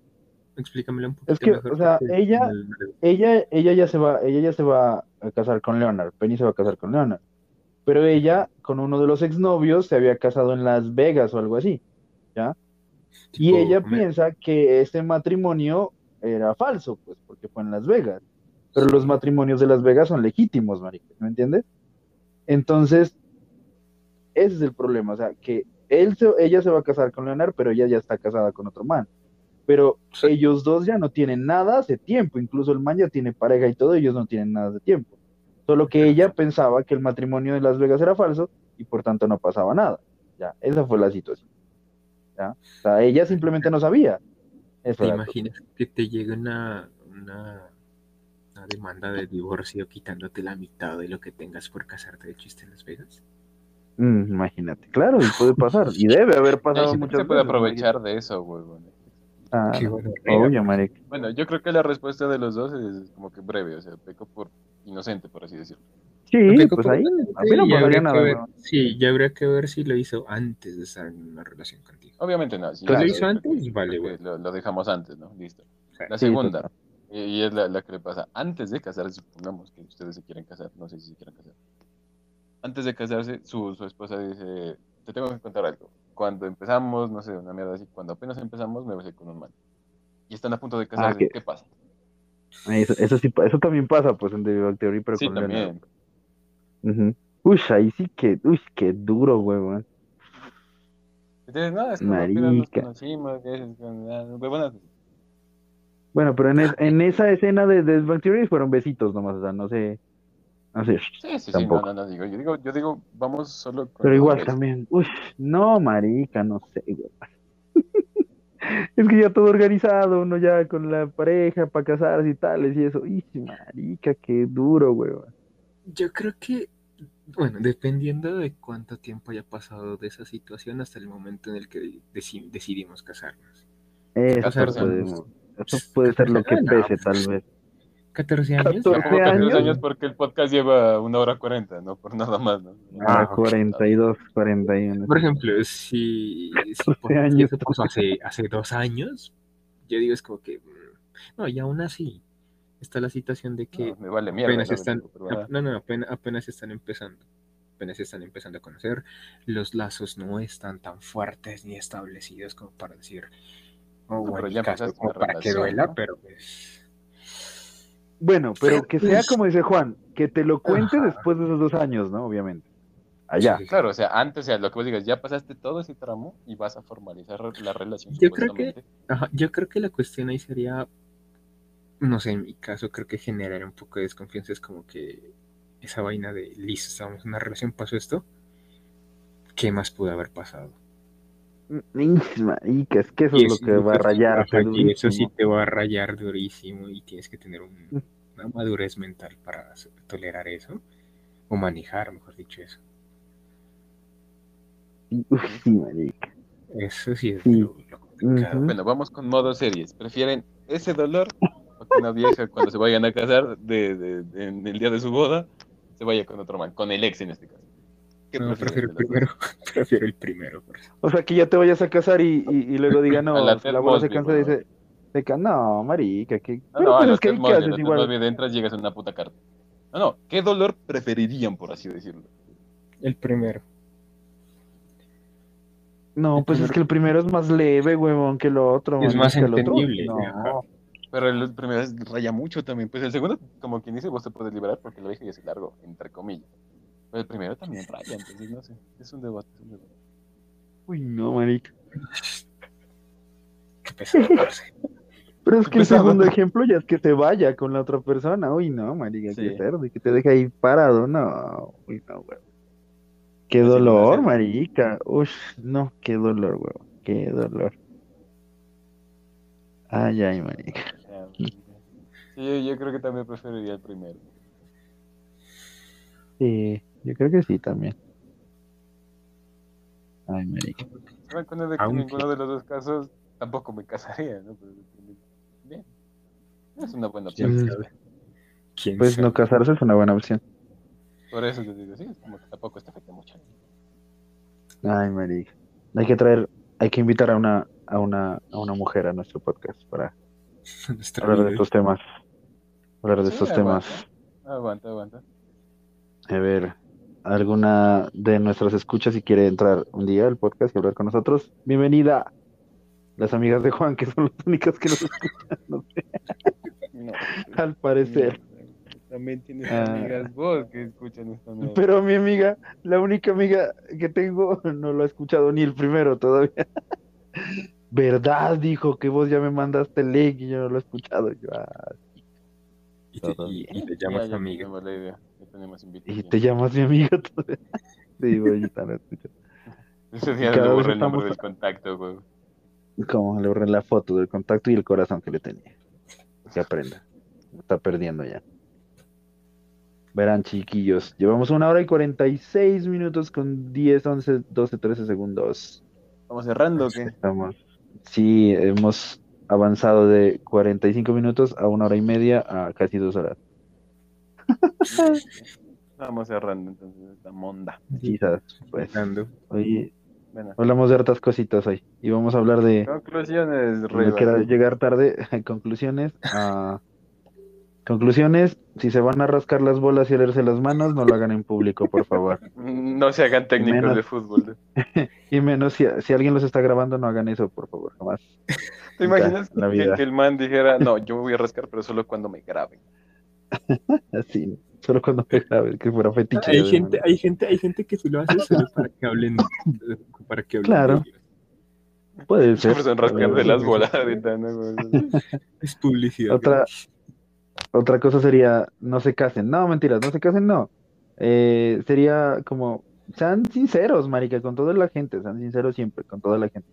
Explícamelo un poquito Es que, mejor, o sea, ella- Ella, ella ya se va, ella ya se va a casar con Leonard, Penny se va a casar con Leonard. Pero ella, con uno de los exnovios, se había casado en Las Vegas o algo así. Y tipo, ella me- piensa que este matrimonio era falso, pues, porque fue en Las Vegas. Pero los matrimonios de Las Vegas son legítimos, marica, ¿me entiendes? Entonces, ese es el problema, o sea, que él se- ella se va a casar con Leonard, pero ella ya está casada con otro man. Pero Sí. ellos dos ya no tienen nada hace tiempo, incluso el man ya tiene pareja y todo, ellos no tienen nada de tiempo. Solo que ella pensaba que el matrimonio de Las Vegas era falso y por tanto no pasaba nada. Ya, esa fue la situación. ¿ya? O sea, ella simplemente no sabía. Eso ¿Te todo. imaginas que te llegue una, una, una demanda de divorcio quitándote la mitad de lo que tengas por casarte de chiste en Las Vegas? Mm, imagínate, claro, y puede pasar, y debe haber pasado que muchas se puede veces, aprovechar de eso, güey. bueno. Ah, Qué bueno. obvio, marica. Bueno, yo creo que la respuesta de los dos es como que breve, o sea, peco por inocente, por así decirlo. Sí, pues ahí, a mí Sí, no ya habría que nada. ver- ¿no? Sí, ya habría que ver si lo hizo antes de estar en una relación contigo. Obviamente no. Si Claro. ¿Lo hizo antes? que- Vale, bueno. Lo, lo dejamos antes, ¿no? Listo. La Sí, segunda, y, y es la, la que le pasa, antes de casarse, supongamos que ustedes se quieren casar, no sé si se quieren casar. Antes de casarse, su, su esposa dice, te tengo que contar algo. Cuando empezamos, no sé, una mierda así, cuando apenas empezamos, me besé con un man. Y están a punto de casarse, Ah, ¿qué? ¿qué pasa? Eso, eso sí, eso también pasa, pues, en The Big Bang Theory, pero Sí, con también. Leonard. Ujú. Uy, ahí sí que, uy, qué duro, güey, güey. Entonces, no, es que apenas nos Marica. conocimos, que es- ah, huevonas. Bueno, pero en, es- en esa escena de, de The Big Bang Theory fueron besitos nomás, o sea, no sé, no sé. Sí, sí, sí, no, Tampoco. no, no, digo, yo digo, yo digo, vamos solo con Pero igual también, uy, no, marica, no sé, güey. Es que ya todo organizado, uno ya con la pareja para casarse y tales y eso. Uy, marica, qué duro, güey. Yo creo que, bueno, dependiendo de cuánto tiempo haya pasado de esa situación hasta el momento en el que deci- decidimos casarnos. Eso, 14 puede, años. eso puede ser lo que no, pese, pues, tal vez. 14 años. 14 Yo pongo 14 años. años porque el podcast lleva una hora cuarenta, no por nada más, ¿no? Ah, ok. 42, 41. Por ejemplo, si, si 12 por- años. eso pasó hace, hace dos años, yo digo es como que, mm, no, y aún así está la situación de que No, me vale mierda. apenas están, Pero, ah, no, no, apenas, apenas están empezando, apenas están empezando a conocer, los lazos no están tan fuertes ni establecidos como para decir, oh, No, bueno, ya caso, como para que relación, duela, ¿no? pero pues... Bueno, pero que sea como dice Juan, que te lo cuente Ajá. después de esos dos años, ¿no? Obviamente. Allá. sí. Claro, o sea, antes, o sea, lo que vos digas, ya pasaste todo ese tramo y vas a formalizar la relación. Yo creo que-. Ajá, yo creo que la cuestión ahí sería, no sé, en mi caso creo que generar un poco de desconfianza es como que esa vaina de, listo, estábamos en una relación, pasó esto, ¿qué más pudo haber pasado? Ish, marica, es que eso Y es lo que va a rayar. ajá, y eso sí te va a rayar durísimo y tienes que tener un- una madurez mental para tolerar eso, o manejar, mejor dicho, eso. Uy, sí, marica. Eso sí es Sí. lo, lo complicado. Bueno, vamos con modo series. ¿Prefieren ese dolor o que una vieja cuando se vayan a casar de, de- de- en el día de su boda se vaya con otro man, con el ex en este caso? ¿Qué No, prefiero el de primero, prefiero el primero. O sea, que ya te vayas a casar y, y, y luego diga, no, la la, se cansa y dice, se ca- no, marica, que... No, pero no, pues es que Mosby, haces igual. De entras llegas en una puta carta. No, no, ¿qué dolor preferirían, por así decirlo? El primero. No, pues es que el primero es más leve, huevón, que lo otro. Es más el otro, entendible, no. Pero el primero es- raya mucho también. Pues el segundo, como quien dice, vos te puedes liberar porque lo dije y es largo, entre comillas. Pero el primero también raya, entonces no sé. Es un debate. Es un debate. Uy, no, marica. Qué pesado, parce. Pero es que el segundo ejemplo ya es que te vaya con la otra persona. Uy, no, marica, Sí. qué cerdo, y que te deje ahí parado. No, uy, no, huevón. Qué dolor, marica. Uy, no, qué dolor, huevón. Qué dolor. Ay, ay, marica. Sí, yo, yo creo que también preferiría el primero. Sí, yo creo que sí también. Ay, marica. Me acuerdo de que Aunque- ninguno de los dos casos tampoco me casaría, ¿no? Pero, bien. Es una buena opción. ¿Quién Pues sabe? no casarse es una buena opción. Por eso te digo, sí, es como que tampoco te afecta mucho. Ay, marica. Hay que traer, hay que invitar a una, a una, a una mujer a nuestro podcast para hablar de estos temas. Hablar de Sí, estos aguanta. temas. Aguanta, aguanta. A ver, alguna de nuestras escuchas si quiere entrar un día al podcast y hablar con nosotros, bienvenida. Las amigas de Juan, que son las únicas que nos escuchan, no sé, No, al parecer. También tienes Ah. amigas vos que escuchan esta mierda. Pero mi amiga, la única amiga que tengo, no lo ha escuchado ni el primero todavía. ¿Verdad? Dijo que vos ya me mandaste el link y yo no lo he escuchado. Yo, ah, Y te, y- y te llamas ya amiga. Ya tenemos y invitación. te llamas mi amiga todavía. Sí, güey, yo también escucho. Ese día Cada le vez borré el nombre estamos- del contacto, güey. Como le borré la foto del contacto y el corazón que le tenía. Que aprenda. Está perdiendo ya. Verán, chiquillos. Llevamos una hora y 46 minutos con 10, 11, 12, 13 segundos. ¿Vamos cerrando o qué? Estamos. Sí, hemos avanzado de 45 minutos a una hora y media a casi dos horas. Vamos cerrando entonces esta monda. Quizás, pues. Hoy Bueno, hablamos de hartas cositas hoy. Y vamos a hablar de. conclusiones, quiero llegar tarde. Conclusiones. ah, conclusiones. Si se van a rascar las bolas y olerse las manos, no lo hagan en público, por favor. No se hagan técnicos Menos- de fútbol. Y menos si, si alguien los está grabando, no hagan eso, por favor, jamás. ¿Te imaginas que, que el man dijera, no, yo me voy a rascar, pero solo cuando me graben? Así, solo cuando me que fuera fetiche. Hay de- gente, hay gente, hay gente que sí lo hace solo para que hablen, para que hablen Claro. de. Puede ser. Rascarse las bolas ahorita, ¿no? güey? Es publicidad. Otra, otra cosa sería, no se casen. No, mentiras, no se casen, no. Eh, sería como, sean sinceros, marica, con toda la gente, sean sinceros siempre, con toda la gente.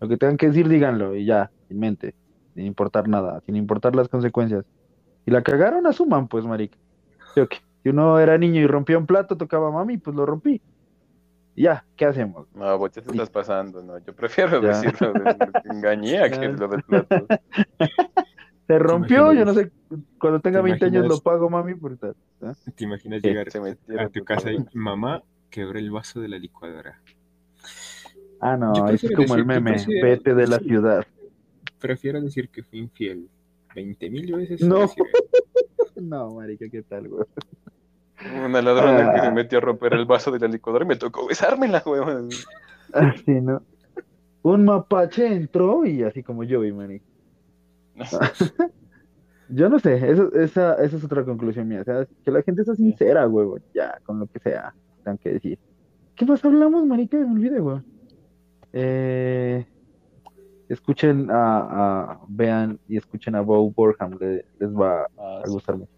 Lo que tengan que decir, díganlo, y ya, sin mente, sin importar nada, sin importar las consecuencias. Y la cagaron, asuman, pues, marica. ¿Sí o qué? Si uno era niño y rompía un plato, tocaba mami, pues lo rompí. Y Ya, ¿qué hacemos? No, vos ya te estás pasando, ¿no? Yo prefiero Ya. decirlo de lo que engañé a que lo del plato. Se rompió, yo no sé, cuando tenga ¿Te 20 años lo pago, mami, por tal. ¿Te imaginas llegar a tu casa y mamá quebró el vaso de la licuadora? Ah, no, es como el decir- meme, prefiero- vete de la sí. ciudad. Prefiero decir que fui infiel 20 mil veces. No. No, marica, ¿qué tal, güey? Una ladrona que Ah. se metió a romper el vaso de la licuadora y me tocó besármela, weón. Así, ¿no? Un mapache entró y así como yo vi, marica. Yo no sé, eso, esa, esa es otra conclusión mía. O sea, que la gente sea sincera, huevo, ya, con lo que sea, tengan que decir. ¿Qué más hablamos, marica? Me olvidé, huevo. Eh, escuchen a, a- vean y escuchen a Bo Borham, le- les va Ah, a gustar mucho.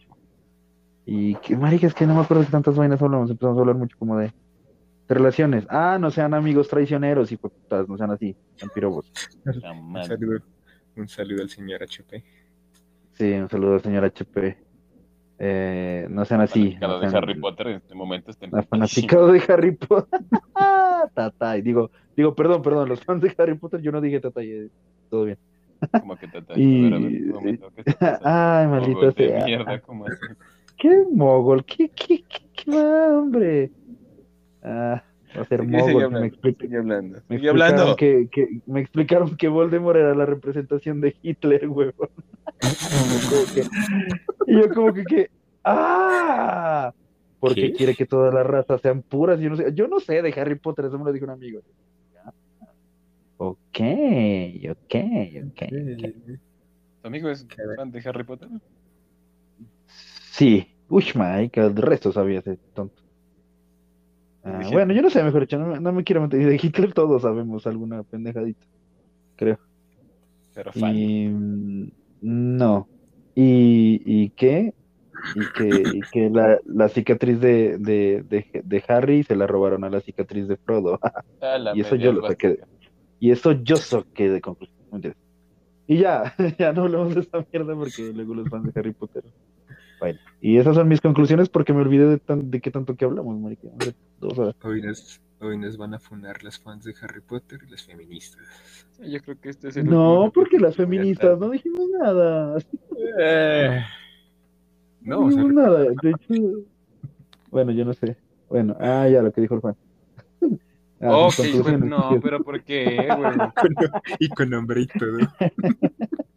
Y que, marica, es que no me acuerdo de tantas vainas hablamos, empezamos a hablar mucho como de, de relaciones. Ah, no sean amigos traicioneros y putas, no sean así, pirobos. la un, saludo, un saludo al señor HP. Sí, un saludo, señor HP. Eh, no sean así. Fanaticado no de sean- Harry Potter en este momento está La fanaticado de Harry Potter. Tatay. Digo, digo, perdón, perdón, los fans de Harry Potter, yo no dije Tatay, todo bien. Como que tata. Y- A ver, a ver, momento, ¿qué? Ay, de sea. mierda, ¿cómo así? ¿Qué mogol? ¿Qué, qué, qué, qué va, hombre? Ah, va a ser mogol. Me, hablando. explicaron hablando. que, que, me explicaron que Voldemort era la representación de Hitler, huevón. Y yo como que, que ¡ah! Porque ¿Qué? quiere que todas las razas sean puras. Yo no sé, yo no sé de Harry Potter, eso me lo dijo un amigo. ok, ok, ok. ¿Tu amigo es fan de Harry Potter? Sí, uy, marica, el resto sabía ese tonto. Ah, bueno, yo no sé, mejor dicho, no, me- no me quiero meter. De Hitler todos sabemos alguna pendejadita, creo. Pero fan. Y mm, no. ¿Y, y qué? Y que, y que la, la cicatriz de, de, de, de Harry se la robaron a la cicatriz de Frodo. Y eso yo lo saqué. Y eso yo saqué de conclusión. Y ya, ya no hablemos de esta mierda porque luego los fans de Harry Potter. Bueno, y esas son mis conclusiones porque me olvidé de, tan, de qué tanto que hablamos, marica. Dos horas. Hoy nos, hoy nos van a funar las fans de Harry Potter y las feministas. Sí, yo creo que este es el No, último porque las feministas no dijimos nada. Eh, No, no, o sea, dijimos nada. De hecho, bueno, yo no sé. Bueno, ah, ya lo que dijo el fan. Ah, Ok, conclusiones, no, pero ¿por qué, con- y con nombre y todo.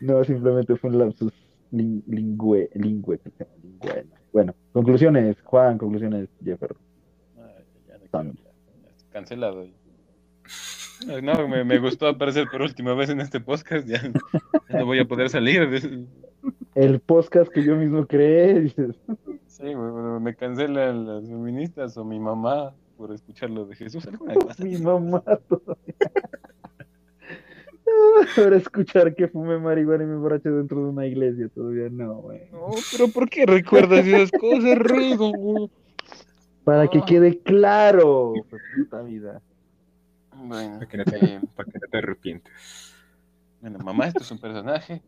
No, simplemente fue un lapsus lin- lingüe, lingüe, lingüe. Bueno, conclusiones, Juan, conclusiones, Jeffer. Ay, ya no quiero hablar. Ya está Cancelado. No, no, me, me gustó aparecer por última vez en este podcast. Ya, ya no voy a poder salir. El podcast que yo mismo creé, dices. Sí, bueno, me cancelan las feministas o mi mamá por escuchar lo de Jesús. Alguna cosa. Mi mamá todavía. Ahora escuchar que fume marihuana y me emborrache dentro de una iglesia, todavía no, güey. No, pero ¿por qué recuerdas esas cosas, Rigo? güey? Para que quede claro, pues, puta vida. Bueno, Para que, no te, eh, para que no te arrepientas. bueno, mamá, esto es un personaje.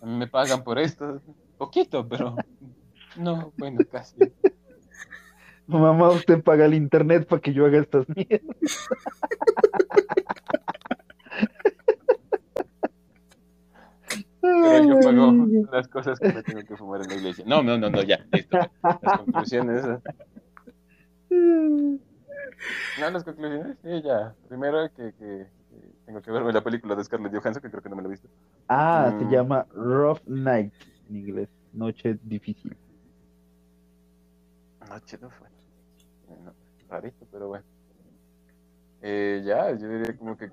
A mí me pagan por esto. Poquito, pero no, bueno, casi. Mamá, usted paga el internet para que yo haga estas mierdas. Pero yo pago las cosas que me tengo que fumar en la iglesia. No, no, no, no, ya, listo. Las conclusiones. eh. No, las conclusiones, sí, ya. Primero que, que- que tengo que verme la película de Scarlett Johansson, que creo que no me la he visto. Ah, se Mm. llama Rough Night en inglés. Noche difícil. Noche no fue. No, rarito, pero bueno. Eh, ya, yo diría como que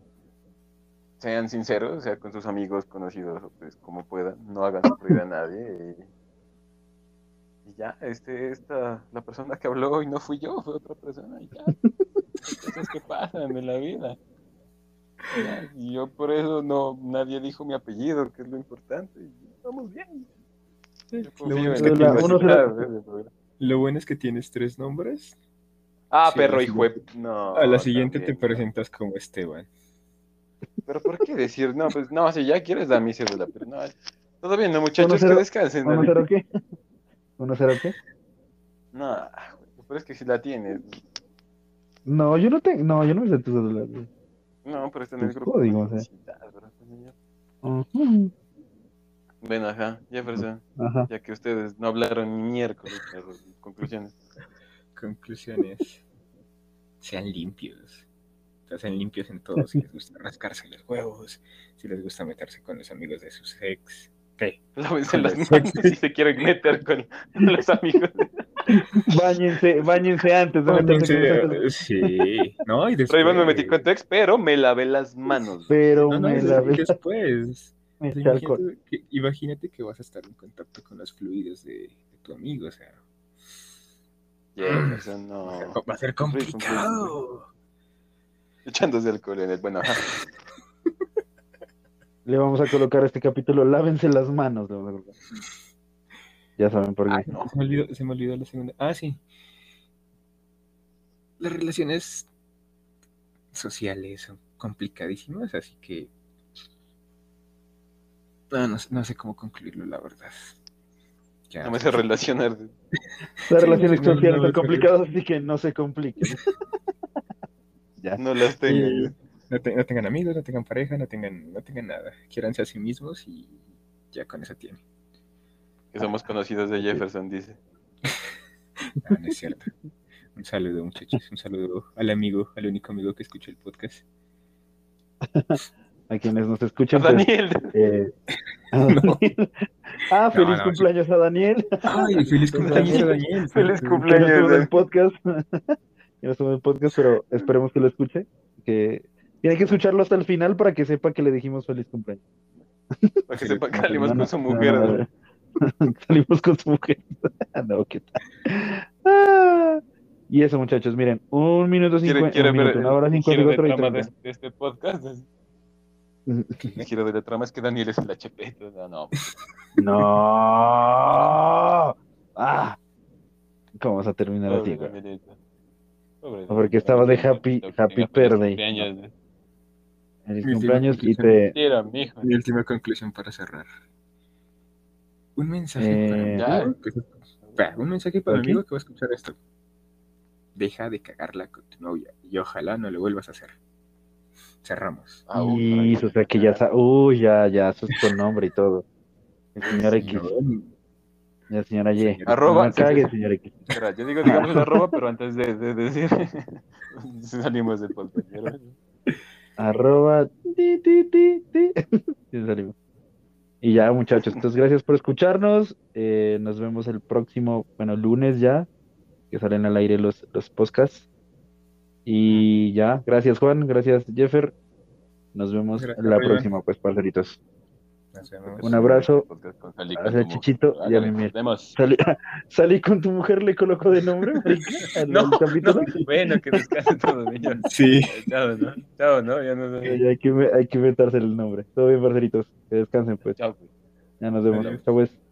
sean sinceros, o sea, con sus amigos, conocidos, pues como puedan, no hagan sufrir a nadie. Y, y ya, este, esta, la persona que habló hoy no fui yo, fue otra persona, y ya. Cosas que pasan en la vida. Ya, y yo por eso no, nadie dijo mi apellido, que es lo importante, y estamos bien. Yo confío bueno en es la que tiene- capacidad de- de programa. Lo bueno es que tienes tres nombres. Ah, Sí, perro y juez. No. A la siguiente te presentas como Esteban. Pero ¿por qué decir? No, pues no, si ya quieres da mi cédula, pero no. Todo bien, no, muchachos, que descansen. ¿Uno cero qué? ¿Uno cero qué? No, pero es que si la tienes. No, yo no tengo. No, yo no me sé tu celular. güey. No, pero está en el grupo. eh. bro, señor. Ujú. Bueno, ajá, Jefferson, Ajá. ya que ustedes no hablaron ni miércoles, conclusiones. Conclusiones. Sean limpios. O sea, sean limpios en todo. Si les gusta rascarse los huevos, si les gusta meterse con los amigos de sus ex. ¿Qué? Lávense las manos si se quieren meter con los amigos. Báñense, báñense antes de meterse con. Sí, no, y después. Pero igual me metí con tu ex, pero me lavé las manos. Pero No, no, me es- la después. me imagínate, que, imagínate que vas a estar en contacto con los fluidos de, de tu amigo, o sea, no. va a ser complicado. Echándose alcohol en el. Bueno, ajá. Le vamos a colocar a este capítulo, lávense las manos. le vamos a colocar. Ya saben por Ay, qué. no. Se me olvidó, se me olvidó la segunda. Ah, sí. Las relaciones sociales son complicadísimas, así que no, no, sé- no sé cómo concluirlo, la verdad. Ya, No me sé relacionar. Las relaciones no, sociales son complicadas, así que no se compliquen. Ya. No las tengo. Sí, no, te- no tengan amigos, no tengan pareja, no tengan, no tengan nada. Quiéranse a sí mismos y ya con eso tienen. Que somos conocidos de Jefferson, dice. Ah, no es cierto. Un saludo, muchachos. Un saludo al amigo, al único amigo que escucha el podcast. A quienes nos escuchan. pues, Daniel. eh, a Daniel. Ah, feliz No, no, cumpleaños a Daniel. Ay, feliz cumpleaños, Daniel. Feliz no cumpleaños. estuvo en el eh. podcast. En el podcast, pero esperemos que lo escuche. Que tiene que escucharlo hasta el final para que sepa que le dijimos feliz cumpleaños. Para que sepa que salimos con su mujer. Salimos con su mujer. no, ¿qué tal? Ah, y eso, muchachos, miren, un minuto ¿Quiere, cincuenta, un ver una hora cincuenta de de, este podcast? El giro de la trama es que Daniel es el HP. No, no. No. Ah. ¿Cómo vamos a terminar así, Pobre Porque estaba de happy- happy birthday. Feliz Mi cumpleaños y última te... Mi última conclusión para cerrar. Un mensaje Eh, para mi ya. amigo que- un mensaje para mi amigo que va a escuchar esto. Deja de cagarla con tu novia y ojalá no lo vuelvas a hacer. Cerramos. Y o sea que ya Uy, ya, ya asustó el nombre y todo. El señor X. No, La señora Y. Señor- Arroba- No cague, señor X. Espera, yo digo, digamos el arroba, pero antes de, de decir, salimos del podcast. Arroba. ti, ti, ti, ti. Salimos. Y ya, muchachos, entonces gracias por escucharnos. Eh, nos vemos el próximo, bueno, lunes ya, que salen al aire los, los podcasts. Y ya, gracias Juan, gracias Jeffer. Nos vemos Gracias, la próxima, pues, parceritos. Nos vemos. Un abrazo. Gracias, tu mujer. Chichito, y a mi vemos. Salí, salí con tu mujer, le colocó de nombre, al capítulo. Bueno, que descansen todos niños. Sí. Chao, ¿no? Chao, ¿no? Ya nos Ya hay que, hay que inventarse el nombre. Todo bien, parceritos. Que descansen, pues. Chao, pues. Ya nos vemos. Chao, pues.